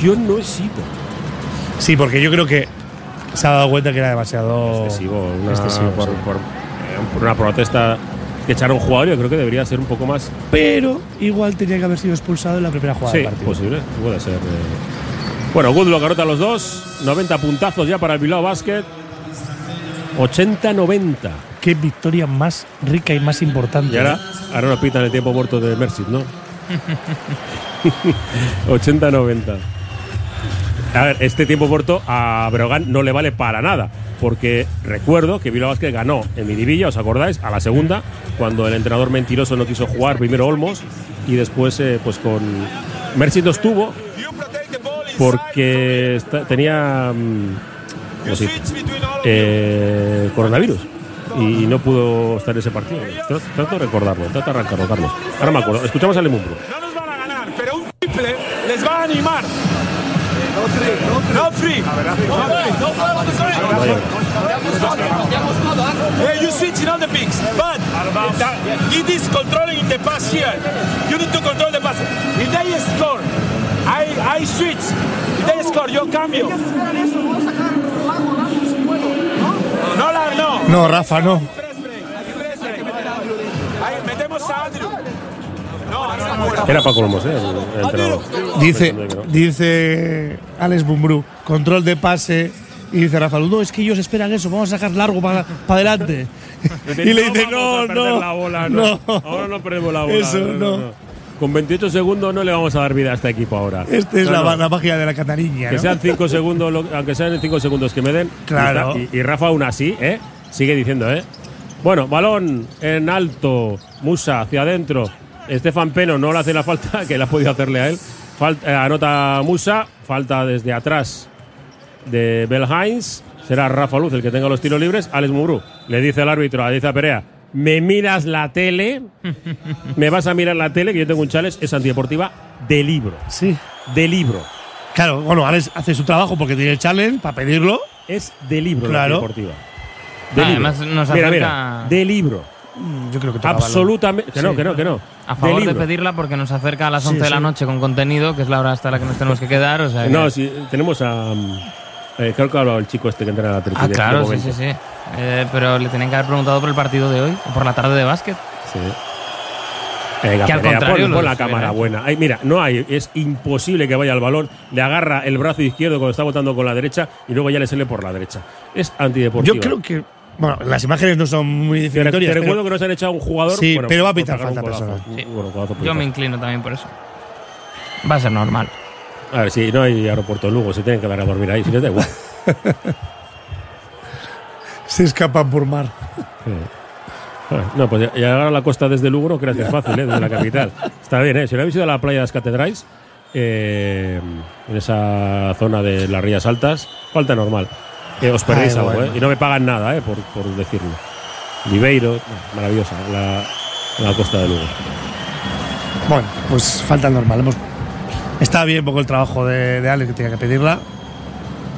Yo no he sido. Sí, porque yo creo que se ha dado cuenta que era demasiado excesivo, una, excesivo, por, sí. por, eh, por una protesta que echaron un jugador, yo creo que debería ser un poco más. Pero igual tenía que haber sido expulsado en la primera jugada Sí, del partido. posible, puede ser. eh. Bueno, Goodluck anota los dos, 90 puntazos ya para el Bilbao Basket. 80-90. Qué victoria más rica y más importante. Y ahora, ahora nos pitan el tiempo muerto de Mercy, ¿no? 80-90. A ver, este tiempo muerto a Brogan no le vale para nada, porque recuerdo que Bilbao Vázquez ganó en Miribilla, ¿os acordáis? A la segunda, cuando el entrenador mentiroso no quiso jugar, primero Olmos, y después, eh, pues con Mercy no estuvo, porque está- tenía mm, ¿cómo se dice? Eh, coronavirus y no pudo estar en ese partido. Tra- Trato de recordarlo, trato de arrancarlo, Carlos. Ahora me acuerdo. Escuchamos al Lemumbro. Pero un triple les va a animar. No free. No. Hey, you switching on the picks, but that- it is controlling the pass here. You need to control the pass. If they score, I, I switch. Score, yo cambio. No, la, no. No, Rafa, no. Ahí metemos a Andrew. No, no, Era Paco Olmos, ¿eh? el, entrenador. Dice, no. dice Alex Bumbrú, control de pase. Y dice Rafa, no, es que ellos esperan eso, vamos a sacar largo para adelante. y le dice, no, perder no, la bola, no. Ahora no perdemos la bola. Eso, no. Con 28 segundos no le vamos a dar vida a este equipo ahora. Esta es No, la, no. la magia de la catariña. Que ¿no? sean 5 segundos, lo- aunque sean 5 segundos que me den. Claro. Y, Rafa aún así, ¿eh? Sigue diciendo, ¿eh? Bueno, balón en alto, Musa hacia adentro. Estefan Peno no le hace la falta, que la ha podido hacerle a él. Falta, eh, anota Musa, falta desde atrás de Belhains. Será Rafa Luz el que tenga los tiros libres. Alex Murú le dice al árbitro, a Diza Perea, me miras la tele, me vas a mirar la tele, que yo tengo un challenge, es antideportiva de libro. Sí. De libro. Claro, bueno, Alex hace su trabajo porque tiene el challenge para pedirlo. Es de libro la Claro. antideportiva. Ah, libro. además nos mira, acerca- mira, de libro. Yo creo que Absolutamente. Que no, Sí. que no, que no. A favor de, pedirla porque nos acerca a las Sí, 11 de la sí. noche con contenido, que es la hora hasta la que nos tenemos que quedar. O sea que- No, sí, tenemos a. mm, eh, creo que ha hablado el chico este que entrena la Ah, tertulia. claro, de sí, sí, sí. Eh, pero le tenían que haber preguntado por el partido de hoy, o por la tarde de básquet. Sí. Venga, Que al contrario pon, la cámara hecho. buena. Ay, mira, no hay, es imposible que vaya al balón, le agarra el brazo izquierdo cuando está botando con la derecha y luego ya le sale por la derecha. Es antideportiva. Yo creo que. Bueno, las imágenes no son muy Te, definitorias. te recuerdo pero- que nos han echado un jugador. Sí, bueno, pero va a pitar falta personal. Un- bueno, codazo por Yo me inclino también por eso. Va a ser normal. A ver, si no hay aeropuerto en Lugo, se tienen que dar a dormir ahí, si les da igual. Se escapan por mar. Ah, No, pues llegar a la costa desde Lugo no creas que es fácil, ¿eh? desde la capital. Está bien, ¿eh? Si no habéis ido a la playa de las Catedrais, eh, en esa zona de las Rías Altas, falta normal. Eh, os perdéis Ay, algo, bueno. ¿eh? Y no me pagan nada, ¿eh? Por, por decirlo. Viveiro, maravillosa, la, la costa de Lugo. Bueno, pues falta normal. Hemos- Está bien poco el trabajo de, de Alex que tenía que pedirla.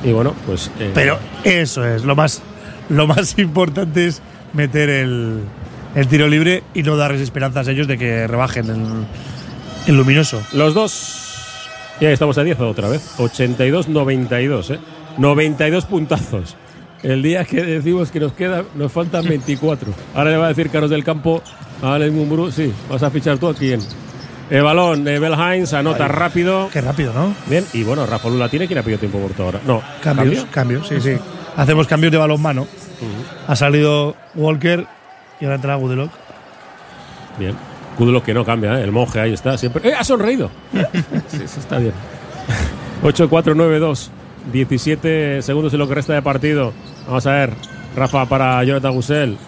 Y bueno, pues. eh, Pero eso es, lo más, lo más importante es meter el, el tiro libre y no darles esperanzas a ellos de que rebajen el, el luminoso. Los dos. Ya estamos a 10 otra vez. 82-92, ¿eh? 92 puntazos. El día que decimos que nos queda, nos faltan 24. Ahora le va a decir Carlos del Campo a Alex Mumbrú, sí, vas a fichar tú a quién. El balón de anota Ay, rápido. Qué rápido, ¿no? Bien, y bueno, Rafa Lula tiene que ir a pedido tiempo muerto ahora. No, Cambios, ¿cambio? cambios, sí, sí. Hacemos cambios de balón mano. Ha salido Walker y ahora entra Gudelok. Bien. Cudulo que no cambia, ¿eh? el monje ahí está siempre. ¡Eh, ha sonreído! sí, sí, está bien. 8-4-9-2. 17 segundos en lo que resta de partido. Vamos a ver. Rafa para Jonathan Gusel.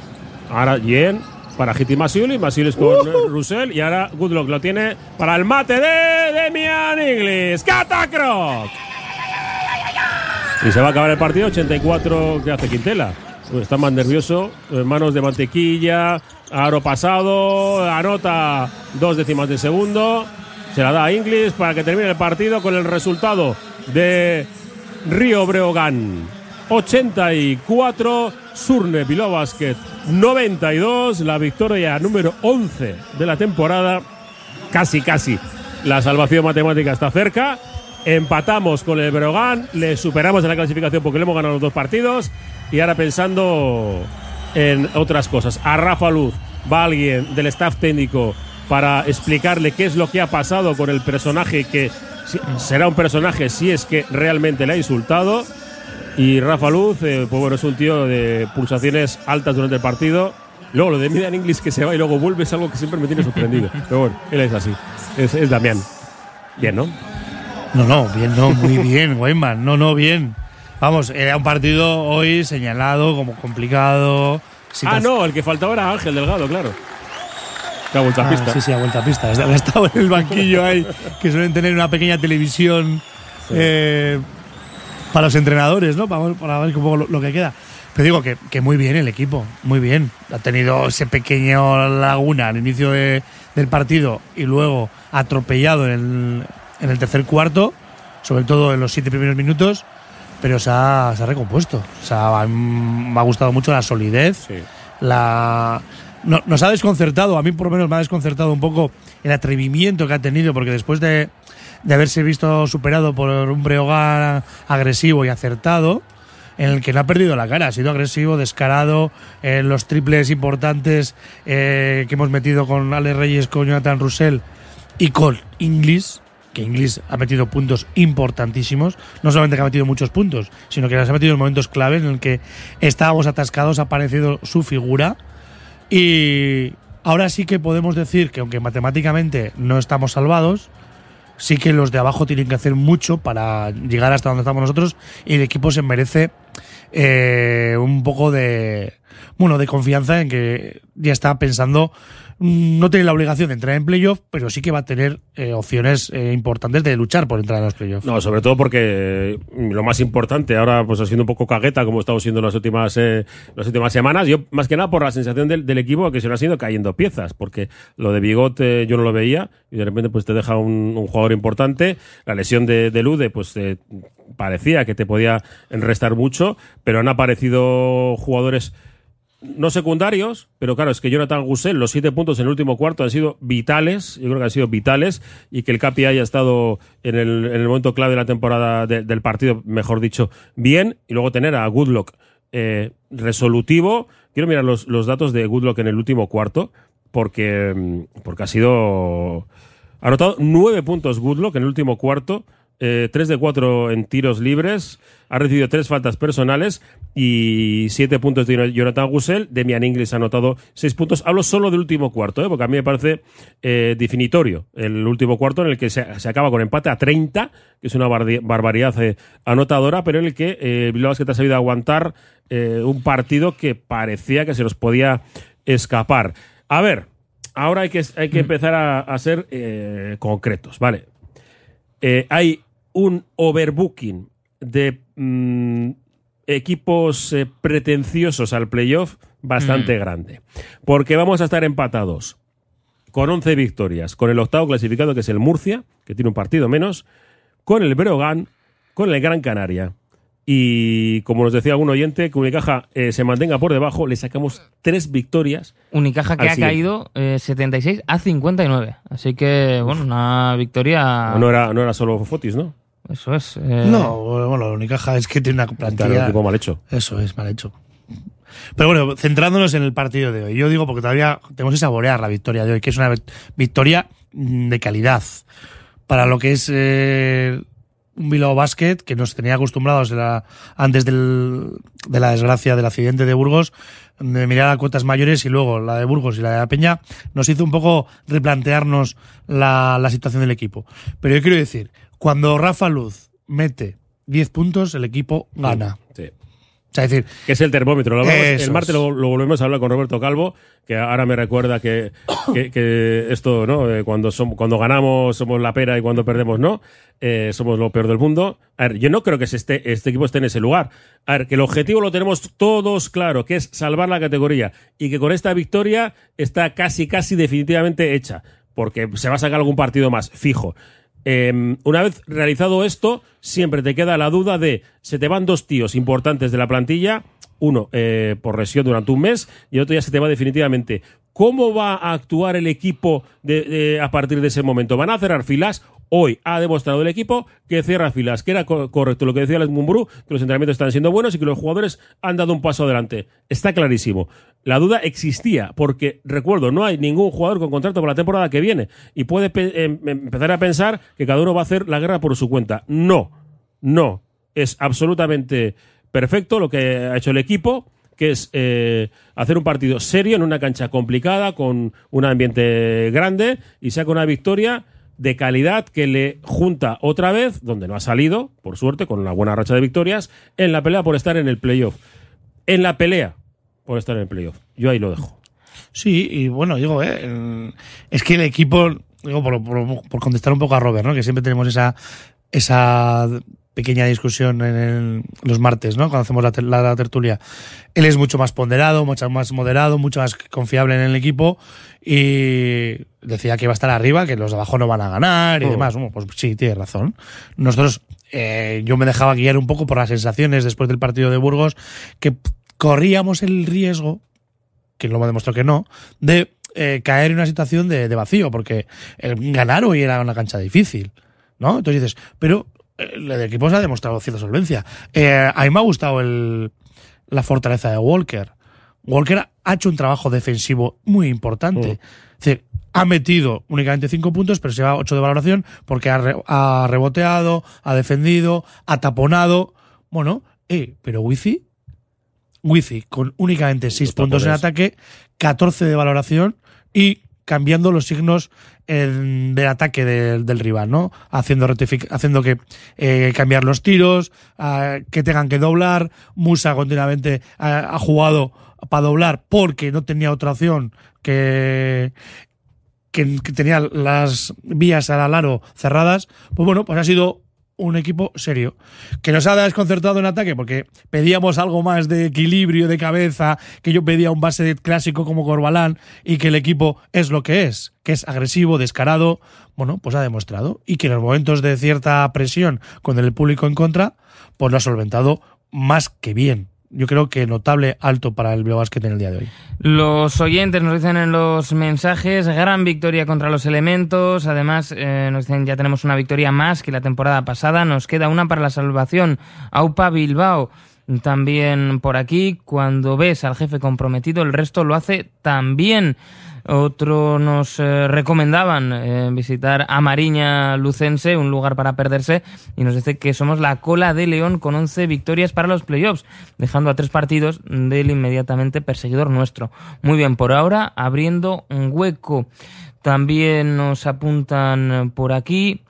Ahora bien. Para Hiti Masiuli. Masiuli es con eh, Russell. Y ahora Goodlock lo tiene para el mate de Demian Inglis. ¡Catacroc! Y se va a acabar el partido. 84 que hace Quintela. Está más nervioso. En manos de mantequilla. Aro pasado. Anota dos décimas de segundo. Se la da a Inglis para que termine el partido con el resultado de Río Breogán 84, Surne Bilbao Basket 92, la victoria número 11 de la temporada. Casi, casi. La salvación matemática está cerca. Empatamos con el Breogán, le superamos en la clasificación porque le hemos ganado los dos partidos. Y ahora pensando en otras cosas. A Rafa Luz va alguien del staff técnico para explicarle qué es lo que ha pasado con el personaje que será un personaje si es que realmente le ha insultado. Y Rafa Luz, eh, pues bueno, es un tío de pulsaciones altas durante el partido. Luego lo de Midan English que se va y luego vuelve es algo que siempre me tiene sorprendido. Pero bueno, él es así. Es, es Damián. Bien, ¿no? No, no, bien, no, muy bien, Weyman. No, no, bien. Vamos, era un partido hoy señalado como complicado. Ah, no, el que faltaba era Ángel Delgado, claro. Que ha vuelto a Ah, pista. Sí, sí, a vuelta a pista. Ha estado en el banquillo ahí, que suelen tener una pequeña televisión eh, para los entrenadores, ¿no? Para, para ver un poco lo, lo que queda. Pero digo que, que muy bien el equipo, muy bien. Ha tenido ese pequeño laguna al inicio de- del partido y luego atropellado en el, en el tercer cuarto, sobre todo en los siete primeros minutos, pero se ha, se ha recompuesto. O sea, me ha gustado mucho la solidez, la no- nos ha desconcertado, a mí por lo menos me ha desconcertado un poco el atrevimiento que ha tenido, porque después de, de haberse visto superado por un Breogán agresivo y acertado, en el que no ha perdido la cara, ha sido agresivo, descarado, en los triples importantes eh, que hemos metido con Ale Reyes, con Jonathan Russell y con Inglis, que Inglis ha metido puntos importantísimos, no solamente que ha metido muchos puntos, sino que los ha metido en momentos clave en el que estábamos atascados, ha aparecido su figura. Y ahora sí que podemos decir que aunque matemáticamente no estamos salvados, sí que los de abajo tienen que hacer mucho para llegar hasta donde estamos nosotros y el equipo se merece eh, un poco de bueno de confianza en que ya está pensando no tiene la obligación de entrar en playoff pero sí que va a tener eh, opciones eh, importantes de luchar por entrar en los playoffs No, sobre todo porque eh, lo más importante ahora pues ha sido un poco cagueta como estamos siendo las últimas las últimas semanas. Yo más que nada por la sensación del, del equipo que se le han ido cayendo piezas, porque lo de Bigote yo no lo veía y de repente pues te deja un, jugador importante. La lesión de, de Lude pues parecía que te podía restar mucho, pero han aparecido jugadores no secundarios, pero claro, es que Jonathan Gusel, los siete puntos en el último cuarto han sido vitales, yo creo que han sido vitales, y que el Capi haya estado en el, en el momento clave de la temporada de- del partido, mejor dicho, bien, y luego tener a Goodlock eh, resolutivo. Quiero mirar los, los datos de Goodlock en el último cuarto, porque, mm, porque ha sido... Ha anotado nueve puntos Goodlock en el último cuarto, eh, tres de cuatro en tiros libres, ha recibido tres faltas personales y siete puntos de Jonathan Gusel. Demian Inglis ha anotado seis puntos. Hablo solo del último cuarto, ¿eh? porque a mí me parece eh, definitorio el último cuarto en el que se, se acaba con empate a 30, que es una barbaridad eh, anotadora, pero en el que eh, Bilbao Basket ha sabido aguantar eh, un partido que parecía que se nos podía escapar. A ver, ahora hay que, hay que empezar a, a ser concretos, ¿vale? Eh, hay un overbooking de mm, equipos eh, pretenciosos al playoff bastante Mm. grande. Porque vamos a estar empatados con 11 victorias, con el octavo clasificado que es el Murcia, que tiene un partido menos, con el Breogán, con el Gran Canaria. Y como nos decía algún oyente, que Unicaja eh, se mantenga por debajo, le sacamos tres victorias. Unicaja que ha siguiente. caído eh, 76 a 59. Así que, bueno, una victoria. No era, no era solo Fotis, ¿no? Eso es. eh, no bueno la Unicaja es que tiene una plantilla Claro, un equipo mal hecho. Eso es, mal hecho. Pero bueno, centrándonos en el partido de hoy. Yo digo porque todavía tenemos que saborear la victoria de hoy, que es una victoria de calidad. Para lo que es eh, un Bilbao Basket, que nos tenía acostumbrados de la- antes del- de la desgracia del accidente de Burgos, de mirar a cuotas mayores y luego la de Burgos y la de la Peña, nos hizo un poco replantearnos la, la situación del equipo. Pero yo quiero decir, cuando Rafa Luz mete 10 puntos, el equipo gana. Sí. O sea, es decir, Que es el termómetro. Lo hablamos- Eso el martes es. lo, lo volvemos a hablar con Roberto Calvo, que ahora me recuerda que, que, que esto, ¿no? Eh, cuando, som- cuando ganamos somos la pera y cuando perdemos no. Eh, somos lo peor del mundo. A ver, yo no creo que se esté, este equipo esté en ese lugar. A ver, que el objetivo lo tenemos todos claro, que es salvar la categoría. Y que con esta victoria está casi, casi definitivamente hecha. Porque se va a sacar algún partido más, fijo. Eh, una vez realizado esto, siempre te queda la duda de se te van dos tíos importantes de la plantilla, uno eh, por lesión durante un mes y otro ya se te va definitivamente. ¿Cómo va a actuar el equipo de- de- a partir de ese momento? ¿Van a cerrar filas? Hoy ha demostrado el equipo que cierra filas, que era co- correcto lo que decía Les Mumbrú, que los entrenamientos están siendo buenos y que los jugadores han dado un paso adelante. Está clarísimo. La duda existía, porque recuerdo, no hay ningún jugador con contrato para la temporada que viene y puede em- empezar a pensar que cada uno va a hacer la guerra por su cuenta. No, no. Es absolutamente perfecto lo que ha hecho el equipo que es eh, hacer un partido serio en una cancha complicada, con un ambiente grande, y saca una victoria de calidad que le junta otra vez, donde no ha salido, por suerte, con una buena racha de victorias, en la pelea por estar en el playoff. En la pelea por estar en el playoff. Yo ahí lo dejo. Sí, y bueno, digo, eh, es que el equipo, digo, por, por- por contestar un poco a Robert, ¿no? Que siempre tenemos esa esa pequeña discusión en el- los martes, ¿no? Cuando hacemos la, ter- la- la tertulia. Él es mucho más ponderado, mucho más moderado, mucho más confiable en el equipo y decía que iba a estar arriba, que los de abajo no van a ganar y Oh. demás. Bueno, pues sí, tiene razón. Nosotros, eh, yo me dejaba guiar un poco por las sensaciones después del partido de Burgos, que corríamos el riesgo, que luego demostró que no, de eh, caer en una situación de, de vacío, porque el ganar hoy era una cancha difícil, ¿no? Entonces dices, pero el equipo se ha demostrado cierta solvencia. Eh, a mí me ha gustado el, la fortaleza de Walker. Walker ha hecho un trabajo defensivo muy importante. Es decir, ha metido únicamente cinco puntos, pero se lleva ocho de valoración porque ha, re- ha reboteado, ha defendido, ha taponado. Bueno, eh, pero Wifi, Wifi con únicamente seis puntos en ataque, 14 de valoración y cambiando los signos en- del ataque del, del rival, ¿no? Haciendo, haciendo que eh, cambiar los tiros, ah, que tengan que doblar. Musa continuamente ah, ha jugado para doblar porque no tenía otra opción que, que, tenía las vías al aro cerradas. Pues bueno, pues ha sido un equipo serio, que nos ha desconcertado en ataque porque pedíamos algo más de equilibrio de cabeza, que yo pedía un base clásico como Corbalán y que el equipo es lo que es, que es agresivo, descarado, bueno, pues ha demostrado y que en los momentos de cierta presión con el público en contra, pues lo ha solventado más que bien. Yo creo que notable alto para el Basket en el día de hoy. Los oyentes nos dicen en los mensajes, gran victoria contra los elementos. Además, eh, nos dicen, ya tenemos una victoria más que la temporada pasada. Nos queda una para la salvación. Aupa Bilbao. También por aquí, cuando ves al jefe comprometido, el resto lo hace también. Otro nos eh, recomendaban eh, visitar a Mariña Lucense, un lugar para perderse, y nos dice que somos la cola de León con 11 victorias para los playoffs, dejando a tres partidos del inmediatamente perseguidor nuestro. Muy bien, por ahora abriendo un hueco. También nos apuntan por aquí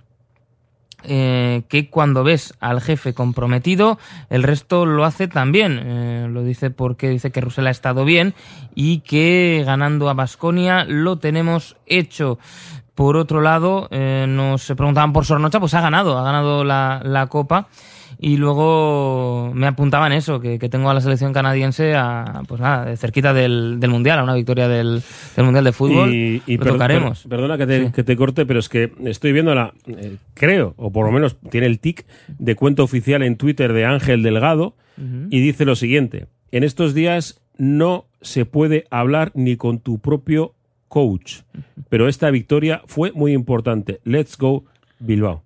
eh, que cuando ves al jefe comprometido, el resto lo hace también. Eh, lo dice porque dice que Russell ha estado bien y que ganando a Basconia lo tenemos hecho. Por otro lado, eh, nos preguntaban por Sornocha, pues ha ganado, ha ganado la, la Copa. Y luego me apuntaban eso, que, que tengo a la selección canadiense a, pues nada, de cerquita del, del Mundial, a una victoria del, del Mundial de Fútbol. Y, y lo per- tocaremos. per- perdona que te, Sí. que te corte, pero es que estoy viendo la. eh, creo, o por lo menos tiene el tic de cuenta oficial en Twitter de Ángel Delgado y dice lo siguiente: En estos días no se puede hablar ni con tu propio coach, pero esta victoria fue muy importante. Let's go, Bilbao.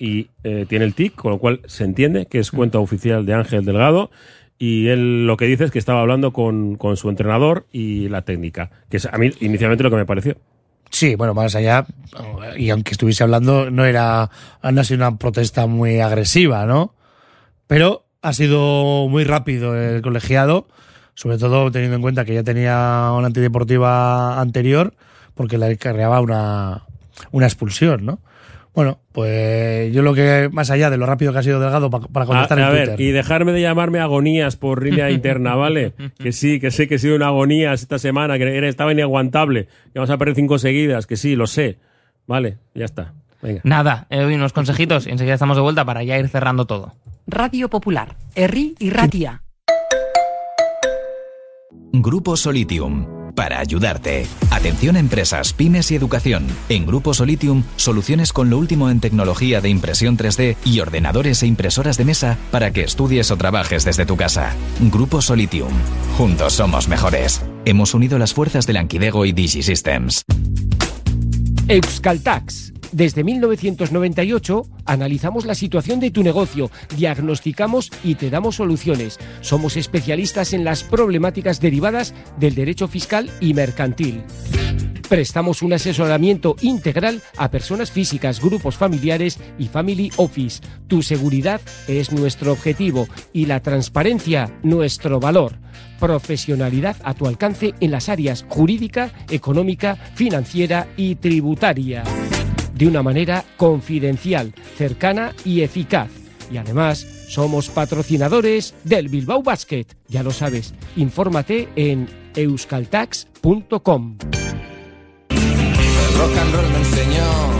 Y eh, tiene el tic, con lo cual se entiende que es cuenta oficial de Ángel Delgado. Y él lo que dice es que estaba hablando con, con su entrenador y la técnica, que es a mí inicialmente lo que me pareció. Sí, bueno, más allá, y aunque estuviese hablando, no era, no ha sido una protesta muy agresiva, ¿no? Pero ha sido muy rápido el colegiado, sobre todo teniendo en cuenta que ya tenía una antideportiva anterior, porque le acarreaba una, una expulsión, ¿no? Bueno, pues yo lo que, más allá de lo rápido que ha sido Delgado pa- para A, contestar a en ver, Twitter. y dejarme de llamarme agonías por línea interna, ¿vale? Que sí, que sé que he sido una agonías esta semana, que era- estaba inaguantable. Y vamos a perder cinco seguidas, que sí, lo sé. Vale, ya está. Venga. Nada, eh, doy unos consejitos y enseguida estamos de vuelta para ya ir cerrando todo. Radio Popular, Herri y Ratia. Grupo Solitium. Para ayudarte. Atención empresas, pymes y educación. En Grupo Solitium, soluciones con lo último en tecnología de impresión 3D y ordenadores e impresoras de mesa para que estudies o trabajes desde tu casa. Grupo Solitium. Juntos somos mejores. Hemos unido las fuerzas de Lanquidego y DigiSystems. Euskaltax. Desde 1998 analizamos la situación de tu negocio, diagnosticamos y te damos soluciones. Somos especialistas en las problemáticas derivadas del derecho fiscal y mercantil. Prestamos un asesoramiento integral a personas físicas, grupos familiares y family office. Tu seguridad es nuestro objetivo y la transparencia nuestro valor. Profesionalidad a tu alcance en las áreas jurídica, económica, financiera y tributaria. De una manera confidencial, cercana y eficaz. Y además, somos patrocinadores del Bilbao Basket. Ya lo sabes, infórmate en euskaltax.com. El rock and roll me enseñó.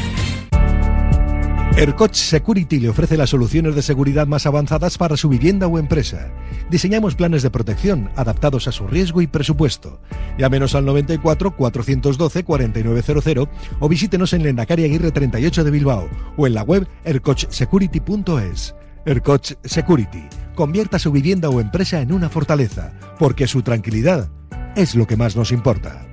Ercoch Security le ofrece las soluciones de seguridad más avanzadas para su vivienda o empresa. Diseñamos planes de protección adaptados a su riesgo y presupuesto. Llámenos al 94 412 4900 o visítenos en Lendakari Aguirre 38 de Bilbao o en la web ercochsecurity.es. Ercoch Security. Convierta su vivienda o empresa en una fortaleza, porque su tranquilidad es lo que más nos importa.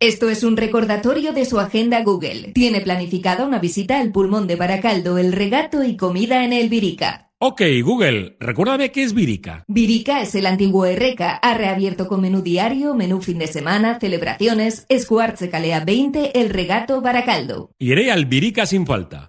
Esto es un recordatorio de su agenda Google. Tiene planificada una visita al pulmón de Baracaldo, el regato y comida en el Virica. Ok, Google, recuérdame qué es Virica. Virica es el antiguo Erreca. Ha reabierto con menú diario, menú fin de semana, celebraciones, Escuartze Calea 20, el regato Baracaldo. Iré al Virica sin falta.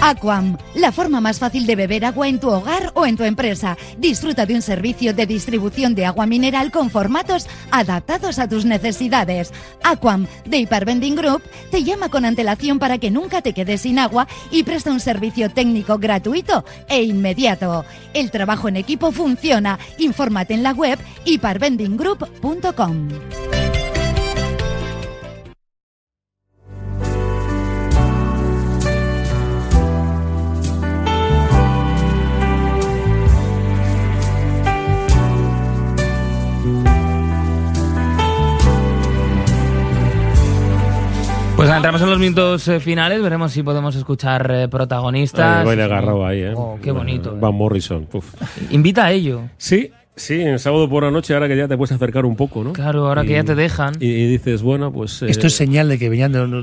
Aquam, la forma más fácil de beber agua en tu hogar o en tu empresa. Disfruta de un servicio de distribución de agua mineral con formatos adaptados a tus necesidades. Aquam, de Hypervending Group, te llama con antelación para que nunca te quedes sin agua y presta un servicio técnico gratuito e inmediato. El trabajo en equipo funciona. Infórmate en la web hypervendinggroup.com. entramos en los minutos eh, finales, veremos si podemos escuchar eh, protagonistas. Ay, baile agarrado ahí, ¿eh? Oh, qué bonito. Van Morrison. Uf. Invita a ello. Sí, sí, en sábado por la noche, ahora que ya te puedes acercar un poco, ¿no? Claro, ahora que ya te dejan. Y, y dices, bueno, pues. eh, Esto es señal de que Beñando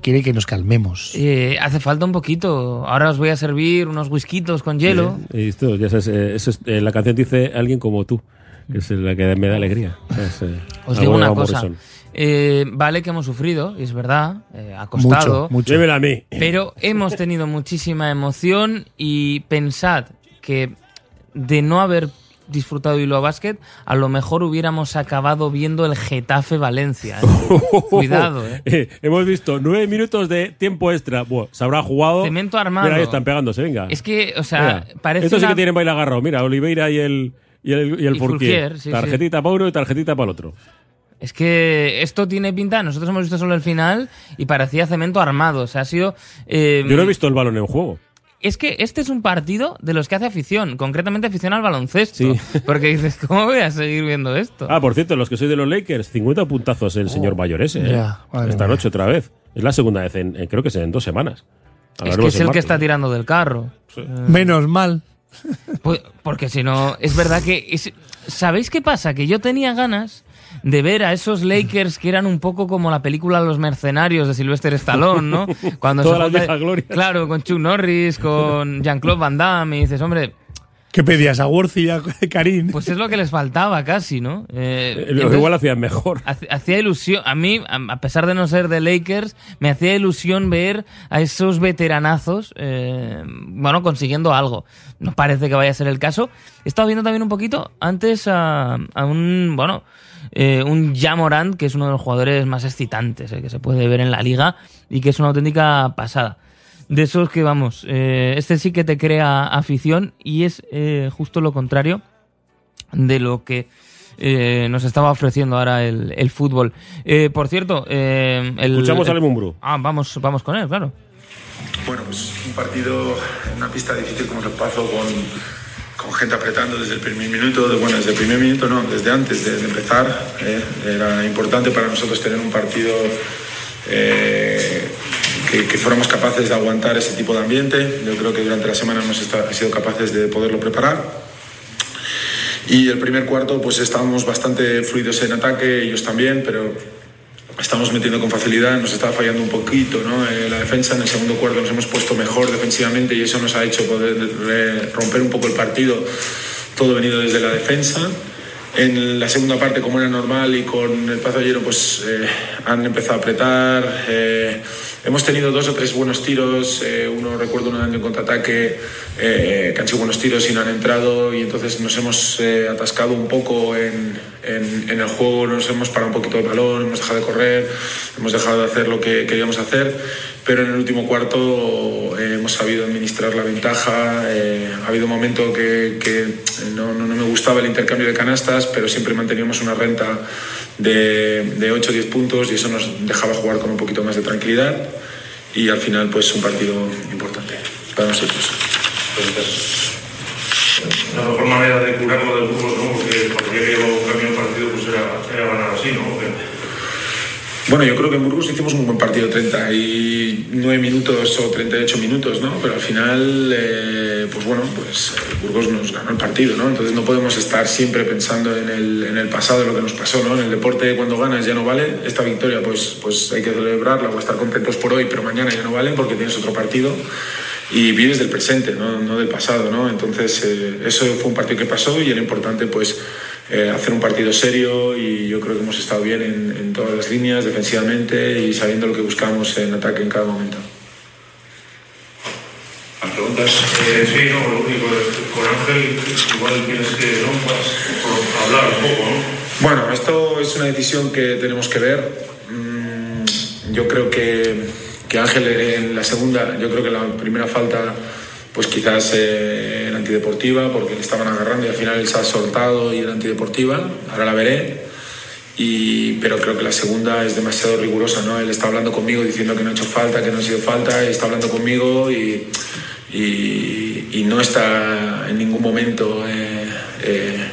quiere que nos calmemos. Eh, hace falta un poquito. Ahora os voy a servir unos whiskitos con hielo. Y esto, ya sabes, eh, eso es- eh, la canción dice alguien como tú, que es la que me da alegría. Es, eh, Os digo una Van cosa. Morrison. Eh, vale que hemos sufrido, y es verdad, eh, ha costado. Mucho, mucho. Dímelo a mí. Pero hemos tenido muchísima emoción y pensad que de no haber disfrutado de Bilbao Basket, a lo mejor hubiéramos acabado viendo el Getafe Valencia. ¿eh? Cuidado, ¿eh? Eh, hemos visto nueve minutos de tiempo extra. Buah, se habrá jugado. Cemento armado. Mira, ahí están pegándose, venga. Es que, o sea, Mira, parece Estos sí una- que tienen baile agarrado. Mira, Oliveira y el, y el, y el Y sí, tarjetita para uno y tarjetita para el otro. Es que esto tiene pinta, nosotros hemos visto solo el final y parecía cemento armado. O sea, ha sido... eh, Yo no he visto el balón en juego. Es que este es un partido de los que hace afición, concretamente afición al baloncesto. Porque dices, ¿cómo voy a seguir viendo esto? Ah, por cierto, los que sois de los Lakers, 50 puntazos el señor mayor ese. ¿eh? Esta mía. noche otra vez. Es la segunda vez, en, en- creo que es en dos semanas. es que es el el que está tirando del carro. Eh, Menos mal. Pues, porque si no, es verdad que... es- ¿Sabéis qué pasa? Que yo tenía ganas de ver a esos Lakers que eran un poco como la película Los Mercenarios de Sylvester Stallone, ¿no? Cuando se las junta- viejas glorias. Claro, con Chuck Norris, con Jean-Claude Van Damme, y dices, hombre, ¿Qué pedías? ¿A Worthy y a Karim? pues es lo que les faltaba casi, ¿no? Eh, Eh, entonces, igual hacían mejor. Hacía ilusión, a mí, a a pesar de no ser de Lakers, me hacía ilusión ver a esos veteranazos, eh, bueno, consiguiendo algo. No parece que vaya a ser el caso. He estado viendo también un poquito antes a, a un, bueno, eh, un Jamorant, que es uno de los jugadores más excitantes eh, que se puede ver en la liga y que es una auténtica pasada. De esos que, vamos, eh, este sí que te crea afición y es eh, justo lo contrario de lo que eh, nos estaba ofreciendo ahora el, el fútbol. Eh, por cierto, eh, el, Escuchamos el- al. Ah, vamos, vamos con él, claro. Bueno, pues un partido en una pista difícil como el Pazo con, gente apretando desde el primer minuto, bueno, desde el primer minuto no, desde antes de, empezar. eh, era importante para nosotros tener un partido eh, que, que fuéramos capaces de aguantar ese tipo de ambiente. Yo creo que durante la semana hemos esta- sido capaces de poderlo preparar. Y el primer cuarto, pues estábamos bastante fluidos en ataque, ellos también, pero estamos metiendo con facilidad, nos estaba fallando un poquito ¿no? Eh, la defensa. En el segundo cuarto nos hemos puesto mejor defensivamente y eso nos ha hecho poder eh, romper un poco el partido, todo venido desde la defensa. En la segunda parte, como era normal, y con el Pazo Lleno, pues eh, han empezado a apretar. Hemos tenido dos o tres buenos tiros. eh, uno, recuerdo, uno dando en contraataque, eh, que han sido buenos tiros y no han entrado. Y entonces nos hemos eh, atascado un poco en, en- en el juego, nos hemos parado un poquito el balón, hemos dejado de correr, hemos dejado de hacer lo que queríamos hacer. Pero en el último cuarto eh, hemos sabido administrar la ventaja. eh, ha habido un momento que, que no, me gustaba el intercambio de canastas, pero siempre manteníamos una renta de, de 8 o 10 puntos y eso nos dejaba jugar con un poquito más de tranquilidad. Y al final, pues un partido importante para nosotros. La mejor manera de curarlo del Burgos, ¿no? Porque cuando yo llevo un partido, pues era, era ganar así, ¿no? Bueno, yo creo que en Burgos hicimos un buen partido, 39 minutos o 38 minutos, ¿no? Pero al final, eh, pues bueno, pues eh, Burgos nos ganó el partido, ¿no? Entonces no podemos estar siempre pensando en el, en el pasado, en lo que nos pasó, ¿no? En el deporte cuando ganas ya no vale, esta victoria pues, pues hay que celebrarla o estar contentos por hoy, pero mañana ya no vale porque tienes otro partido y vives del presente, no, no del pasado, ¿no? Entonces eh, eso fue un partido que pasó y era importante pues eh, hacer un partido serio y yo creo que hemos estado bien en, en todas las líneas, defensivamente y sabiendo lo que buscamos en ataque en cada momento. Preguntas, eh, sí, no, lo único, con Ángel igual tienes que, ¿no? Pues, hablar un poco, ¿no? Bueno, esto es una decisión que tenemos que ver. Mm, Yo creo que, que Ángel en la segunda, yo creo que la primera falta, pues quizás eh, era antideportiva porque le estaban agarrando y al final él se ha soltado y era antideportiva. Ahora la veré. Y, pero creo que la segunda es demasiado rigurosa, ¿no? Él está hablando conmigo diciendo que no ha hecho falta, que no ha sido falta, y está hablando conmigo y, y, no está en ningún momento eh, eh,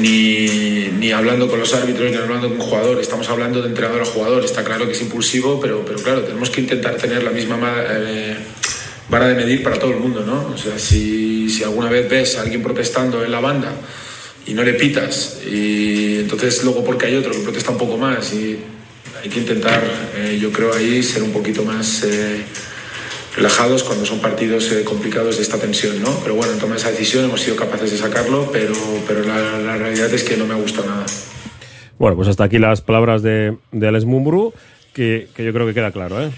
ni, ni hablando con los árbitros ni hablando con un jugador. Estamos hablando de entrenador a jugador. Está claro que es impulsivo, pero, pero claro, tenemos que intentar tener la misma ma- eh, vara de medir para todo el mundo, ¿no? O sea, si, si alguna vez ves a alguien protestando en la banda y no le pitas, y entonces luego porque hay otro que protesta un poco más, y hay que intentar, eh, yo creo, ahí ser un poquito más. eh, relajados cuando son partidos eh, complicados de esta tensión, ¿no? Pero bueno, en tomar esa decisión hemos sido capaces de sacarlo, pero, pero la, realidad es que no me ha gustado nada. Bueno, pues hasta aquí las palabras de, de Alex Mumbru, que, que yo creo que queda claro, ¿eh?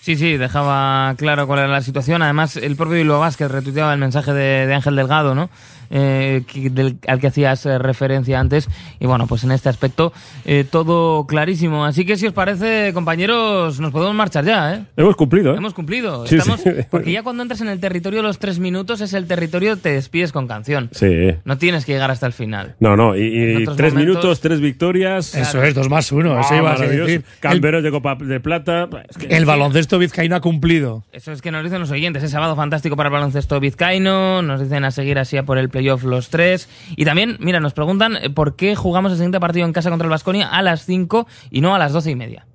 Sí, sí, dejaba claro cuál era la situación. Además, el propio Bilbao Vázquez retuiteaba el mensaje de, de Ángel Delgado, ¿no? Eh, que- del- al que hacías eh, referencia antes. Y bueno, pues en este aspecto eh, todo clarísimo. Así que si os parece, compañeros, nos podemos marchar ya, ¿eh? Hemos cumplido, ¿eh? Hemos cumplido. Sí, Estamos, sí. Porque ya cuando entras en el territorio de los tres minutos es el territorio te despides con canción. Sí. No tienes que llegar hasta el final. No, no, y, y tres momentos- minutos, tres victorias. Eso es, dos más uno, eso Ah, ibas a maravilloso. decir. Campeones de Copa de Plata. Es que- El baloncesto vizcaíno ha cumplido. Eso es que nos dicen los oyentes. Es sábado fantástico para el baloncesto vizcaíno. Nos dicen a seguir así a por el playoff los tres. Y también, mira, nos preguntan eh, por qué jugamos el siguiente partido en casa contra el Vasconia a las 5 y no a las 12 y media.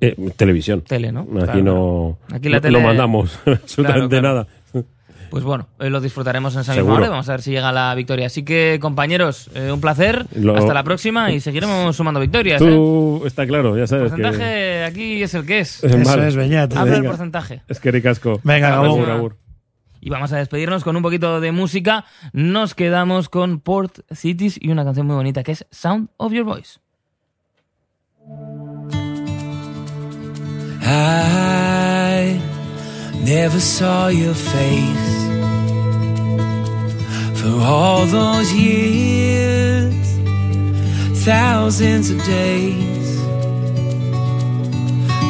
Eh, televisión. Tele, ¿no? Aquí Claro, no. Aquí la no- tele- no mandamos absolutamente Claro, claro. nada. Pues bueno, eh, lo disfrutaremos en esa Seguro. misma hora y vamos a ver si llega la victoria. Así que, compañeros, eh, un placer. Lo- Hasta la próxima y seguiremos sumando victorias. ¿eh? Tú, está claro, ya El sabes que... porcentaje aquí es el que es. Es Eso mal. es, Beñat. Habla el porcentaje. Es que ricasco. Venga, agur. Y vamos a despedirnos con un poquito de música. Nos quedamos con Port Cities y una canción muy bonita que es Sound of Your Voice. I never saw your face for all those years, thousands of days.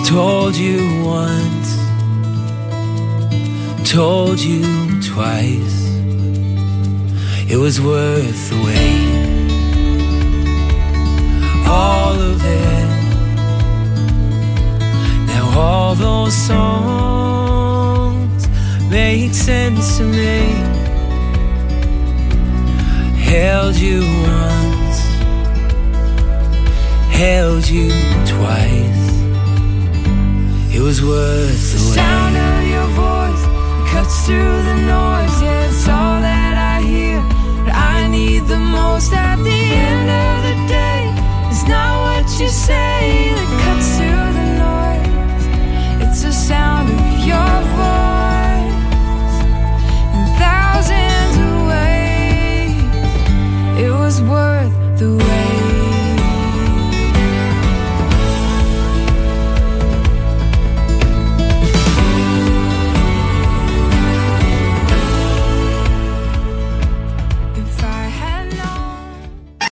Told you once, told you twice. It was worth the wait. All of it. Now all those songs make sense to me held you once, held you twice. It was worth the, the sound of your voice cuts through the noise. Yeah, it's all that I hear. But I need the most at the end of the day. It's not what you say that cuts through the noise. It's the sound of your voice and thousands worth the wait.